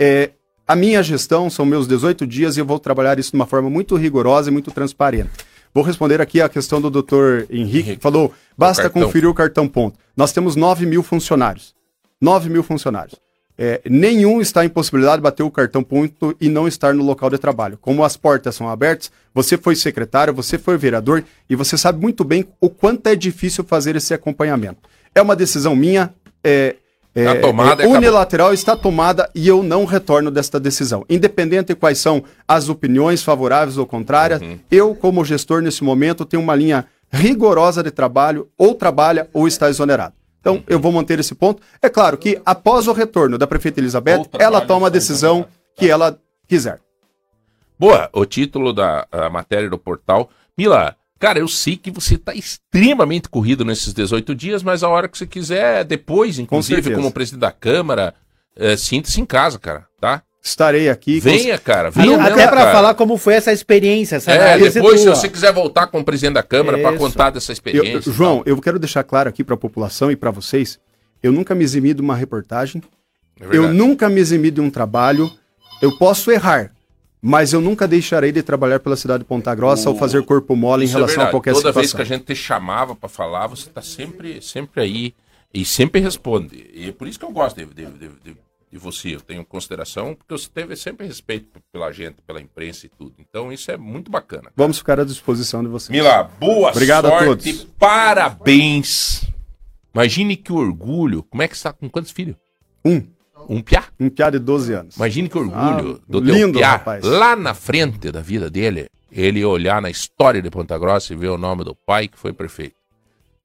[SPEAKER 7] É, a minha gestão são meus 18 dias e eu vou trabalhar isso de uma forma muito rigorosa e muito transparente. Vou responder aqui a questão do doutor Henrique,
[SPEAKER 3] Henrique,
[SPEAKER 7] que falou, basta
[SPEAKER 3] cartão.
[SPEAKER 7] conferir o cartão ponto. Nós temos 9 mil funcionários. 9 mil funcionários. É, nenhum está em possibilidade de bater o cartão ponto e não estar no local de trabalho. Como as portas são abertas, você foi secretário, você foi vereador e você sabe muito bem o quanto é difícil fazer esse acompanhamento. É uma decisão minha, é, é,
[SPEAKER 3] Tá tomada
[SPEAKER 7] é
[SPEAKER 3] acabou.
[SPEAKER 7] unilateral, está tomada e eu não retorno desta decisão. Independente de quais são as opiniões favoráveis ou contrárias,
[SPEAKER 3] Uhum.
[SPEAKER 7] eu, como gestor nesse momento, tenho uma linha rigorosa de trabalho, ou trabalha ou está exonerado. Então, eu vou manter esse ponto. É claro que, após o retorno da prefeita Elizabeth, ela toma a
[SPEAKER 3] está
[SPEAKER 7] decisão
[SPEAKER 3] exonerado.
[SPEAKER 7] que ela quiser.
[SPEAKER 3] Boa, o título da matéria do portal. Mila, cara, eu sei que você tá extremamente corrido nesses 18 dias, mas a hora que você quiser, depois, inclusive,
[SPEAKER 7] certeza.
[SPEAKER 3] como presidente da Câmara, eh, sinta-se em casa, cara, tá?
[SPEAKER 7] Estarei aqui.
[SPEAKER 3] Venha, cara, venha
[SPEAKER 2] Até
[SPEAKER 3] mesmo,
[SPEAKER 2] para falar como foi essa experiência, essa
[SPEAKER 3] É, depois, se você quiser voltar como presidente da Câmara para contar dessa
[SPEAKER 7] Eu-
[SPEAKER 3] experiência. e
[SPEAKER 7] João,
[SPEAKER 3] tal.
[SPEAKER 7] eu quero deixar claro aqui para a população e para vocês, eu nunca me eximi de uma reportagem,
[SPEAKER 3] É
[SPEAKER 7] eu nunca me eximi de um trabalho, eu posso errar, mas eu nunca deixarei de trabalhar pela cidade de Ponta Grossa ou fazer corpo mole em
[SPEAKER 3] Isso é
[SPEAKER 7] relação a
[SPEAKER 3] verdade.
[SPEAKER 7] qualquer
[SPEAKER 3] Toda vez
[SPEAKER 7] situação.
[SPEAKER 3] que a gente te chamava para falar, você tá sempre, sempre aí e sempre responde. E é por isso que eu gosto de, de, de, de- de você. Eu tenho consideração, porque você teve sempre respeito pela gente, pela imprensa e tudo. Então isso é muito bacana.
[SPEAKER 7] Vamos ficar à disposição de vocês.
[SPEAKER 3] Mila, boa
[SPEAKER 7] Obrigado a
[SPEAKER 3] sorte,
[SPEAKER 7] todos.
[SPEAKER 3] parabéns. Imagine que orgulho. Como é que você tá com quantos filhos?
[SPEAKER 7] Um,
[SPEAKER 3] Um piá?
[SPEAKER 7] um piá de 12 anos.
[SPEAKER 3] Imagine que orgulho
[SPEAKER 7] Ah,
[SPEAKER 3] do
[SPEAKER 7] lindo,
[SPEAKER 3] teu piá,
[SPEAKER 7] rapaz.
[SPEAKER 3] lá na frente da vida dele, ele olhar na história de Ponta Grossa e ver o nome do pai que foi prefeito.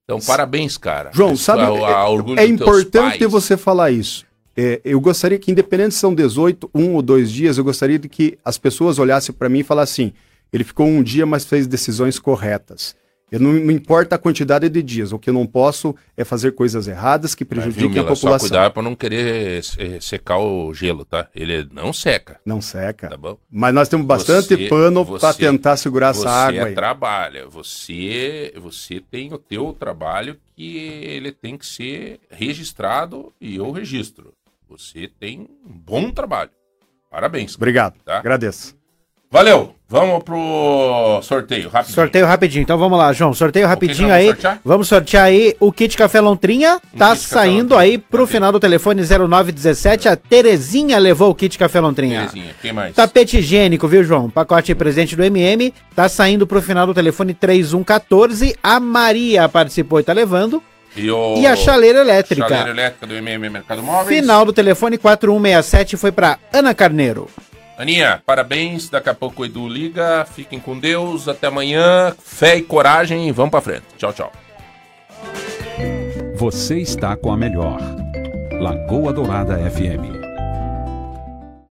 [SPEAKER 3] Então, parabéns, cara.
[SPEAKER 7] João, sabe,
[SPEAKER 3] é, o- a
[SPEAKER 7] é
[SPEAKER 3] teus
[SPEAKER 7] importante
[SPEAKER 3] pais.
[SPEAKER 7] você falar isso. É, eu gostaria que, independente se são 18, um ou dois dias, eu gostaria de que as pessoas olhassem para mim e falassem assim: ele ficou um dia, mas fez decisões corretas. Eu não, não importa a quantidade de dias, o que eu não posso é fazer coisas erradas que
[SPEAKER 3] Mas, viu,
[SPEAKER 7] prejudiquem
[SPEAKER 3] Mila,
[SPEAKER 7] a
[SPEAKER 3] Só
[SPEAKER 7] população.
[SPEAKER 3] cuidar pra não querer eh, secar o gelo, tá? Ele não seca,
[SPEAKER 7] Não seca.
[SPEAKER 3] tá bom?
[SPEAKER 7] Mas nós temos bastante
[SPEAKER 3] Você-
[SPEAKER 7] pano para
[SPEAKER 3] você-
[SPEAKER 7] tentar segurar
[SPEAKER 3] Você
[SPEAKER 7] essa água aí.
[SPEAKER 3] trabalha, você, você tem o teu trabalho que ele tem que ser registrado e eu registro. Você tem um bom trabalho. Parabéns.
[SPEAKER 7] Obrigado.
[SPEAKER 3] Tá.
[SPEAKER 7] Agradeço.
[SPEAKER 3] Valeu. Vamos pro sorteio, rápido.
[SPEAKER 2] Sorteio rapidinho. Então vamos lá, João. Sorteio rapidinho aí.
[SPEAKER 3] vamos sortear?
[SPEAKER 2] Vamos sortear aí o kit Café Lontrinha. Tá saindo aí pro
[SPEAKER 3] Ok.
[SPEAKER 2] final do telefone 0917. A Terezinha levou o kit Café Lontrinha.
[SPEAKER 3] Terezinha, quem mais?
[SPEAKER 2] Tapete higiênico, viu, João? Pacote presente do MM. Tá saindo pro final do telefone 3114. A Maria participou e tá levando.
[SPEAKER 3] E, o...
[SPEAKER 2] E a chaleira elétrica.
[SPEAKER 3] Chaleira elétrica do MM Mercado Móveis.
[SPEAKER 2] Final do telefone 4167 foi pra Ana Carneiro.
[SPEAKER 3] Aninha, parabéns. Daqui a pouco o Edu liga. Fiquem com Deus. Até amanhã. Fé e coragem. e Vamos pra frente. Tchau, tchau.
[SPEAKER 1] Você está com a melhor. Lagoa Dourada FM